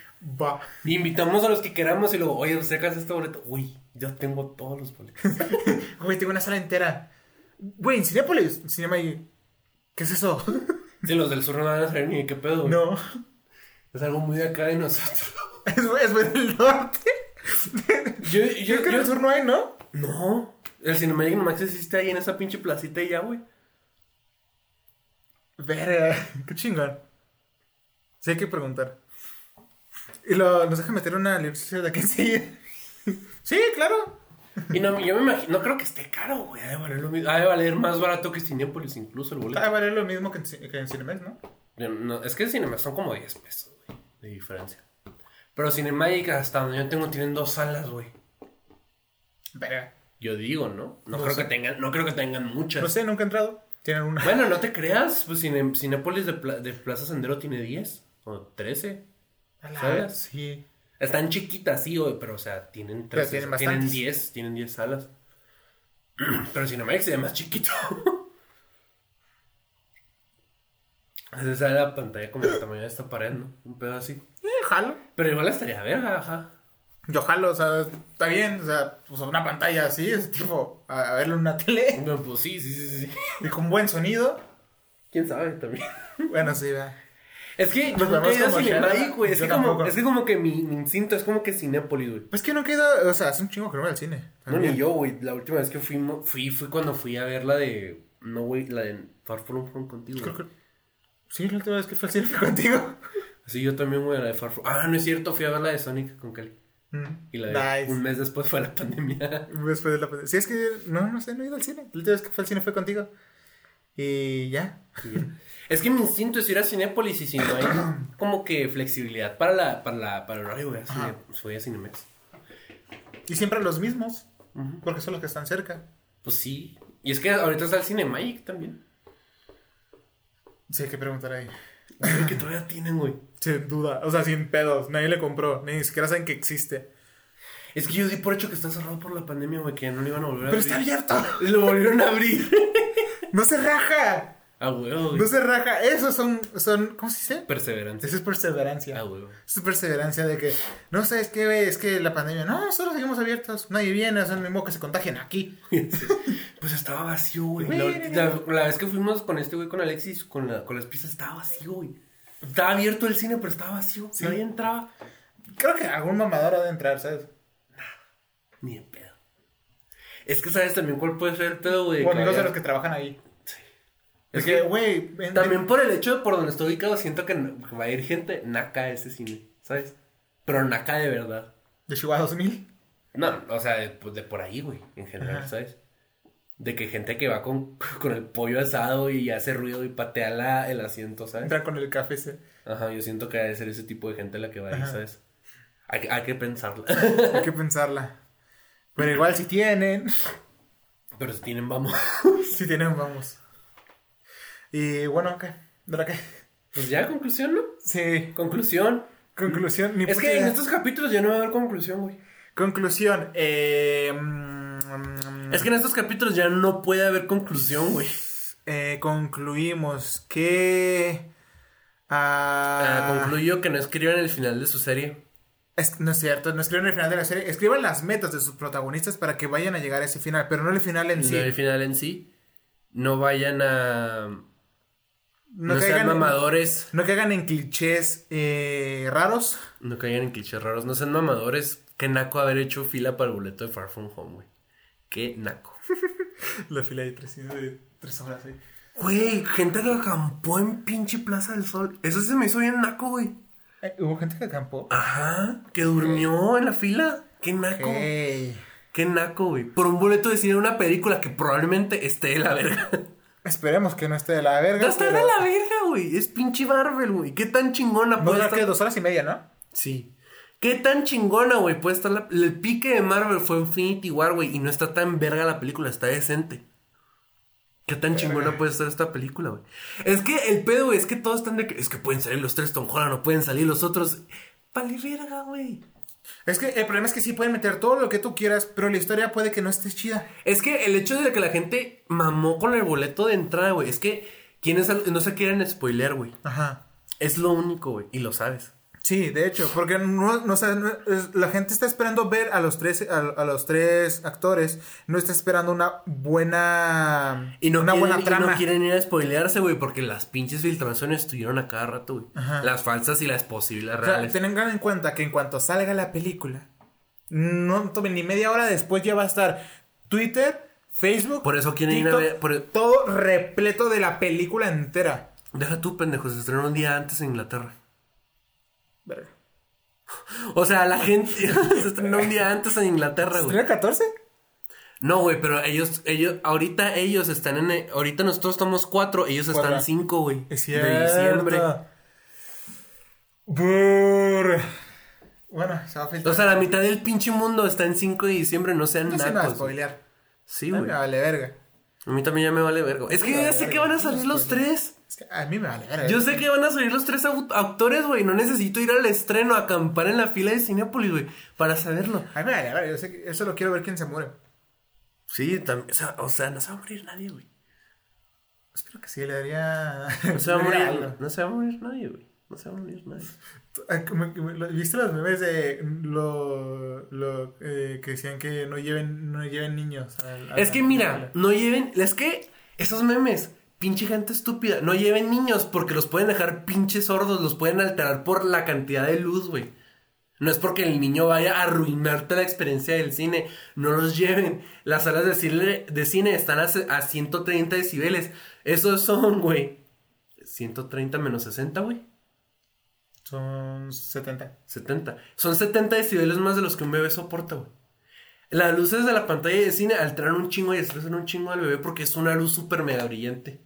Va. Invitamos a los que queramos y luego, oye, ¿sacas este boleto? Uy, yo tengo todos los boletos. Güey, tengo una sala entera. Güey, en Cinépolis. Cinema y... ¿Qué es eso? Sí, los del sur no van a saber ni de qué pedo, güey. no. Es algo muy de acá de nosotros. Es, es muy del norte. Yo, Yo yo, creo que en el sur no hay, ¿no? No. El Cinemagic nomás existe ahí en esa pinche placita y ya, güey. Verga. Qué chingón. Sí, hay que preguntar. Y lo, nos deja meter una licencia de aquí enseguida. Sí, claro. Y no, yo me imagino, no creo que esté caro, güey. Ha de valer lo mismo. Ha de valer más barato que Cinépolis incluso el boleto. Va a valer lo mismo que en, que en Cinemex, ¿no? Es que en Cinemax son como 10 pesos, de diferencia. Pero Cinemagic, hasta donde yo tengo, tienen dos salas, güey. Verga. Yo digo, ¿no? No, No creo sé. que tengan, no creo que tengan muchas. No sé, nunca he entrado. Tienen una. Bueno, no te creas, pues Cine, Cinépolis de, Pla- de Plaza Sendero tiene 10 o 13. A la- ¿sabes? Sí. Están chiquitas, sí, güey, pero o sea, tienen Pero 13. tienen tienen bastantes. 10, tienen 10 salas. Pero Cinemax se ve más chiquito. Esa es la pantalla como el tamaño de esta pared, ¿no? Un pedo así. Eh, jalo. Pero igual estaría verga, ajá. Yo jalo, o sea, está bien. O sea, pues una pantalla así, es tipo, a, a verlo en una tele. No, pues sí, sí, sí, sí. Y con buen sonido. ¿Quién sabe también? Bueno, sí, va. Es que a como Sherlock. güey. Es, que como, es que como que mi, mi instinto es como que Cinépolis, güey. Pues que no queda, o sea, hace un chingo que no voy al cine. No, ni yo, güey. La última vez que fui, fui cuando fui a ver la de. No, güey, la de Far From Home contigo. Creo que- Sí, la última vez que fui al cine fue contigo. Sí, yo también, güey, la de Far From. Ah, no es cierto, fui a ver la de Sonic con Kelly. Mm. Y la Nice. un mes después fue la pandemia. Después de la pandemia. Sí, es que no, no sé, no he ido al cine. La última vez que fue al cine fue contigo. Y ya. Es que mi instinto es ir a Cinépolis y si no hay como que flexibilidad para la, para la, para el horario, cine, pues voy a Cinemex. Y siempre los mismos. Ujú. Porque son los que están cerca. Pues sí. Y es que ahorita está el Cinemagic también. Sí, hay que preguntar ahí. Güey, que todavía tienen, güey. Sin duda. O sea, sin pedos. Nadie le compró. Ni siquiera saben que existe. Es que yo di por hecho que está cerrado por la pandemia, güey, que no lo iban a volver a Pero abrir. está abierto. Lo volvieron a abrir. No se raja. Ah, huevo. No se raja. Esos son, son, ¿cómo se dice? Perseverancia. Eso es perseverancia. Ah, huevo. Es perseverancia de que, no sabes qué, güey, es que la pandemia, no, nosotros seguimos abiertos, nadie viene, el mismo que se contagien aquí. Sí. Pues estaba vacío, güey. La, la- la vez que fuimos con este güey, con Alexis, con, la- con las pizzas, estaba vacío, güey. Estaba abierto el cine, pero estaba vacío. Sí. Nadie entraba. Creo que algún mamador ha de entrar, ¿sabes? Ni de pedo. Es que, ¿sabes también cuál puede ser el pedo, güey? O Que amigos de los que trabajan ahí. Es que güey, También por el hecho de por donde estoy ubicado, siento que, va a ir gente naca a ese cine, ¿sabes? Pero naca de verdad. de Chihuahua 2000. No, o sea, de, pues, de por ahí, güey, en general, Ajá. ¿sabes? De que gente que va con, con el pollo asado y hace ruido y patea la, el asiento, ¿sabes? Entrar con el café ese. Ajá, yo siento que debe ser ese tipo de gente la que va ahí, Ajá. ¿sabes? Hay, hay que pensarla. Hay que pensarla. Pero igual si tienen, Pero si tienen, vamos. si tienen, vamos. Y bueno, ¿qué? ¿Verdad qué? Pues ya, conclusión, ¿no? Sí. Conclusión. Conclusión. Ni Es que en estos capítulos ya no va a haber conclusión, güey. Conclusión. Eh, mm, Es que en estos capítulos ya no puede haber conclusión, güey. eh, concluimos que... Ah, ah, concluyo que no escriban el final de su serie. es- no es cierto, no escriban el final de la serie. Escriban las metas de sus protagonistas para que vayan a llegar a ese final, pero no el final en No sí. el final en sí. No vayan a. No, No, sean caigan, en, mamadores. no caigan en clichés eh, raros. No caigan en clichés raros. No sean mamadores. Qué naco haber hecho fila para el boleto de Far From Home, güey. Qué naco. La fila de tres, de tres horas, ¿eh? Güey, gente que acampó en pinche Plaza del Sol. Eso se me hizo bien naco, güey. Eh, Hubo gente que acampó. Ajá. Que durmió en la fila. Qué naco. Ey. Qué naco, güey. Por un boleto de cine de una película que probablemente esté de la verga. Esperemos que no esté de la verga. No está de la verga, güey. Es pinche Marvel, güey. Qué tan chingona No puede dura estar. que dos horas y media, ¿no? Sí. Qué tan chingona, güey. Puede estar la... El pique de Marvel fue Infinity War, güey. Y no está tan verga la película, está decente. Qué tan chingona puede estar esta película, güey. Es que el pedo, güey, es que todos están de que. Es que pueden salir los tres Tom Holland, no pueden salir los otros. Vale, verga, güey. Es que el problema es que sí pueden meter todo lo que tú quieras, pero la historia puede que no esté chida. Es que el hecho de que la gente mamó con el boleto de entrada, güey. Es que quienes no se quieren spoilear, güey. Ajá. Es lo único, güey. Y lo sabes. Sí, de hecho, porque no, no, o sea, no- es- la gente está esperando ver a los tres, a, a los tres actores, no está esperando una buena, Y no, una quieren, buena y trama. no quieren ir a spoilearse, güey, porque las pinches filtraciones estuvieron a cada rato, güey. Las falsas y las posibles O sea, reales. tengan en cuenta que en cuanto salga la película, no tomen ni media hora después ya va a estar Twitter, Facebook, Por eso quieren ir a ver- por- todo repleto de la película entera. Deja tú, pendejo, se estrenó un día antes en Inglaterra. Verga. O sea, la gente se estrenó un día antes en Inglaterra, güey. ¿Estrena el 14? No, güey, pero ellos, ellos, ahorita ellos están en, ahorita nosotros estamos cuatro, ellos están Cuatro. cinco, güey. Es De cierto. diciembre. Brr. Bueno, se va a filtrar. O sea, la mitad del pinche mundo está en 5 de diciembre, no sean no se me va a nacos. güey. spoilear. Sí, güey. me vale verga. A mí también ya me vale vergo. Es que yo ya sé que van a salir los tres. Es que a mí me vale verga. Yo sé que van a salir los tres actores, güey. No necesito ir al estreno a acampar en la fila de Cinepolis, güey, para saberlo. A mí me vale verga. Yo sé que eso lo quiero ver quién se muere. Sí, también. O sea, o sea, no se va a morir nadie, güey. Espero que sí, le daría. No se va a morir, no se va a morir nadie, güey. No se va a morir nadie. ¿Viste los memes de lo, lo eh, que decían que no lleven, no lleven niños? a Es que mira, no lleven. Es que esos memes, pinche gente estúpida, no lleven niños porque los pueden dejar pinches sordos, los pueden alterar por la cantidad de luz, güey. No es porque el niño vaya a arruinarte la experiencia del cine. No los lleven. Las salas de cine, de cine están a, se- a 130 decibeles. Esos son, güey. 130 menos 60, güey. Son 70. 70. Son 70 decibeles más de los que un bebé soporta, güey. Las luces de la pantalla de cine alteran un chingo y estresan un chingo al bebé porque es una luz súper mega brillante.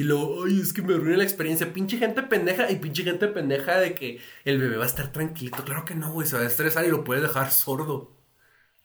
Y luego, ay, es que me arruina la experiencia. Pinche gente pendeja y pinche gente pendeja de que el bebé va a estar tranquilito. Claro que no, güey, se va a estresar y lo puede dejar sordo.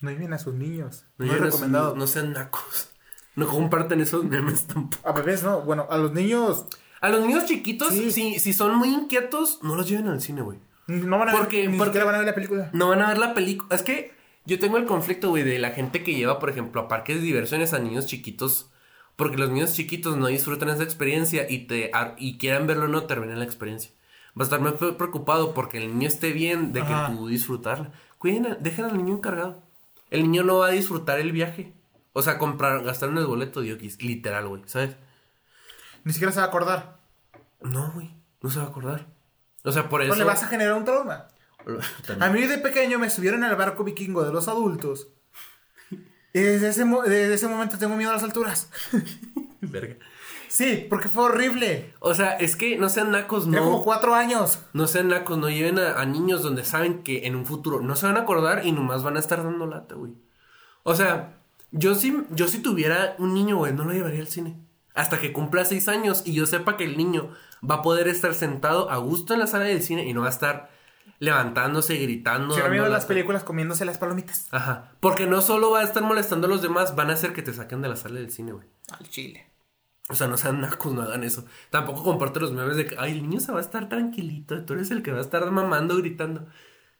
No lleven a sus niños. No, lleven es sus- recomendado. no sean nacos. No comparten esos memes tampoco. A bebés no. Bueno, a los niños A los niños chiquitos, Sí. si, si son muy inquietos, no los lleven al cine, güey. no van a Porque- ver, ni porque- van a ver la película. No van a ver la película. Es que yo tengo el conflicto, güey, de la gente que lleva, por ejemplo, a parques de diversiones a niños chiquitos. Porque los niños chiquitos no disfrutan esa experiencia y te y quieran verlo o no, terminan la experiencia. Va a estar muy pre- preocupado porque el niño esté bien de Ajá. que tú disfrutarla. Cuiden, dejen al niño encargado. El niño no va a disfrutar el viaje. O sea, comprar, gastar en el boleto de Yokis, literal, güey, ¿sabes? Ni siquiera se va a acordar. No, güey, no se va a acordar. O sea, por eso. No le vas a generar un trauma. A mí de pequeño me subieron al barco vikingo de los adultos. Desde ese, desde ese momento tengo miedo a las alturas. Verga. Sí, porque fue horrible. O sea, es que no sean nacos, como no. cuatro años. No sean nacos, no lleven a, a niños donde saben que en un futuro no se van a acordar y nomás van a estar dando lata, güey. O sea, yo si, yo si tuviera un niño, güey, no lo llevaría al cine. Hasta que cumpla seis años y yo sepa que el niño va a poder estar sentado a gusto en la sala del cine y no va a estar levantándose, gritando. Si no las películas comiéndose las palomitas. Ajá. Porque no solo va a estar molestando a los demás, van a hacer que te saquen de la sala del cine, güey. Al chile. O sea, no sean nacos, no hagan eso. Tampoco comparte los memes de que, ay, el niño se va a estar tranquilito, tú eres el que va a estar mamando, gritando.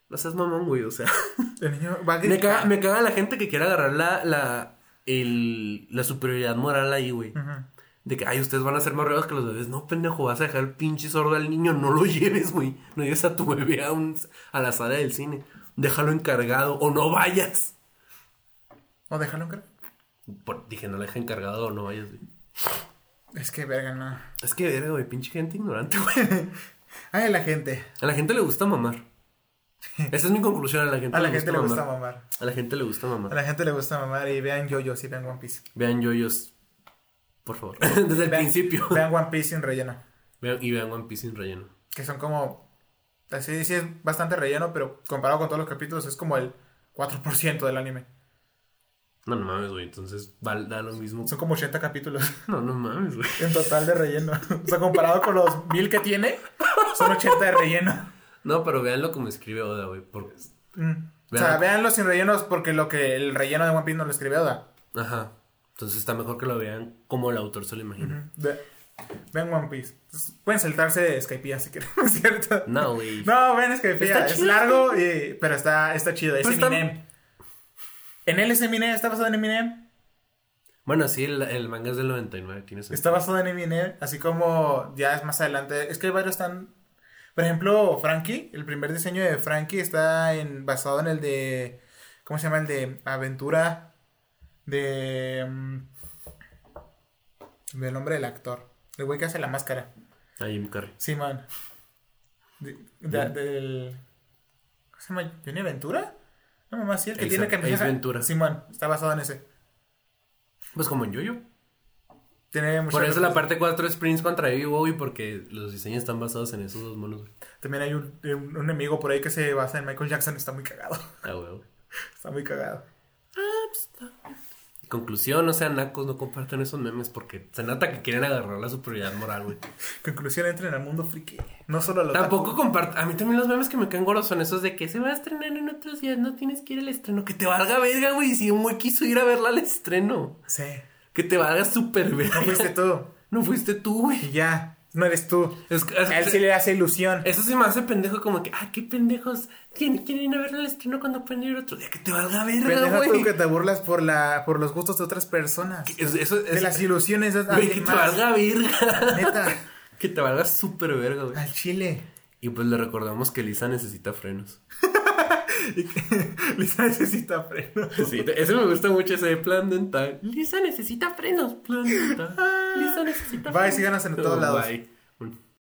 No seas mamón, güey, o sea. El niño va a me, gritar. caga, me caga la gente que quiere agarrar la, la, el, la superioridad moral ahí, güey. Ujú. De que, ay, ustedes van a ser más regados que los bebés. No, pendejo, vas a dejar el pinche sordo al niño. No lo lleves, güey. No lleves a tu bebé a, un, a la sala del cine. Déjalo encargado o no vayas. O déjalo en cara. Por- dije, no lo dejes encargado o no vayas, güey. Es que verga, no. Es que, verga, güey, pinche gente ignorante, güey. Ay, la gente. A la gente le gusta mamar. Esa es mi conclusión. A la gente, A la le, gente gusta le gusta mamar. mamar. A la gente le gusta A mamar. la gente le gusta mamar y vean yo-yo si vean One Piece. Vean yoyos. Por favor. Desde el Vean- principio. Vean One Piece sin relleno. Y vean One Piece sin relleno. Que son como. Así sí es bastante relleno, pero comparado con todos los capítulos es como el 4% del anime. No, no mames, güey. Entonces va, da lo mismo. Son como 80 capítulos No, no mames, güey. en total de relleno. O sea, comparado con los 1000 que tiene, son 80 de relleno. No, pero véanlo como escribe Oda, güey. por- Mm. O sea, véanlo sin rellenos porque lo que el relleno de One Piece no lo escribe Oda. Ajá. Entonces está mejor que lo vean como el autor se lo imagina. Ve- vean One Piece. Pueden saltarse Skypiea si quieren, ¿no es cierto? No, güey. No, ven Skypiea. Es largo, y- pero está, está chido. Es está- Eminem. En él es Eminem, está basado en Eminem. Bueno, sí, el, el manga es del 99. Tiene sentido. Está basado en Eminem, así como ya es más adelante. Es que hay varios tan. Por ejemplo, Frankie, el primer diseño de Frankie está en, basado en el de. ¿Cómo se llama? El de Aventura. De. mm, del nombre del actor. El güey que hace la máscara. Ah, Jim Carrey. Simón. De, de- del. ¿Cómo se llama? ¿Johnny Ventura? No, mamá, sí, el que Ace- tiene que Ace Ventura. Simón, está basado en ese. Pues como en Yoyo. Tiene Por eso la parte 4 es Prince contra Baby Bowie porque los diseños están basados en esos dos monos. También hay un, un, un enemigo por ahí que se basa en Michael Jackson, está muy cagado. Ah, güey. Está muy cagado. Conclusión, no sean nacos, no compartan esos memes porque se nota que quieren agarrar la superioridad moral, güey. Conclusión, entren al mundo friki. No solo lo Tampoco compartan. A mí también los memes que me caen gordos son esos de que se va a estrenar en otros días, no tienes que ir al estreno. Que te valga verga, güey. Si un güey quiso ir a verla al estreno. Sí. Que te valga súper verga. No fuiste tú. No fuiste tú, güey. Y ya. No eres tú. Es, es- A él sí le hace ilusión. Eso sí me hace pendejo, como que, ah, qué pendejos. ¿Quieren, quieren ir a verla al estreno cuando pueden ir otro día? Que te valga verga, Pendeja tú güey. que te burlas por, la, por los gustos de otras personas. Eso De las ilusiones de Güey, que te valga verga. Neta. que te valga súper verga, güey. Al chile. Y pues le recordamos que Lisa necesita frenos. Y que Lisa necesita freno. Sí, ese me gusta mucho ese plan dental. Lisa necesita frenos, plan dental. Lisa necesita Bye, frenos. síganos en todos lados. Bye.